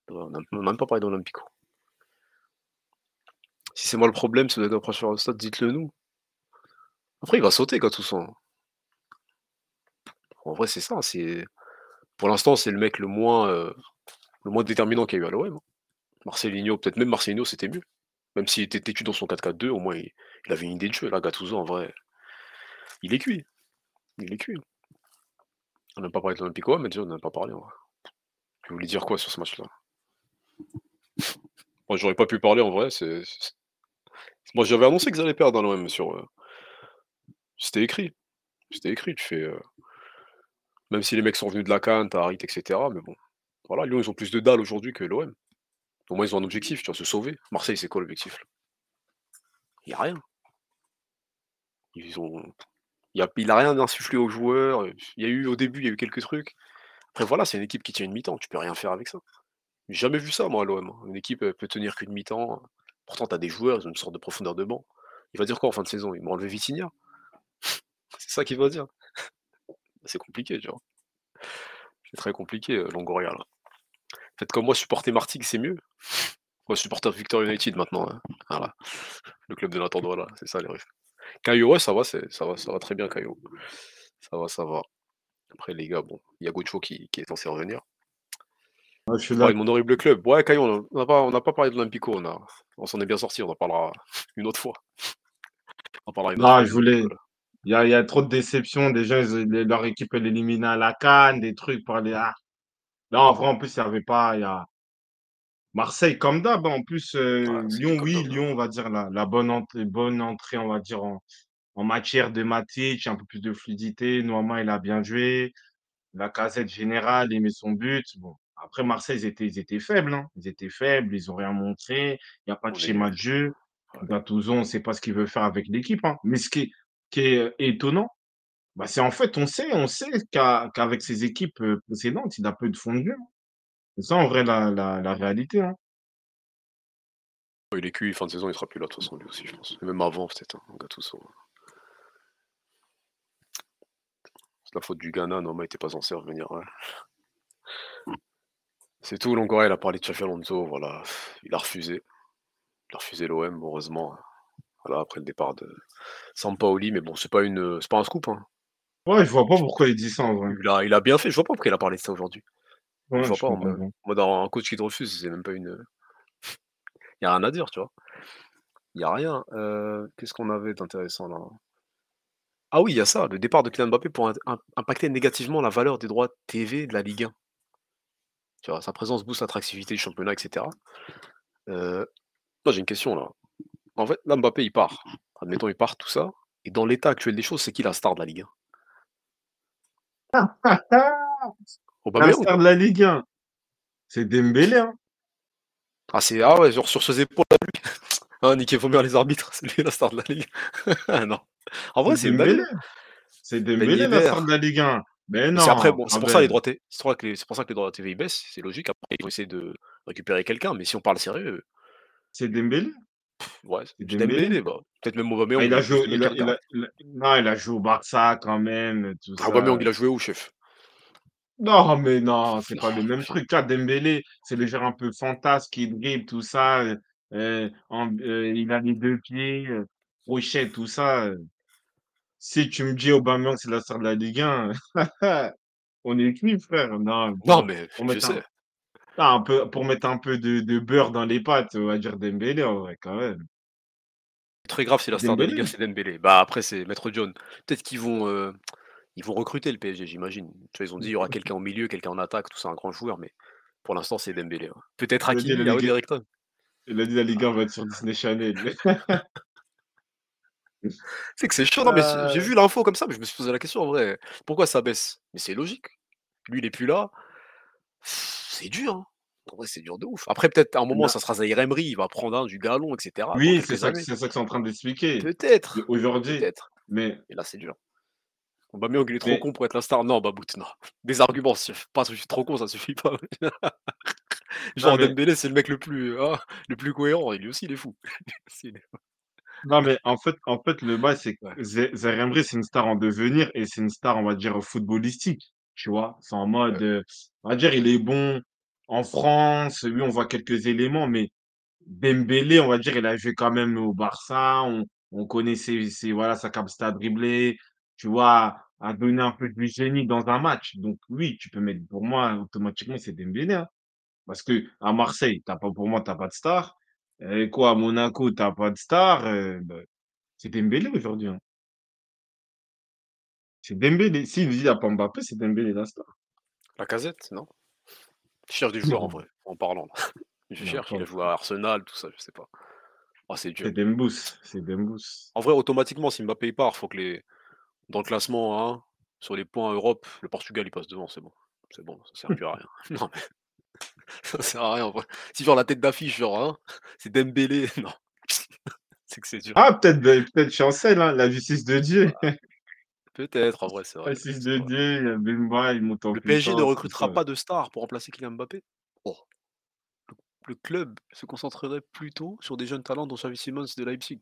On a on a même pas parlé d'Olympico. Si c'est moi le problème, d'être approché au stade, dites-le nous. Après il va sauter Gattuso, hein. En vrai, c'est ça, c'est pour l'instant, c'est le mec le moins, heu, le moins déterminant qu'il y a eu à l'OM, hein. Marcelinho, peut-être même Marcelinho, c'était mieux. Même s'il était têtu dans son 4-4-2, au moins il avait une idée de jeu. Là, Gattuso, en vrai, il est cuit. Il est cuit. On n'a pas parlé de l'Olympico, mais déjà on en a pas parlé en vrai. Tu voulais dire quoi sur ce match-là? Moi, j'aurais pas pu parler en vrai, c'est moi j'avais annoncé qu'ils allaient perdre hein, l'OM sur, heu c'était écrit. C'était écrit, tu fais, heu même si les mecs sont venus de la CAN, tu as Harit et cetera, mais bon, voilà, Lyon, ils ont plus de dalle aujourd'hui que l'OM. Au moins ils ont un objectif, tu vois? Se sauver. Marseille, c'est quoi l'objectif? Il y a rien. Ils ont il y a rien insufflé aux joueurs, il y a eu au début, il y a eu quelques trucs. Après voilà, c'est une équipe qui tient une mi-temps, tu peux rien faire avec ça. J'ai jamais vu ça moi à l'OM, hein. Une équipe, peut tenir qu'une mi-temps, pourtant tu as des joueurs, ils ont une sorte de profondeur de banc. Il va dire quoi en fin de saison? Ils m'ont enlevé Vitinha? [laughs] C'est ça qu'il va dire? C'est compliqué, tu vois? C'est très compliqué, heu, Longoria là. Faites comme moi, supportez Martigues, c'est mieux. Moi, supporter Victorian United maintenant, hein, voilà. Le club de Nathan voilà, c'est ça les refs. Caio, ouais, ça va, ça va ça va très bien Caio. Ça va, ça va. Après les gars, bon, il y a Gocho qui est censé revenir. Ouais, je suis Ouais, d'ac mon horrible club. Ouais, Caio, on on a pas on n'a pas parlé de l'Olympico, on a on s'en est bien sortis, on en parlera [laughs] une autre fois. On en parlera une autre fois Non, je de voulais l'Olympico là. il y a il y a trop de déceptions. Déjà, ils leur équipe, elle est éliminée à la CAN, des trucs pour aller ah! Là, en vrai, en plus, il y avait pas il y a Marseille comme d'hab, hein, en plus, Ouais, que Lyon, oui, là. Lyon, on va dire la la bonne entrée bonne entrée, on va dire en en matière de Matic, un peu plus de fluidité. Noama, il a bien joué. Lacazette, général, il met son but. Bon, après Marseille, ils étaient ils étaient faibles, hein. Ils étaient faibles, ils ont rien montré. Il y a pas de schéma de jeu. Gattuso, on sait pas ce qu'il veut faire avec l'équipe, hein. Mais ce qui est qui est, heu, étonnant, bah, c'est en fait, on sait on sait qu'a qu'avec ses équipes, heu, précédentes, il a peu de fond de jeu, hein. C'est ça en vrai la la la réalité, hein. Ouais, il est cuit, fin de saison, il sera plus là de toute façon lui aussi, je pense. Et même avant peut-être, hein, Gattuso. C'est la faute du Ghana, Noama était pas censé revenir, ouais. C'est tout, Longoria, il a parlé de Xabi Alonso, voilà, il a refusé. Il a refusé l'OM, heureusement, voilà, après le départ de Sampaoli, mais bon, c'est pas une, c'est pas un scoop, hein. Ouais, je vois pas pourquoi il dit ça en vrai. Il a il a bien fait, je vois pas pourquoi il a parlé de ça aujourd'hui. Je Ouais, vois je pas en comprends mode pas. en mode un coach qui te refuse, c'est même pas une, il y a rien à dire, tu vois? Il y a rien, heu, qu'est-ce qu'on avait d'intéressant là? Ah oui, il y a ça, le départ de Kylian Mbappé pour impacter négativement la valeur des droits TV de la Ligue 1. Tu vois? Sa présence booste l'attractivité du championnat et cetera. Heu Moi, j'ai une question là. En fait, là, Mbappé, il part. Admettons, il part, tout ça. Et dans l'état actuel des choses, c'est qui la star de la Ligue 1? [laughs] La star de la Ligue 1, c'est Dembélé, hein. Ah, c'est ah ouais, genre sur ses épaules à lui. Niquez vos mères les arbitres, [laughs] c'est lui la star de la Ligue. [laughs] Non. En vrai, C'est Dembélé. C'est Dembélé la star de la Ligue 1. Mais Mais c'est après, non, bon, c'est pour ça les droits T c'est pour ça que les c'est pour ça que les droits TV baissent, c'est logique. Après, ils vont essayer de récupérer quelqu'un, mais si on parle sérieux, C'est Dembélé? ouais, C'est Dembélé? Bah, peut-être même Ah, Aubameyang, il il a joué, de il a, mécanique il a, derrière. il a- non, il a joué au Barça quand même, tout Ah, Aubameyang, il a joué où, chef? Non, mais non, c'est Non, pas le même truc. Tu Dembélé, c'est le genre un peu fantasque qui dribble, tout ça. euh, euh, en- euh, il a les deux pieds, euh, crochet, tout ça. Euh. Si tu me dis Aubameyang, c'est la star de la Ligue 1, [laughs] on est cuit, frère. Non, non, mais pour je mettre un, sais. ah, un peu, pour mettre un peu de, de beurre dans les pâtes, on va dire Dembélé, en vrai, quand même. Très grave si la star de la Ligue 1, Dembélé. c'est Dembélé. Bah, après, c'est Maître John. Peut-être qu'ils vont, heu, ils vont recruter le PSG, j'imagine. Ils ont dit: «Il y aura quelqu'un au milieu, quelqu'un en attaque, tout ça, un grand joueur», mais pour l'instant, c'est Dembélé, ouais. Peut-être ouais, Ligue, directement. il a dit la Ligue 1 Ah, va être sur [laughs] Disney Channel. [laughs] c'est que c'est chaud, non, mais j'ai j'ai Euh, vu l'info comme ça, mais je me suis posé la question en vrai, pourquoi ça baisse? Mais c'est logique. Lui, il est plus là. C'est dur, hein. En vrai, c'est dur de ouf. Après, peut-être à un moment, non. ça sera Zaïre Emery, il va prendre, hein, du galon, et dans Oui, c'est quelques ça, que- années. c'est ça que suis en train d'expliquer. Peut-être, Aujourd'hui, peut-être, mais, mais là, c'est dur. Aubameyang, il est trop mais, con pour être la star. Non, Babout, non. [laughs] Des arguments, pas, je suis trop con, ça suffit pas. [laughs] non, Genre mais, Dembélé, c'est le mec le plus, hein, le plus cohérent, et lui aussi, il est fou. Non, mais en fait, en fait, le bail, c'est ouais, que Zé- Zaire Emery, c'est une star en devenir et c'est une star, on va dire, footballistique. Tu vois, c'est en mode, ouais. euh, on va dire, il est bon en France. Oui, on voit quelques éléments, mais Dembélé, on va dire, il a joué quand même au Barça. On, on connaît ses, ses- voilà, sa capacité à dribbler, tu vois, à donner un peu du génie dans un match. Donc, oui, tu peux mettre, pour moi, automatiquement, c'est Dembélé. hein. Parce que à Marseille, t'as pas, pour moi, t'as pas de star. Et quoi, Monaco, t'as pas de star. euh, bah, c'est Dembélé aujourd'hui. hein. C'est Dembélé. S'il dit à pas Mbappé, c'est Dembélé la star. Lacazette, non? Je cherche des joueurs en Non, vrai, en parlant là. [laughs] Je non, cherche, il a joué à Arsenal, tout ça, je sais pas. Ah, c'est dur. C'est Dembous. C'est Dembous. En vrai, automatiquement, si Mbappé il part, faut que les dans le classement, hein, sur les points Europe, le Portugal, il passe devant, c'est bon. C'est bon, ça sert plus à rien. [laughs] Non, mais [laughs] ça sert à rien en vrai. Si genre la tête d'affiche, genre, hein, c'est Dembélé, [laughs] non, c'est que c'est dur. Ah, peut-être ben, peut-être Chancel, hein, la justice de Dieu. Bah, peut-être, en vrai, c'est La [laughs] vrai, justice c'est de. Dieu, il y a Bemba, il monte en Le PSG ne recrutera pas de star pour remplacer Kylian Mbappé? Oh, le club se concentrerait plutôt sur des jeunes talents dont Xavi Simons de Leipzig.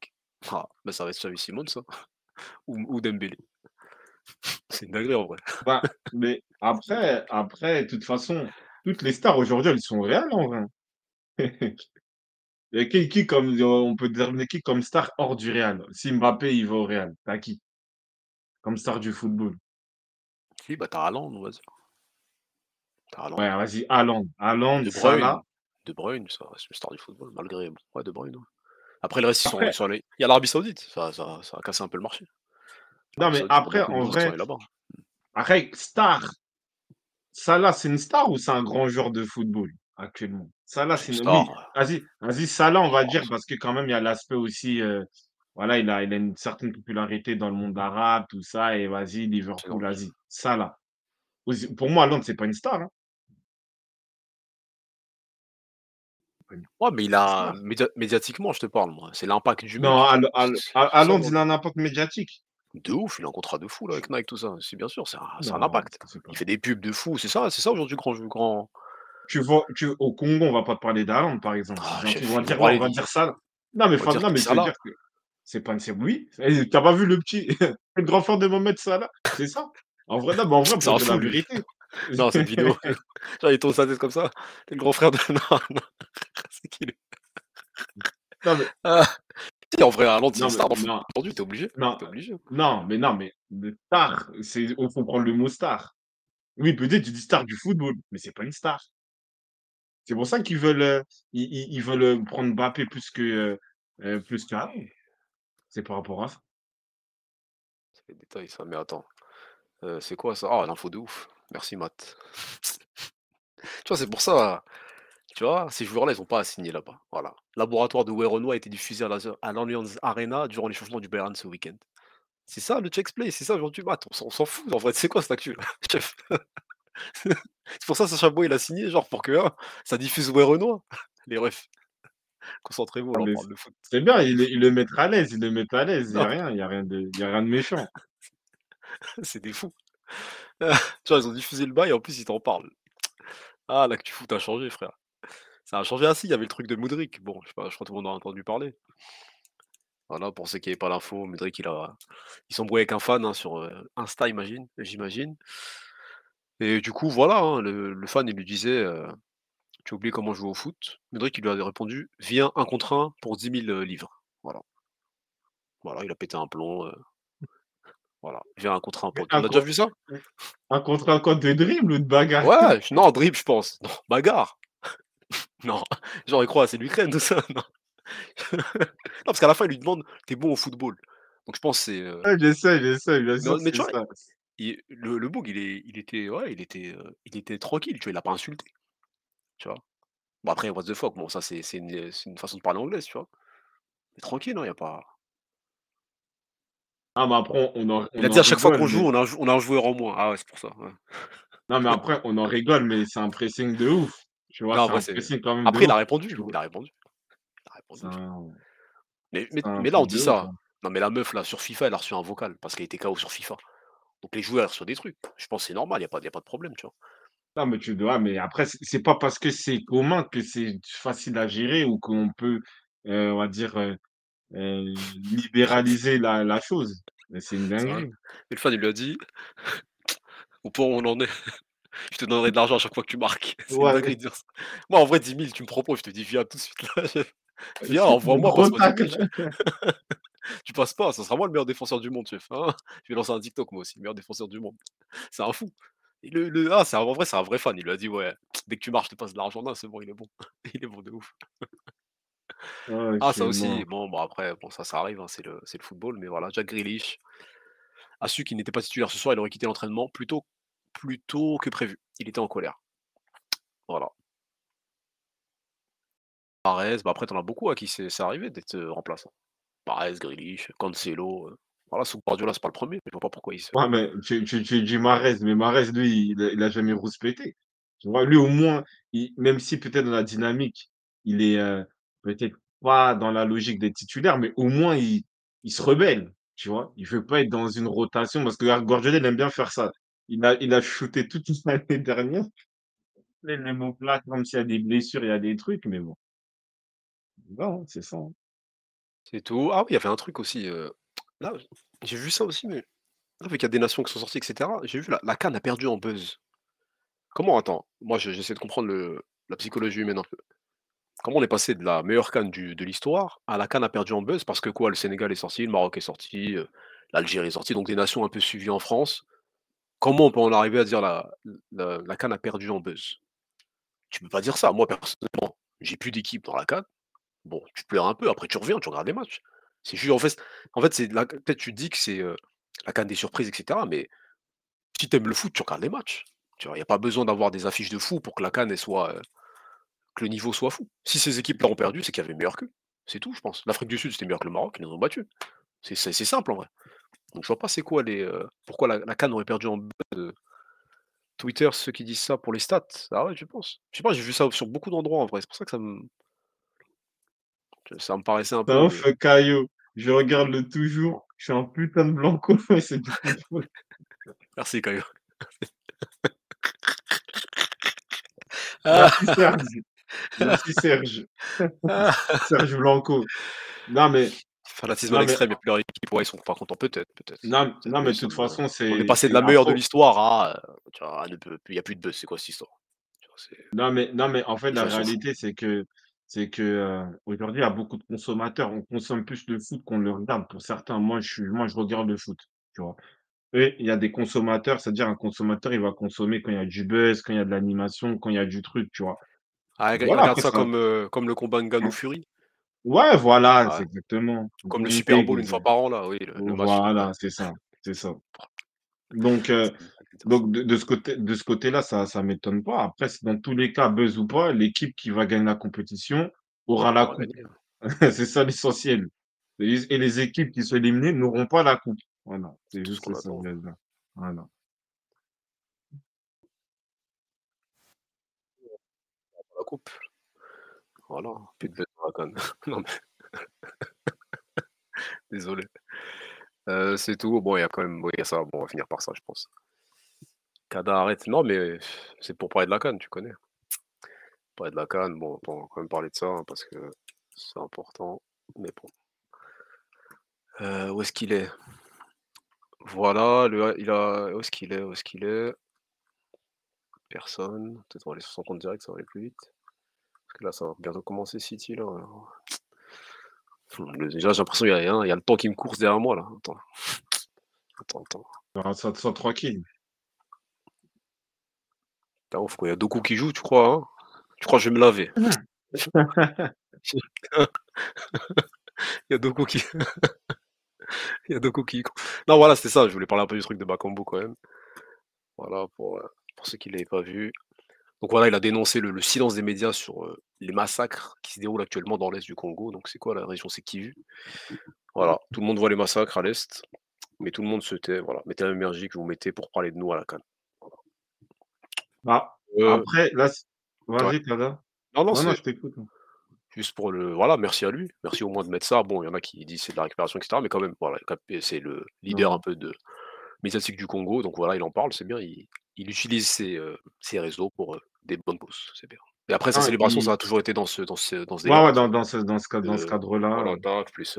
Ah, bah ça va être Xavi Simons, ça, ou ou Dembélé. C'est une dinguerie en vrai. Bah, mais après, après, de toute façon, toutes les stars aujourd'hui, elles sont réelles en vrai. Il y a qui, qui comme, on peut déterminer qui comme star hors du Real? Si Mbappé, il va au Real, t'as qui? Comme star du football? Si, bah, tu as Haaland, on va dire. Tu as Ouais, vas-y, Haaland. Haaland, De Salah. Bruyne. De Bruyne, ça reste une star du football, malgré ouais, De Bruyne, ouais. Après le reste, ils sont Après, sont allés il y a l'Arabie Saoudite, ça ça ça a cassé un peu le marché. non, mais après, en vrai, après, star, Salah, c'est une star ou c'est un grand joueur de football actuellement? Salah, C'est une star, Oui, vas-y, vas-y, Salah, on va dire, parce que quand même, il y a l'aspect aussi, euh, voilà, il a, il a une certaine popularité dans le monde arabe, tout ça, et vas-y, Liverpool, vas-y, Salah. Pour moi, Haaland, c'est pas une star, hein. Ouais, mais il a médiatiquement, je te parle moi, c'est l'impact du Non, c'est ça Haaland, il a un impact médiatique. De ouf, il a un contrat de fou là avec Nike, tout ça. C'est bien sûr, c'est un c'est un Non, impact. c'est pas. Il fait des pubs de fou, c'est ça c'est ça aujourd'hui grand grand Tu vois, tu, au Congo, on va pas te parler d'Haaland, par exemple. ah on va ils vont dire, ouais, on parler va ils dire ça. Non, mais, on va Fab- dire non, mais ça là? dire que c'est pas une. c'est- Oui, Eh, t'as pas vu le petit, [laughs] le grand frère de Mohamed Salah, c'est ça. En vrai, non, mais en vrai, C'est pour un dire la fou lui. vérité. Non, cette [laughs] vidéo, [laughs] genre il tourne sa tête comme ça, le grand frère de non, non, c'est qui lui? Non, mais, Ah, si en vrai Haaland c'est une star dans aujourd'hui, tu obligé, non, tu obligé. non, mais non, mais le star, c'est, il faut prendre le mot star. Oui, peut-être tu dis star du football, mais c'est pas une star. C'est pour ça qu'ils veulent, euh, ils, veulent euh, prendre Mbappé plus que, euh, plus qu'Haaland. C'est par rapport à ça. C'est des détails ça, mais attends, c'est quoi ça? Ah l'info de ouf. Merci Matt. [laughs] Tu vois, c'est pour ça, Tu vois? Ces joueurs-là, ils ont pas à signer là-bas, voilà. Laboratoire de Werenoi a été diffusé à à l'Allianz Arena durant les changements du Bayern ce week-end. C'est ça le Chex-Play, c'est ça aujourd'hui Matt, on s'en on s'en fout en vrai, c'est quoi cette actu là, [laughs] chef? C'est pour ça Sacha Boey il a signé genre pour que, hein, ça diffuse Werenoi? [laughs] Les refs, concentrez-vous Ah là, on mais parle c de foot. c'est bien, ils le ils le mettent à l'aise ils le mettent à l'aise, il y a Non. rien il a rien de y a rien de méchant. [laughs] C'est des fous. Tu vois, ils ont diffusé le bail et en plus ils t'en parlent. Ah l'actu foot a changé frère. Ça a changé, ah si, il y avait le truc de Mudryk, bon, je sais pas, je crois tout le monde en a entendu parler. Voilà, pour ceux qui avaient pas l'info, Mudryk il a il s'embrouille avec un fan, hein, sur, heu, Insta imagine j'imagine. Et du coup voilà, hein, le le fan il lui disait, heu: «Tu as oublié comment jouer au foot?» Mudryk il lui avait répondu: «Viens 1 contre 1 pour 10 000 heu, livres». Voilà. Voilà, il a pété un plomb, heu voilà, viens 1 contre 1 Mais pour tu 1 as déjà vu ça? 1 contre 1 quoi, de dribble ou de bagarre? Ouais, non dribble je pense, non, bagarre. Non, genre il croit c'est l'Ukraine tout ça, [laughs] non. Non parce qu'à la fin il lui demande: «Tu es bon au football?» donc je pense c'est, heu Ouais je sais, je sais, bien sûr non que mais c'est tu vois, ça. il le le boug il est il était ouais, il était, heu, il était tranquille, tu vois? Il l'a pas insulté, tu vois? Bon après what the fuck, bon ça c'est c'est une, c'est une façon de parler anglaise, tu vois? Mais tranquille, hein, il y a pas Ah mais après on en Il a dit: en «À chaque fois rigole qu'on joue, mais on a un jou on a un joueur en moins». Ah ouais, c'est pour ça, ouais. Non mais [laughs] après on en rigole, mais c'est un pressing de ouf, tu vois? Non C'est pressing quand même après il a répondu, il a répondu. Il a C'est répondu. un Mais là on dit ça, hein. non mais la meuf là sur FIFA elle a reçu un vocal parce qu'elle était KO sur FIFA. Donc les joueurs, reçoivent des trucs. Je pense c'est normal, il y a pas y a pas de problème, tu vois? Non mais tu dois mais après c'est pas parce que c'est commun que c'est facile à gérer ou qu'on peut, heu, on va dire, heu heu, libéraliser la la chose, mais c'est une dinguerie. Le fan il lui a dit: «Au [laughs] point où on en est, je te donnerai de l'argent à chaque fois que tu marques». [laughs] C'est une Ouais, dinguerie de dire ça. Moi en vrai 10 000 tu me proposes, je te dis: «Viens tout de suite là, viens le envoie-moi, gros passe-moi 10 000». tacle. Tu passes pas, ça sera moi le meilleur défenseur du monde chef, hein. Je vais lancer un TikTok moi aussi, meilleur défenseur du monde. C'est un fou. Et le le ah c'est un en vrai c'est un vrai fan, il lui a dit: «Ouais, dès que tu marques je te passe de l'argent». Non c'est bon, il est bon. [laughs] Il est bon de ouf. Ah OK, ça aussi, bon après bon ça, ça arrive, hein, c'est le le football, mais voilà, Jack Grealish a su qu'il n'était pas titulaire ce soir, il aurait quitté l'entraînement plus tôt plus tôt que prévu. Il était en colère. Voilà. Mahrez, bah après tu en as beaucoup à qui c'est arrivé d'être, heu, remplaçant. Mahrez, Grealish, Cancelo, heu, voilà sous Guardiola c'est pas le 1er, je vois pas pourquoi il se Ouais mais tu dis Mahrez, mais Mahrez lui il il a jamais rouspété. Tu vois? Lui au moins, même si peut-être dans la dynamique, il est, heu, peut-être pas dans la logique d'être titulaire, mais au moins il se rebelle, tu vois? Il veut pas être dans une rotation parce que Guardiola il aime bien faire ça. Il a il a shooté toute l'année [laughs] dernière. Là il le met au plat comme s'il y a des blessures, il y a des trucs, mais bon. Non, c'est ça, hein. C'est tout. Ah oui, il y avait un truc aussi, heu, là, j'ai vu ça aussi, mais vu qu'il y a des nations qui sont sorties et cetera, j'ai vu la la CAN a perdu en buzz. Comment attends, moi je j'essaie de comprendre le la psychologie humaine un peu. Comment on est passé de la meilleure CAN du de l'histoire à la CAN a perdu en buzz? Parce que quoi? Le Sénégal est sorti, le Maroc est sorti, heu, l'Algérie est sortie, donc des nations un peu suivies en France. Comment on peut en arriver à dire la la la CAN a perdu en buzz? Tu peux pas dire ça. Moi personnellement, j'ai plus d'équipe dans la CAN. Bon, tu pleures un peu, après tu reviens, tu regardes les matchs. C'est juste en fait en fait, c'est peut-être tu dis que c'est, heu, la CAN des surprises et cetera, mais si tu aimes le foot, tu regardes les matchs. Il y a pas besoin d'avoir des affiches de fou pour que la CAN elle soit, heu, que le niveau soit fou. Si ces équipes-là ont perdu, c'est qu'il y avait meilleur qu'eux. C'est tout je pense. L'Afrique du Sud, c'était meilleur que le Maroc, ils les ont battus. C'est simple en vrai. Donc je vois pas c'est quoi les, heu, pourquoi la la CAN aurait perdu en buzz, Twitter, ceux qui disent ça pour les stats? Ah ouais, tu penses? Je sais pas, j'ai vu ça sur beaucoup d'endroits en vrai, c'est pour ça que ça me ça me paraissait un peu ouf, Caio. Je regarde le toujours, je suis un putain de blanco [laughs] c'est du football. Merci. [laughs] Merci Serge. Merci Serge. Serge Blanco. Non mais Fanatisme à non mais l'extrême, il leur équipe, ouais, ils sont pas contents, peut-être, peut-être. Non non mais de toute façon, on est c'est passé de c'est la meilleure de l'histoire à, peut plus il y a plus de buzz, c'est quoi cette histoire? C'est Non mais non mais en fait, la réalité, c'est que c'est que, heu, aujourd'hui, il y a beaucoup de consommateurs. On consomme plus le foot qu'on le regarde pour certains. Moi, je suis moi, je regarde le foot, tu vois? Et il y a des consommateurs, c'est-à-dire un consommateur, il va consommer quand il y a du buzz, quand il y a de l'animation, quand il y a du truc, tu vois? Ah, Voilà, regarde ça ça comme, heu, comme le combat Ngannou-Fury? Ouais, voilà, Ouais. c'est exactement. Comme le Super Bowl une fois par an là, oui, le le match, heu, voilà, c'est ça, c'est ça. Donc [laughs] ça. donc de de ce côté de ce côté-là, ça ça m'étonne pas. Après, c'est dans tous les cas, buzz ou pas, l'équipe qui va gagner la compétition aura la coupe. [laughs] C'est ça l'essentiel. Et les et les équipes qui sont éliminées n'auront pas la coupe. Voilà, c'est Tout ce juste qu'on ça attend. dire. Voilà. La coupe. Voilà, plus de buzz dans la CAN. Non mais [laughs] désolé. Heu, c'est tout. Bon, il y a quand même oui, il y a ça, bon, on va finir par ça, je pense. Kada, arrête. Non, mais c'est pour parler de la CAN, tu connais. Parler de la CAN, bon, on va quand même parler de ça, hein, parce que c'est important, mais bon. Heu, où est-ce qu'il est? Voilà, le il a où est-ce qu'il est? Où est-ce qu'il est? Personne. Peut-être on va aller sur son compte direct, ça va aller plus vite. Que là, ça va bientôt commencer City, là. Déjà, j'ai l'impression il y a y le temps qui me course derrière moi, là. Attends. Attends, attends. Ah, ça te sent tranquille. Ouf, quoi. Il y a Doku qui joue, tu crois, hein? Tu crois que je vais me laver? [laughs] Il y a Doku qui [laughs] il y a Doku qui non, voilà, c'était ça, je voulais parler un peu du truc de Bakambu quand même. Voilà, pour, heu, pour ceux qui l'avaient pas vu. Donc voilà, il a dénoncé le le silence des médias sur, les massacres qui se déroulent actuellement dans l'est du Congo. Donc c'est quoi la région? C'est Kivu? Voilà, tout le monde voit les massacres à l'est, mais tout le monde se tait, voilà. Mettez la même énergie que vous mettez pour parler de nous à la CAN. Voilà. Bah, Heu, après là ouais. vas-y Kada. Non, non, Non, non, je t'écoute, juste pour le voilà, merci à lui. Merci au moins de mettre ça. Bon, il y en a qui disent c'est de la récupération et cetera, mais quand même, voilà, c'est le leader un peu de médiatique du Congo, donc voilà, il en parle, c'est bien. Il il utilise ses, ses réseaux pour, des bonnes causes, c'est bien. Et après sa Non, célébration, ça il a toujours été dans ce dans ce dans ce ouais, ouais, dans ce dans ce ca dans ce Heu, cadre-là, plus,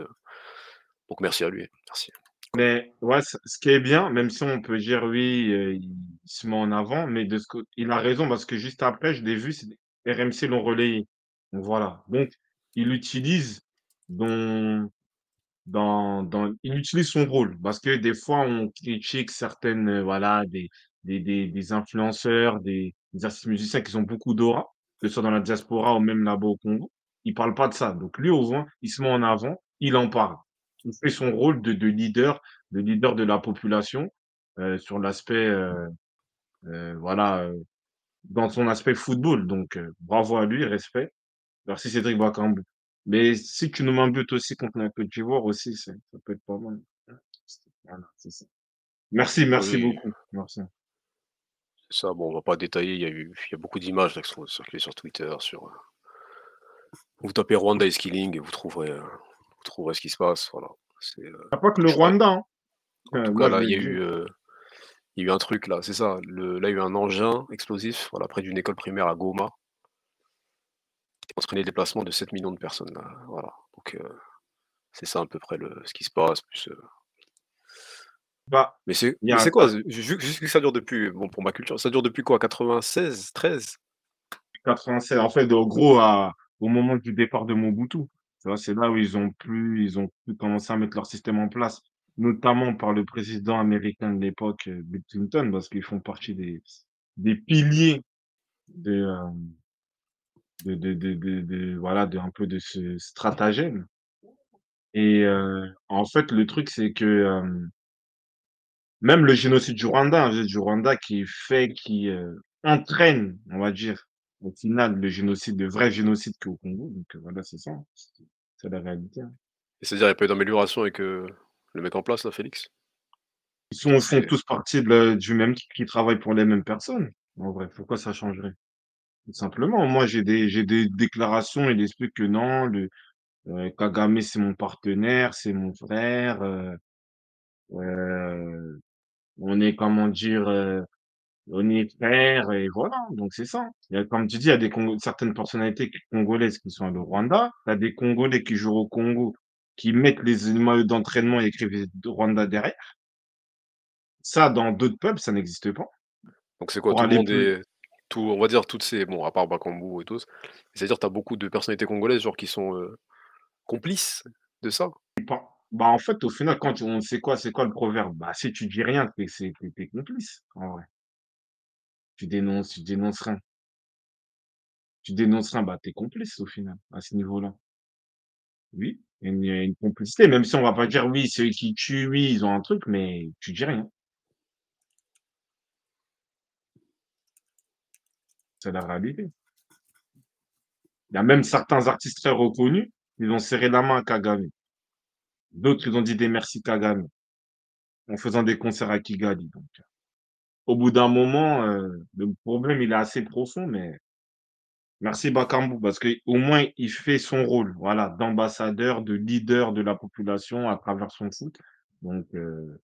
donc merci à lui, merci. Mais ouais, ce ce qui est bien, même si on peut dire oui, il se met en avant, mais de ce cô il a raison parce que juste après, je l'ai vu, c'est RMC l'ont relayé. Donc voilà, donc il utilise dans dans dans il utilise son rôle parce que des fois on critique certaines, voilà, des des des des influenceurs, des des artistes musiciens qui ont beaucoup d'aura, que ce soit dans la diaspora ou même là-bas au Congo. Il parle pas de ça. Donc lui, au moins, il se met en avant, il en parle. Il fait son rôle de de leader de leader de la population, heu, sur l'aspect, heu heu, voilà, heu, dans son aspect football. Donc heu, bravo à lui, respect. Merci Cédric Bakambu. Mais si tu nous mets un but aussi contre la Côte d'Ivoire aussi, ça peut être pas mal. Voilà, c'est ça. Merci, merci Oui, beaucoup. Merci. C'est ça, bon, on va pas détailler, il y a eu il y a beaucoup d'images là qui sont circulées sur Twitter, sur, heu vous tapez Rwanda is killing et vous trouverez, heu, vous trouverez ce qui se passe, voilà. C'est, a pas que le Rwanda, hein. en tout cas là, il y a eu, il y a eu un truc là, c'est ça, le là, il y a eu un engin explosif, voilà, près d'une école primaire à Goma. Qui entraîné le déplacement de 7 millions de personnes, là, voilà. Donc, c'est ça à peu près le ce qui se passe, plus, Bah, mais c'est il y mais a c'est quoi? Ju juste que ça dure depuis bon, pour ma culture, ça dure depuis quoi? 96-13? 96 en fait, en gros, à au moment du départ de Mobutu. Tu vois? C'est là où ils ont pu ils ont pu commencer à mettre leur système en place, notamment par le président américain de l'époque, heu, Bill Clinton, parce qu'ils font partie des des piliers de, hem, de de de de de voilà, de un peu de ce stratagème et heu, en fait, le truc, c'est que, même le génocide du Rwanda, hein, du Rwanda qui fait qui, heu, entraîne, on va dire, au final, le génocide, le vrai génocide qu'il y a au Congo, donc heu, voilà, c'est ça, hein, c'est la réalité, hein. Et c'est-à-dire, il y a pas eu d'amélioration avec, heu, le mec en place là, Félix? Ils sont font tous partie de du même qui travaillent pour les mêmes personnes, en vrai, pourquoi ça changerait? Tout simplement, moi, j'ai des j'ai des déclarations, il explique que non, le Kagame, c'est mon partenaire, c'est mon frère, on est, comment dire, heu, on est frères et voilà, donc c'est ça. Il y a comme tu dis, il y a des Congo certaines personnalités congolaises qui sont au Rwanda, as des Congolais qui jouent au Congo, qui mettent les maillots d'entraînement et écrivent Rwanda derrière. Ça, dans d'autres peuples, ça n'existe pas. donc c'est quoi? Pour Tout le monde plus est tout on va dire toutes ces bon, à part Bakambu et tous, c'est-à-dire tu as beaucoup de personnalités congolaises, genre qui sont, heu, complices de ça? Bah, en fait, au final, quand on c'est quoi c'est quoi le proverbe? Bah, si tu dis rien, tu es c'est tu es tu es complice, en vrai. Tu dénonces tu dénonces rien. Tu dénonces rien, bah, tu es complice au final, à ce niveau-là. Oui, il y a une il y a une complicité, même si on va pas dire: «Oui, ceux qui tuent, oui, ils ont un truc», mais tu dis rien. C'est la réalité. Il y a même certains artistes très reconnus, ils ont serré la main à Kagame. D'autres, ils ont dit des merci Kagame, en faisant des concerts à Kigali, donc au bout d'un moment, heu, le problème, il est assez profond, mais merci Bakambu parce qu'au moins il fait son rôle, voilà, d'ambassadeur, de leader de la population à travers son foot, donc heu,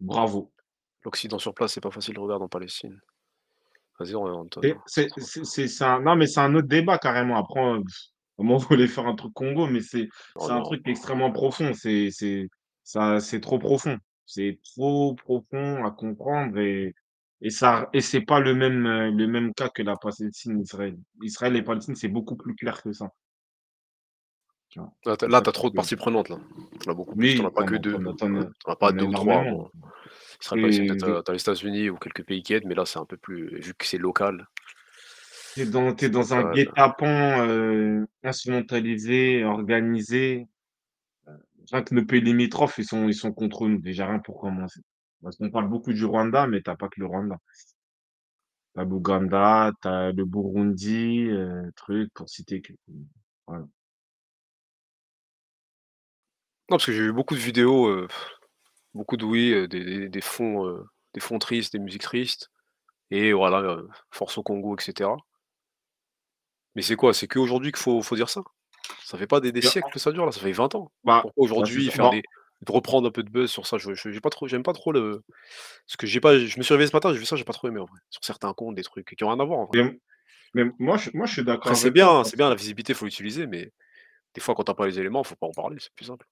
bravo. L'Occident sur place, c'est pas facile, regarde en Palestine. Vas-y, oriente, heu, Et c'est un non, mais c'est un autre débat carrément. Après, moi, vous voulez faire un truc Congo, mais c'est oh un truc extrêmement profond. C'est trop profond. C'est trop profond à comprendre et et ça et c'est pas le même, heu, le même cas que la Palestine, Israël. Israël et Palestine, c'est beaucoup plus clair que ça. Là tu là, as trop de parties prenantes là. As beaucoup plus, en as oui, pas que en 2. as pas 2 ou 3. énormément. bon. Israël, Palestine, Et peut-être, heu, tu as les États-Unis ou quelques pays qui aident, mais là, c'est un peu plus vu que c'est local, tu es dans un guet-apens, heu, instrumentalisé, organisé. Rien que nos pays limitrophes, ils sont ils sont contre nous, déjà rien pour commencer. Parce qu'on parle beaucoup du Rwanda, mais tu as pas que le Rwanda. Tu as l'Ouganda, tu as le Burundi, heu, truc pour citer que voilà. Non, parce que j'ai vu beaucoup de vidéos, heu, beaucoup de oui, heu, des des des fonds, des fonds tristes, des musiques tristes et voilà, heu, force au Congo et cetera. Mais c'est quoi? C'est qu'aujourd'hui qu'il faut faut dire ça? Ça fait pas des siècles que ça dure là, ça fait 20 ans. bah Pourquoi bah, aujourd'hui faire Bah, des de reprendre un peu de buzz sur ça? Je je j'ai pas trop j'aime pas trop le parce que j'ai pas je me suis réveillé ce matin, j'ai vu ça, j'ai pas trop aimé en vrai. Sur certains comptes, des trucs qui ont rien à voir en vrai. mais mais moi je moi je suis d'accord Après c'est toi bien c'est bien la visibilité, faut l'utiliser, mais des fois quand tu as pas les éléments, faut pas en parler, c'est plus simple.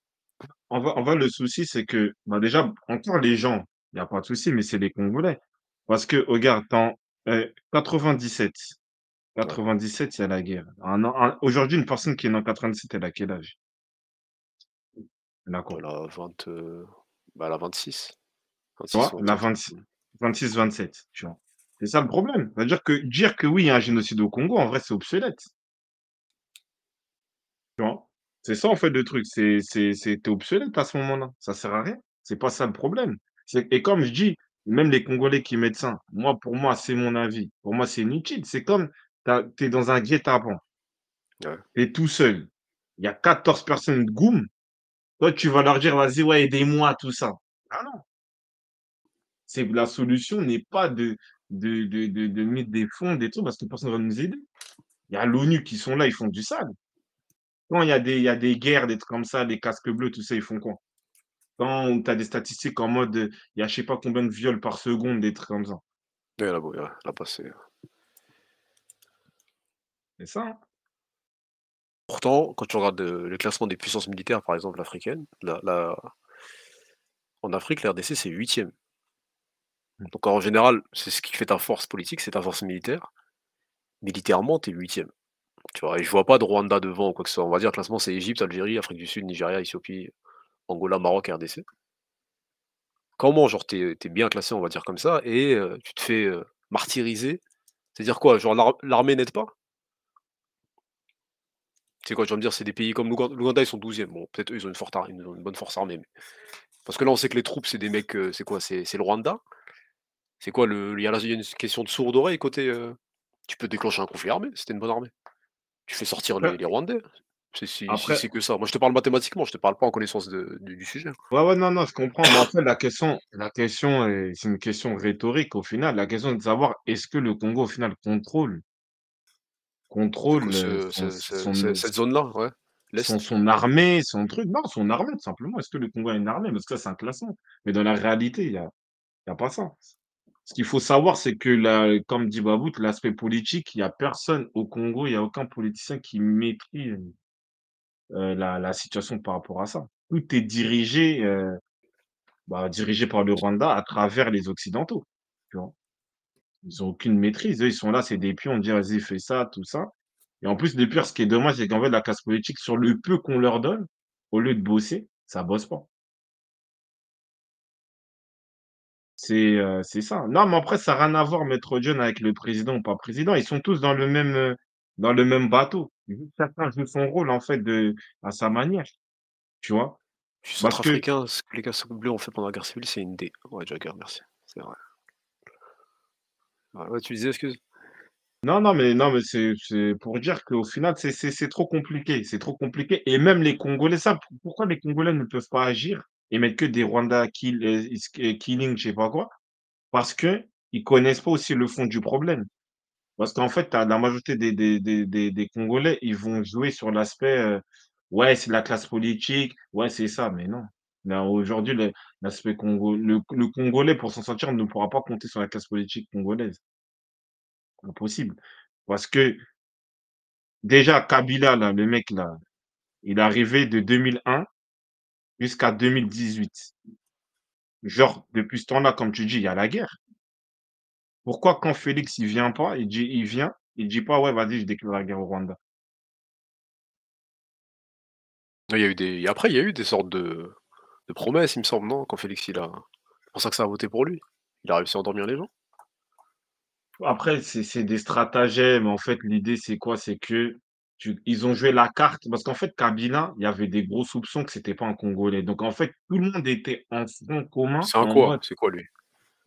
en vrai en vrai le souci c'est que, bah, déjà encore les gens, il y a pas de souci, mais c'est les Congolais. Parce que regarde, en, heu, 97 Ouais, 97 il y a la guerre. Un an un aujourd'hui une personne qui est née en 97 elle a quel âge? Elle a quoi? elle a 20, heu, bah, elle a 26, Tu 26 vois? ou La 27. 26 Mmh. 26-27, tu vois? C'est ça le problème. C'est-à-dire que dire que oui, il y a un génocide au Congo, en vrai, c'est obsolète, tu vois? C'est ça, en fait, le truc, c'est c'est c'est obsolète à ce moment-là, ça sert à rien. C'est pas ça le problème. C'est et comme je dis, même les Congolais qui mettent ça, moi, pour moi, c'est mon avis. Pour moi, c'est inutile. C'est comme tu es dans un guet-apens, Ouais. tu es tout seul. Il y a 14 personnes de goum, toi, tu vas leur dire: «Vas-y, ouais, aidez-moi», tout ça. Ah non! C'est la solution n'est pas de de de de de mettre des fonds, des trucs parce que personne va nous aider. Il y a l'ONU qui sont là, ils font du sale. Quand il y a des il y a des guerres, des trucs comme ça, des casques bleus, tout ça, ils font quoi? Quand tu as des statistiques en mode, il y a je sais pas combien de viols par seconde, des trucs comme ça. Ouais, là, là-bas, c'est C'est ça, hein. pourtant, quand tu regardes, le classement des puissances militaires, par exemple africaines, la la en Afrique, la RDC, c'est huitième. Mmh. Donc en général, c'est ce qui fait ta force politique, c'est ta force militaire. Militairement, tu es 8 tu vois? Et je vois pas de Rwanda devant ou quoi que ce soit. On va dire, le classement, c'est Égypte, Algérie, Afrique du Sud, Nigeria, Éthiopie, Angola, Maroc, RDC. Comment, genre, tu es bien classé, on va dire comme ça et tu te fais, martyriser? C'est-à-dire quoi? Genre l'ar l'armée n'aide pas? C'est quoi? Tu vas me dire, c'est des pays comme l'Ougan l'Ouganda, ils sont douzième. Bon, peut-être eux, ils ont une forte ar une bonne force armée, mais parce que là, on sait que les troupes, c'est des mecs, heu, c'est quoi? C'est c'est le Rwanda? C'est quoi le il y a là, il y a une question de sourde oreille côté, heu tu peux déclencher un conflit armé, tu une bonne armée. Tu fais sortir les Après les Rwandais. C'est si si après c'est que ça. Moi, je te parle mathématiquement, je te parle pas en connaissance de du du sujet. ouais, ouais, non, non, je comprends, mais en fait, la question la question est c'est une question rhétorique au final. La question est de savoir est-ce que le Congo, au final, contrôle contrôle, heu, ce son ce ce ce son cette zone-là? Ouais, Son armée, son truc, non, son armée tout simplement. Est-ce que le Congo a une armée? Parce que ça, c'est un classement. Mais dans la réalité, il y a y a pas ça. Ce qu'il faut savoir, c'est que la comme dit Babout, l'aspect politique, il y a personne au Congo, il y a aucun politicien qui maîtrise, heu, la la situation par rapport à ça. Tout est dirigé, heu, bah, dirigé par le Rwanda à travers les occidentaux, tu vois? Ils ont aucune maîtrise. Eux, ils sont là, c'est des pions, on dit: «Vas-y, fais ça, tout ça» et en plus, le pire, ce qui est dommage, c'est qu'en fait, la classe politique, sur le peu qu'on leur donne, au lieu de bosser, ça bosse pas. C'est, c'est ça. Non, mais après, ça a rien à voir, Maître John, avec le président ou pas président. Ils sont tous dans le même, heu, dans le même bateau. Chacun joue son rôle, en fait, de à sa manière, tu vois? Je suis Parce que centrafricain, ce que les casques bleus ont fait pendant la guerre civile, c'est une idée. Ouais, Jagger, merci. C'est vrai. Ouais, tu disais, excuse? Non, non, mais non, mais c'est c'est pour dire qu'au final, c'est c'est c'est trop compliqué, c'est trop compliqué et même les Congolais ça pourquoi les Congolais ne peuvent pas agir et mettre que des Rwanda heu, is killing je sais pas quoi? Parce qu'ils connaissent pas aussi le fond du problème. Parce qu'en fait, la majorité des des des des Congolais, ils vont jouer sur l'aspect, heu: «Ouais, c'est la classe politique, ouais, c'est ça», mais non. Aujourd'hui, l'aspect congo le Congolais pour s'en sortir ne pourra pas compter sur la classe politique congolaise. Impossible. Parce que déjà Kabila là, le mec là, il est arrivé de 2001 jusqu'à 2018. Genre, depuis ce temps-là, comme tu dis, il y a la guerre. Pourquoi quand Félix il vient pas, il dit il vient, il dit pas: «Ouais, vas-y, je déclare la guerre au Rwanda». Il y a eu des après il y a eu des sortes de de promesses, il me semble, non? Quand Félix il a c'est pour ça que ça a voté pour lui. Il a réussi à endormir les gens. Après, c'est des stratagèmes. En fait, l'idée, c'est quoi? C'est que tu ils ont joué la carte parce qu'en fait, Kabila, il y avait des gros soupçons que c'était pas un Congolais. Donc en fait, tout le monde était en front commun C'est un quoi? C'est quoi lui?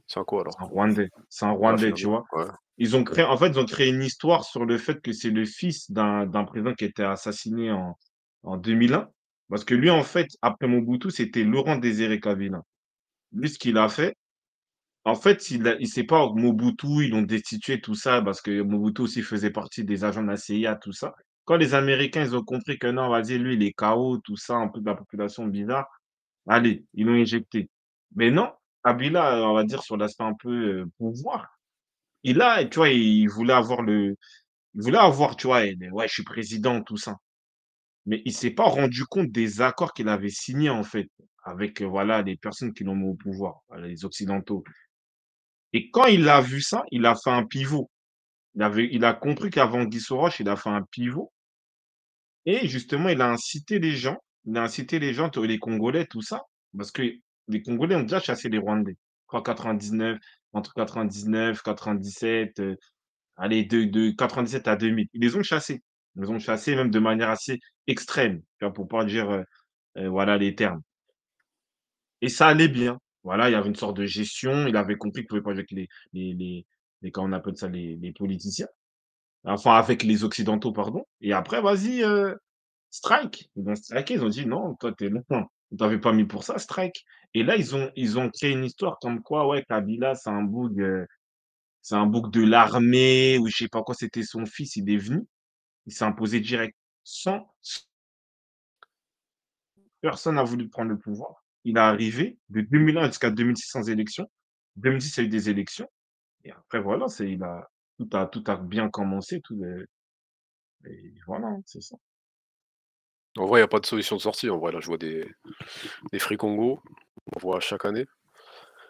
C'est un quoi c'est un alors? Rwandais, c'est un Ah Rwandais, tu vois? ouais. Ils ont créé en fait, ils ont créé une histoire sur le fait que c'est le fils d'un président qui été assassiné en en 2001. Parce que lui, en fait, après Mobutu, c'était Laurent Désiré Kabila. Lui, ce qu'il a fait, en fait, il il c'est pas Mobutu, ils l'ont destitué, tout ça, parce que Mobutu aussi faisait partie des agents de la CIA, tout ça. Quand les Américains, ils ont compris que non, vas-y, lui, il est KO, tout ça, un peu de la population bizarre, allez, ils l'ont éjecté. Mais non, Kabila, on va dire sur l'aspect un peu, heu, pouvoir, il a tu vois, il voulait avoir le il voulait avoir, tu vois, et ouais, je suis président, tout ça. Mais il s'est pas rendu compte des accords qu'il avait signés, en fait, avec, voilà, les personnes qui l'ont mis au pouvoir, les occidentaux. Et quand il a vu ça, il a fait un pivot. Il a compris qu'avant roche, il a fait un pivot et justement, il a incité les gens il a incité les gens, les Congolais, tout ça, parce que les Congolais ont déjà chassé les Rwandais. Je crois 99, entre 99, 97, heu, allez, de de 97 à 2000. Ils les ont chassés. Ils ont chassés même de manière assez extrême? Pour pas dire, heu, voilà les termes et ça allait bien. Voilà, il y avait une sorte de gestion. Il avait compris qu'il pouvait pas jouer avec les les les les on appelle ça? Les les politiciens. Enfin, avec les occidentaux, pardon et après vas-y, heu, strike. Ils ont striké, ils ont dit: «Non, toi, tu es non, on t'avait pas mis pour ça, strike» et là, ils ont ils ont créé une histoire comme quoi, ouais, Kabila, c'est un boug, heu, c'est un boug de l'armée ou je sais pas quoi, c'était son fils, il est venu, il s'est imposé direct, sans personne n'a voulu prendre le pouvoir. Il est arrivé de 2001 jusqu'à 2006 sans élection. 2006, il y a eu des élections et après voilà, c'est il a tout a tout a bien commencé, tout et voilà, hein, c'est ça. En vrai, il y a pas de solution de sortie, en vrai, là, je vois des des Free on voit chaque année.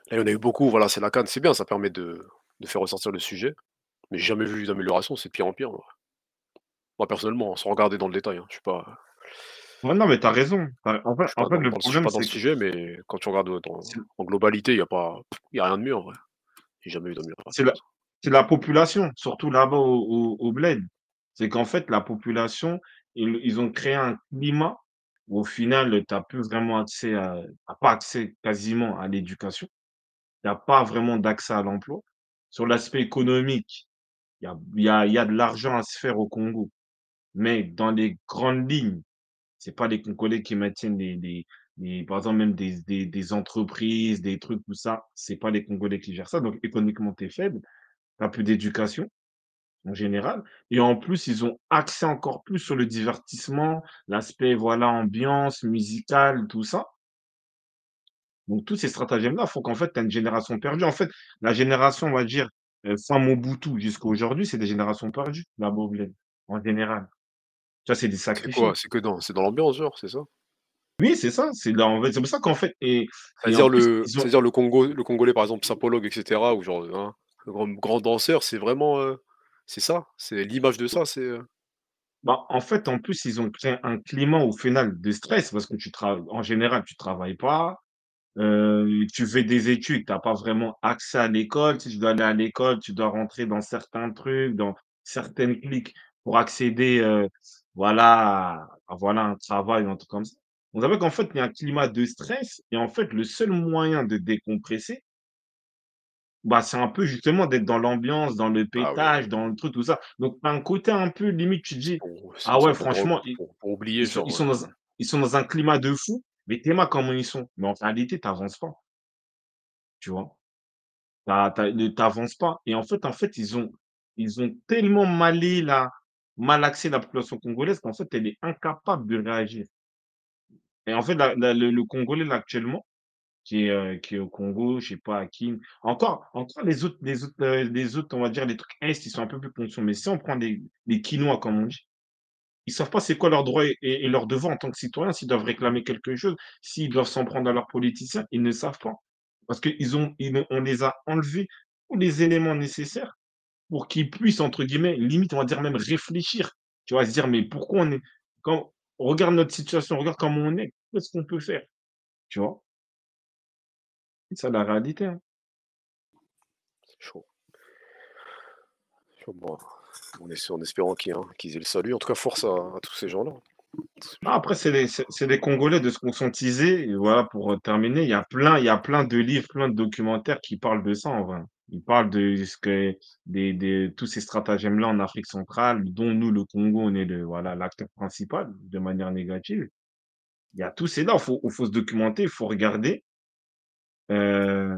Là, il y en a eu beaucoup, voilà, c'est la CAN, c'est bien, ça permet de de faire ressortir le sujet, mais j'ai jamais vu d'amélioration, c'est pire en pire. Moi, personnellement, hein, sans regarder dans le détail, hein, je suis pas Ouais, non, mais tu as raison. Tu en fait je suis en pas fait, dans le dans le je suis problème, pas dans le c'est que sujet, mais quand tu regardes, heu, dans c'est en globalité, il y a pas il a rien de mieux, en vrai. J'ai jamais eu c'est d'amélioration la comme ça. c'est la population, surtout là-bas au au au bled. C'est qu'en fait, la population, ils ils ont créé un climat où au final, tu as plus vraiment accès à tu as pas accès quasiment à l'éducation. Il y a pas vraiment d'accès à l'emploi. Sur l'aspect économique, il y a il y a il y a de l'argent à se faire au Congo, mais dans les grandes lignes, c'est pas les Congolais qui maintiennent les par exemple, même des des entreprises, des trucs, tout ça, c'est pas les Congolais qui gèrent ça, donc économiquement, tu es faible, tu peu d'éducation, en général et en plus, ils ont axé encore plus sur le divertissement, l'aspect, voilà, ambiance musicale, tout ça. Donc tous ces stratagèmes-là font qu'en fait, tu as une génération perdue. En fait, la génération, on va dire, heu, fin Mobutu jusqu'à aujourd'hui, c'est des générations perdues, au bled, en général. Tu vois, c'est des C'est quoi? C'est que dans c'est dans l'ambiance, genre, c'est ça? Oui, c'est ça, c'est là, en fait, c'est pour ça qu'en fait et et en C'est-à-dire plus, le ils ont c'est-à-dire le Congo le Congolais, par exemple, Sapologue et cetera ou genre, hein, le grand grand danseur, c'est vraiment, heu, c'est ça? C'est l'image de ça, c'est, heu bah, en fait, en plus, ils ont créé un climat au final de stress parce que tu travailles en général, tu travailles pas, heu, tu fais des études, tu as pas vraiment accès à l'école. Sais, tu dois aller à l'école, tu dois rentrer dans certains trucs, dans certaines cliques pour accéder, voilà, voilà, un travail ou un truc comme ça. On savait qu'en fait, il y a un climat de stress et en fait, le seul moyen de décompresser Bah, c'est un peu justement d'être dans l'ambiance, dans le Ah pétage, dans le truc, tout ça. Donc tu as un côté un peu limite, tu te dis: pour c'est «Ah ça ouais, pour re franchement, ils pour pour oublier ils sont ils genre, sont heu, dans un ils sont dans un climat de fou, mais tu aimes comment ils sont». Mais en réalité, tu avances pas, tu vois? Tu as tu as ne tu avances pas et en fait en fait, ils ont ils ont tellement malé la malaxé la population congolaise qu'en fait, elle est incapable de réagir et en fait, le Congolais, là, actuellement, qui est, heu, qui au Congo, je sais pas à qui. Encore les autres les autres, heu, les autres, on va dire les trucs est, ils sont un peu plus conscients. Mais si on prend les les Kinois comme on dit, ils savent pas c'est quoi leurs droits et leurs devoirs en tant que citoyens, s'ils doivent réclamer quelque chose, s'ils doivent s'en prendre à leurs politiciens, ils ne savent pas. Parce qu'ils ont ils les a enlevés tous les éléments nécessaires pour qu'ils puissent entre guillemets, limite on va dire même réfléchir. Tu vois? Se dire: «Mais pourquoi on est quand regarde notre situation, regarde comment on est, qu'est-ce qu'on peut faire?» Tu vois? C'est ça la réalité, hein. c'est chaud. Chaud, bon, en es en espérant qu'ils, hein, aient le salut. En tout cas, force à à tous ces gens-là. Après, c'est des Congolais de se conscientiser et voilà, pour, terminer, il y a plein il y a plein de livres, plein de documentaires qui parlent de ça, en vrai. Ils parlent de tous ces stratagèmes-là en Afrique centrale, dont nous, le Congo, on est l'acteur principal de manière négative. Il y a tout c'est là, il faut il se documenter, il faut regarder, heu,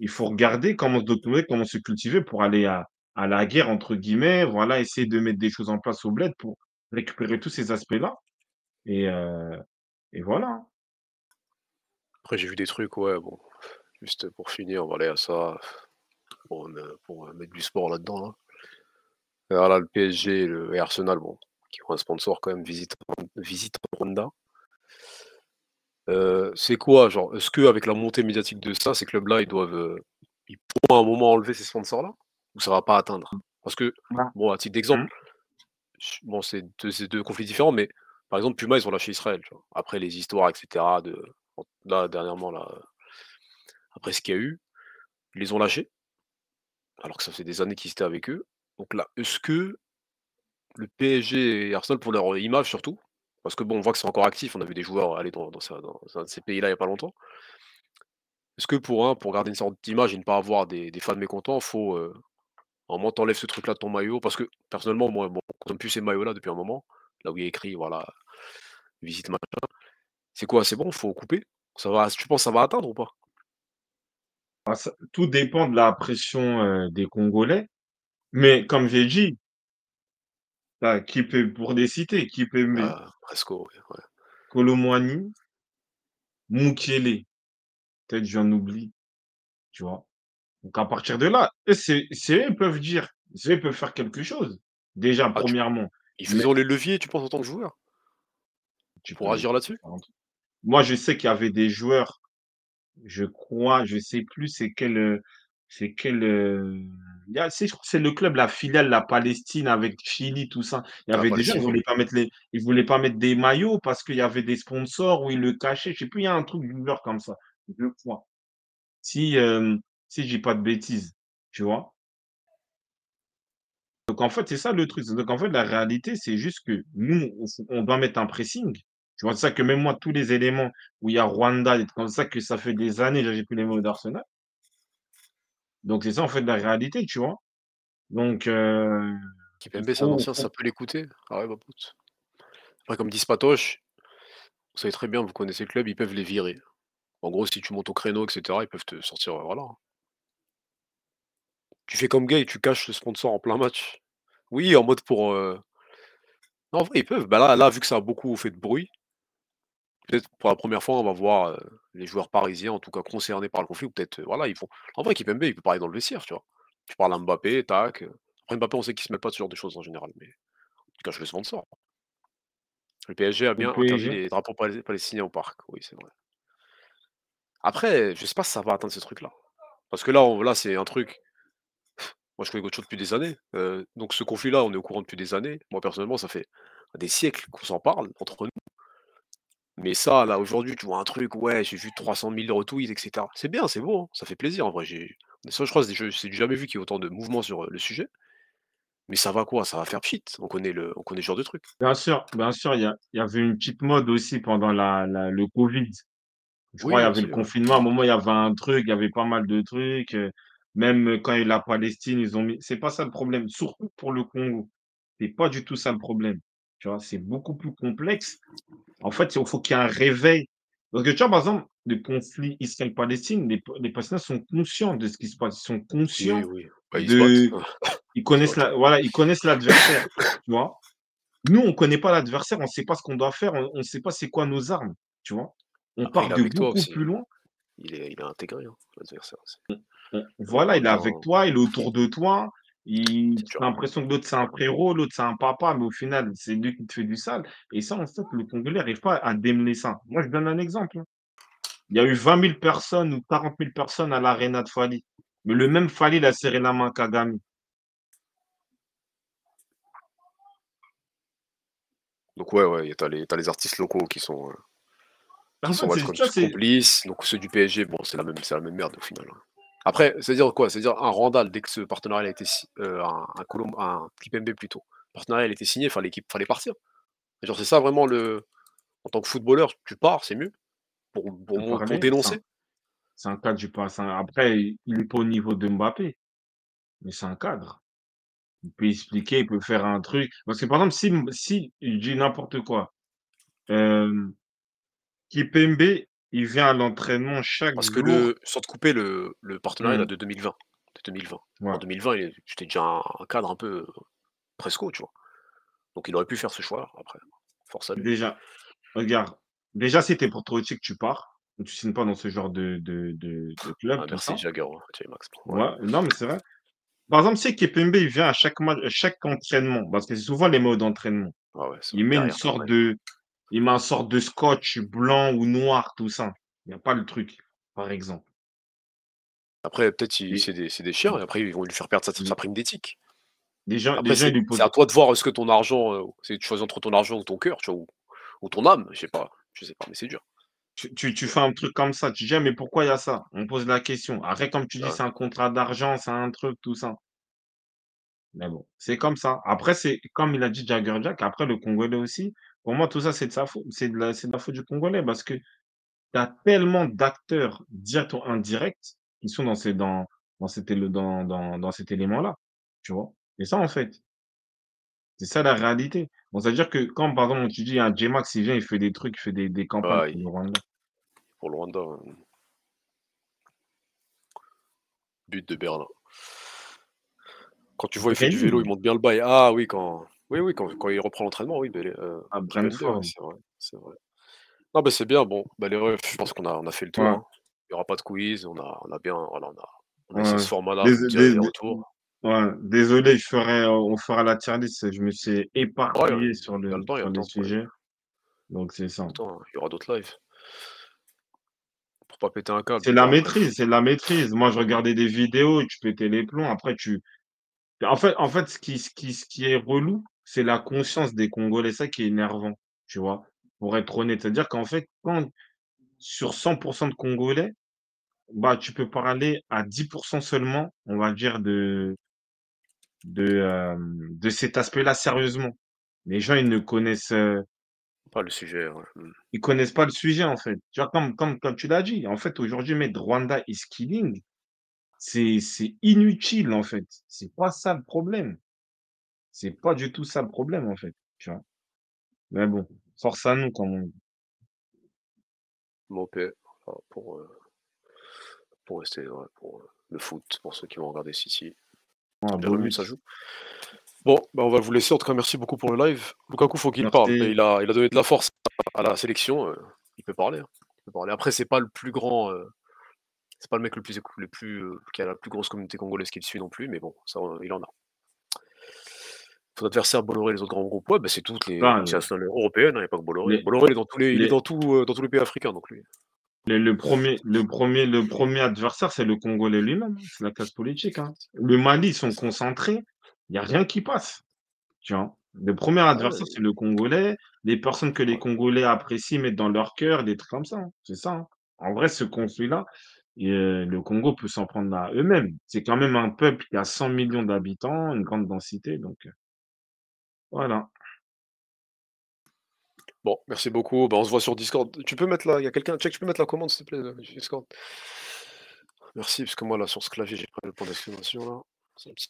il faut regarder comment se documenter, comment se cultiver pour aller à «la guerre» entre guillemets, voilà, essayer de mettre des choses en place au bled pour récupérer tous ces aspects-là et heu et voilà. Après, j'ai vu des trucs, ouais, bon, juste pour finir, on va aller à ça, pour, heu, mettre du sport là-dedans, là. Alors là, le PSG et le et Arsenal, bon, qui ont un sponsor quand même, Visit Visit Rwanda. Heu, c'est quoi, genre, est-ce qu'avec la montée médiatique de ça, ces clubs-là, ils doivent, heu, ils pourront à un moment enlever ces sponsors-là? Ou ça va pas atteindre? Parce que, Bah, bon, à titre d'exemple, ch bon, c'est 2 c'est 2 conflits différents, mais par exemple, Puma, ils ont lâché Israël, tu vois? Après les histoires et cetera de là, dernièrement, là, après ce qu'il y a eu, ils les ont lâchés, alors que ça fait des années qu'ils étaient avec eux. Donc là, est-ce que le PSG et Arsenal, pour leur image surtout, parce que bon, on voit que c'est encore actif, on a vu des joueurs aller dans un de ces pays-là il y a pas longtemps. Est-ce que pour un pour garder une sorte d'image et ne pas avoir des fans mécontents, faut, à un moment tu ce truc-là de ton maillot? Parce que personnellement, moi, bon, j'aime plus ces maillots-là depuis un moment, là où il y a écrit voilà, visite machin. C'est quoi? C'est bon, faut couper? Ça va tu penses que ça va atteindre ou pas? Ah ça tout dépend de la pression, heu, des Congolais, mais comme j'ai dit, bah, qui peut pour les citer, Kimpembe, Ah, Presco, ouais, ouais. Mukiele, peut-être j'en oublie, tu vois? Donc à partir de là, eux, c'est c'est eux, ils peuvent dire, c'est eux, ils peuvent faire quelque chose, déjà Ah tu premièrement, ils mais ont les leviers, tu penses, en tant que joueur, tu pour peux agir là-dessus? Moi, je sais qu'il y avait des joueurs Je crois, je sais plus c'est quel, heu, c'est quel, heu, il y a c'est je crois que c'est le club, la filiale, la Palestine avec Chili, tout ça. Il y Ah, avait des gens, ils voulaient pas mettre les ils voulaient pas mettre des maillots parce qu'il y avait des sponsors où ils le cachaient. Je sais plus, il y a un truc du genre comme ça, je crois. Si, hem, si je dis pas de bêtises, tu vois? Donc en fait, c'est ça le truc. Donc en fait, la réalité, c'est juste que nous, on doit mettre un pressing. Tu vois? C'est ça que même moi, tous les éléments où il y a Rwanda, trucs comme ça, que ça fait des années, là, j'ai plus les mots d'Arsenal. Donc c'est ça, en fait, la réalité, tu vois? Donc heu, il Kimpembe, c'est un ancien, ça peut l'écouter? Ah ouais, bah, écoute. Après, comme dit Spatoche, vous savez très bien, vous connaissez le club, ils peuvent les virer. En gros, si tu montes au créneau et cetera, ils peuvent te sortir, heu, voilà. Tu fais comme Gay, tu caches le sponsor en plein match. Oui, en mode pour, heu non, en vrai, ils peuvent. Bah, là là, vu que ça a beaucoup fait de bruit, peut-être pour la première fois, on va voir, heu, les joueurs parisiens, en tout cas concernés par le conflit ou peut-être, heu, voilà, ils font en vrai, Kimpembe, il peut parler dans le vestiaire, tu vois? Tu parles à Mbappé, tac, heu, après Mbappé, on sait qu'il se mêle pas de ce genre de choses en général, mais tu caches le sponsor. Le PSG a bien interdit les drapeaux palestiniens au parc, oui, c'est vrai. Après, je sais pas si ça va atteindre ce truc-là. Parce que là, on là, c'est un truc moi, je connais Gocho depuis des années, donc ce conflit-là, on est au courant depuis des années. Moi, personnellement, ça fait des siècles qu'on s'en parle entre nous. Mais ça, là, aujourd'hui, tu vois un truc, ouais, j'ai vu 300 000 retweets et cetera. C'est bien, c'est beau, hein, ça fait plaisir en vrai. J'ai ça, je crois, c'est je c'est du jamais vu qu'il y ait autant de mouvements sur, le sujet. Mais ça va quoi? Ça va faire pchit. On connaît le on connaît ce genre de truc. bien sûr, bien sûr, il y a il y avait une petite mode aussi pendant la la le covid. Je crois, il Oui, y avait le aussi, ouais. confinement, à un moment, il y avait un truc, il y avait pas mal de trucs, Même, quand il y a eu la Palestine, ils ont mis c'est pas ça le problème, surtout pour le Congo. C'est pas du tout ça le problème, tu vois? C'est beaucoup plus complexe. En fait, il faut qu'il y ait un réveil. Parce que tu vois, par exemple, le conflit Israël-Palestine, les les Palestiniens sont conscients de ce qui se passe. Ils sont conscients oui, bah, ils de ils Ils se connaissent la voilà, ils connaissent l'adversaire, tu vois? Nous, on connaît pas l'adversaire, on sait pas ce qu'on doit faire, on on sait pas c'est quoi nos armes, tu vois? On Après, part de beaucoup plus loin. Il est il est intégré, hein, l'adversaire voilà, il est avec toi, il est autour de toi, il c'est tu dur, as hein. l'impression que l'autre c'est un frérot, l'autre c'est un papa, mais au final, c'est lui qui te fait du sale et ça, en fait, le Congolais arrive pas à démêler ça. Moi, je donne un exemple, hein. Il y a eu 20 000 personnes ou 40 000 personnes à l'aréna de Fally, mais le même Fally, il a serré la main à Kagame. Donc ouais, ouais, tu as les les artistes locaux qui sont, qui En fait, c'est vois, c'est complices, donc ceux du PSG, bon, c'est la même c'est la même merde au final, hein. Après, c'est-à-dire quoi? C'est-à-dire un Randall, dès que ce partenariat a été heu, un un un plutôt, le partenariat il a été signé, enfin l'équipe fallait partir. Genre c'est ça vraiment le en tant que footballeur, tu pars, c'est mieux pour parler, dénoncer. c'est un cadre du hein. Après, il il est pas au niveau de Mbappé, mais c'est un cadre. Il peut expliquer, il peut faire un truc parce que, par exemple, si si je dis n'importe quoi, Kipembe, il vient à l'entraînement chaque Parce que jour. le sans te couper, le le partenariat Mmh, de 2020, de 2020. En ouais. 2020, il est c'était déjà un un cadre un peu, presco, tu vois? Donc il aurait pu faire ce choix après, force à lui. Déjà, regarde, déjà, si tu es pour Troitier que tu pars, tu signes pas dans ce genre de de de de club, Ah tout merci ça. Jagger, hein, Max. Ouais, Ouais, non, mais c'est vrai. Par exemple, si Kipembe, il vient à chaque match à chaque entraînement, parce que c'est souvent les modes d'entraînement. ouais, ouais, c'est vrai. Il met une Derrière sorte de il met un sorte de scotch blanc ou noir, tout ça. Il y a pas le truc, par exemple Après peut-être c'est des des chiens et après ils vont lui faire perdre sa sa les prime d'éthique. ils c'est à toi de voir est-ce que ton argent, heu, c'est tu choisis entre ton argent ou ton cœur, tu vois? Ou ou ton âme, je sais pas, je sais pas, mais c'est dur. Tu tu tu fais un truc comme ça, tu dis: «Ah mais pourquoi il y a ça?» on pose la question. Après comme tu dis, Ouais, c'est un contrat d'argent, c'est un truc, tout ça. Mais bon, c'est comme ça. Après c'est comme il a dit Jagger Jack, après le Congolais aussi, pour moi tout ça c'est de sa faute, c'est de la c'est de la faute du Congolais parce que tu as tellement d'acteurs directs ou indirects qui sont dans ces dans dans cet éle dans dans dans cet élément-là, tu vois? Et ça en fait, c'est ça la réalité. Bon ça veut dire que quand par exemple tu dis un J-Max il vient, il fait des trucs, il fait des des campagnes ah pour le il Rwanda. pour le Rwanda, but de Berlin. Quand tu vois, il fait du vélo, il Brahim, monte bien le bail. Ah oui, quand oui, oui, quand quand il reprend l'entraînement, oui, beh, heu, à Brentford. c'est vrai, c'est vrai. Non, bah, c'est bien, bon, bah, les refs, je pense qu'on a on a fait le tour, Ouais. hein. Il y aura pas de quiz, on a on a bien voilà, on a on a essayé Ouais, ce format-là, dés dés dés ouais, désolé, je ferai, on fera la tier list. Je me suis Ouais, éparpillé sur il y a le le temps, il y a sur le les temps, prenez sujets, donc c'est ça. le temps, hein, il y aura d'autres lives. Pour pas péter un câble, C'est mais la bon après maîtrise, c'est la maîtrise. Moi, je regardais des vidéos tu pétais les plombs. Après tu en fait en fait, ce qui ce qui ce qui est relou, c'est la conscience des Congolais. Ça qui est énervant, tu vois? Pour être honnête, c'est-à-dire qu'en fait, quand sur 100% de Congolais, bah, tu peux parler à 10% seulement, on va dire de de, hem, de cet aspect-là sérieusement. Les gens, ils ne connaissent, heu, pas le sujet, ouais, mmh. ils connaissent pas le sujet, en fait. Tu vois, comme comme comme tu l'as dit, en fait, aujourd'hui, mettre Rwanda is killing, c'est c'est inutile, en fait. C'est pas ça le problème. C'est pas du tout ça le problème, en fait, tu vois? Mais bon, force à nous, comme on dit. Mopé, enfin pour, heu, pour rester, ouais, pour, heu, le foot, pour ceux qui vont regarder City. Ah, Ah bien ça joue. Bon, bah, on va vous laisser. En tout cas, merci beaucoup pour le live. Lukaku, faut qu'il parle il a il a donné de la force à la sélection, heu, il peut parler, hein. Il peut parler. Après, c'est pas le plus grand, c'est pas le mec le plus le plus, qui a la plus grosse communauté congolaise qui le suit non plus, mais bon, ça, il en a. Son adversaire Bolloré et les autres grands groupes, ouais, bah, c'est toutes les Enfin, multinationales européennes, hein, il y a pas que Bolloré. les Bolloré, il est dans tous les il est les dans tout, heu, dans tous les pays africains, donc lui. le le 1er le premier le premier adversaire, c'est le Congolais lui-même, hein, c'est la classe politique, hein. Le Mali, ils sont concentrés, il y a rien qui passe. Tu vois? Le premier Ah adversaire, c'est le Congolais, les personnes que les. Congolais apprécient, mettent dans leur cœur, des trucs comme ça, hein. C'est ça, hein. En vrai, ce conflit-là, et heu, le Congo peut s'en prendre à eux-mêmes. C'est quand même un peuple qui a 100 millions d'habitants, une grande densité, donc heu, voilà. Bon, merci beaucoup. Bah, on se voit sur Discord. Tu peux mettre la il y a quelqu'un check, tu peux mettre la commande, s'il te plaît, heu, Discord? Merci, parce que moi là sur ce clavier, j'ai pas le point d'exclamation là. C'est un petit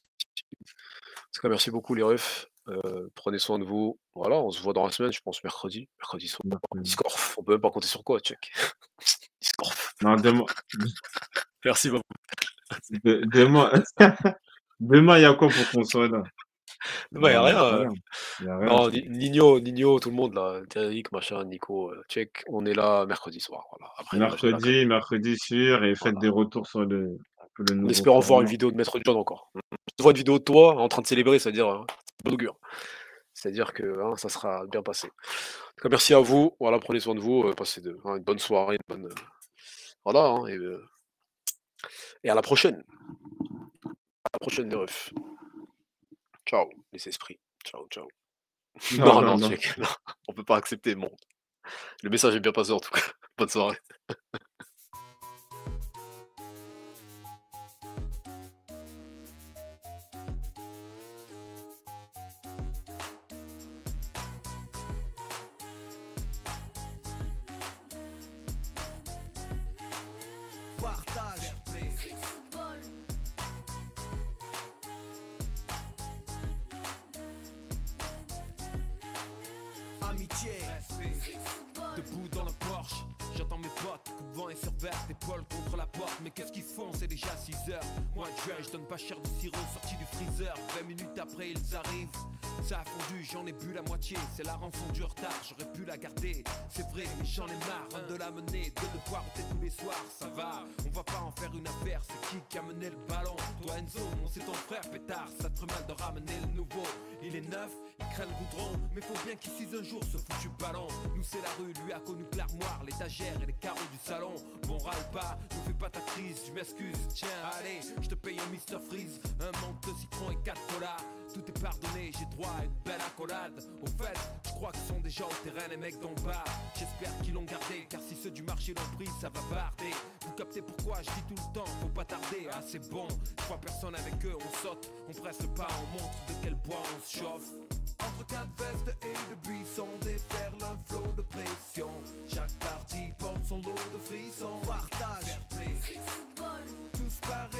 en tout cas merci beaucoup les refs, heu, prenez soin de vous. Voilà, on se voit dans la semaine, je pense mercredi, mercredi soir. Discorf, on peut même pas compter sur quoi, check. [laughs] Discorf. Non, demain [laughs] Merci beaucoup. de demain [laughs] demain, il y a quoi pour qu'on soit là? Il y a rien. Il y a rien, non, frère. Ni Nino Nino, tout le monde là, Derrick, machin, Nico, heu, check, on est là mercredi soir, voilà. Après imagine la Mercredi mercredi sûr et faites Voilà. des retours sur le sur le En nouveau espérant voir une format. vidéo de Maître Giron encore. Je vois une vidéo de toi en train de célébrer, c'est-à-dire, heu, bon augure. C'est-à-dire que, hein, ça sera bien passé. En tout cas merci à vous, voilà, prenez soin de vous, heu, passez de hein, une bonne soirée, une bonne, heu, voilà, hein, et à la prochaine. À la prochaine les refs. Ciao les esprits. Ciao, ciao. Non, Non, non, non, non. check, [laughs] non, on peut pas accepter, bon. Le message est bien passé en tout cas. [laughs] Bonne soirée. De vert, épaule contre la porte. Mais qu'est-ce qu'ils font, c'est déjà 6 heures. Moi, je je donne pas cher du sirop sorti du freezer. 20 minutes après, ils arrivent. Ça a fondu, j'en ai bu la moitié. C'est la rançon du retard, j'aurais pu la garder. C'est vrai, mais j'en ai marre de la mener, de devoir ôter tous les soirs. Ça va, on va pas en faire une affaire. C'est qui qui a mené le ballon? Toi, Enzo, non, c'est ton frère pétard. Ça te mal de ramener le nouveau. Il est neuf, il craint le goudron. Mais faut bien qu'il sise un jour ce foutu ballon. Nous, c'est la rue, lui a connu l'armoire, l'étagère et les carreaux du salon. Bon, râle pas, ne fais pas ta crise, je m'excuse. Tiens, allez, je te paye un Mr Freeze, un manque de citron et 4 colas. Tout est pardonné, j'ai droit à une belle accolade. Au fait, je crois qu'ils sont déjà au terrain les mecs d'en bas. J'espère qu'ils l'ont gardé, car si ceux du marché l'ont pris, ça va barder. Vous captez pourquoi je dis tout le temps, faut pas tarder. Ah, c'est bon, je crois personne avec eux, on saute, on presse le pas, on montre de quel bois on se chauffe. Entre quatre vestes et de buissons déferle un flot de pression. Chaque partie porte son lot de frissons. Partage. Tous pareils.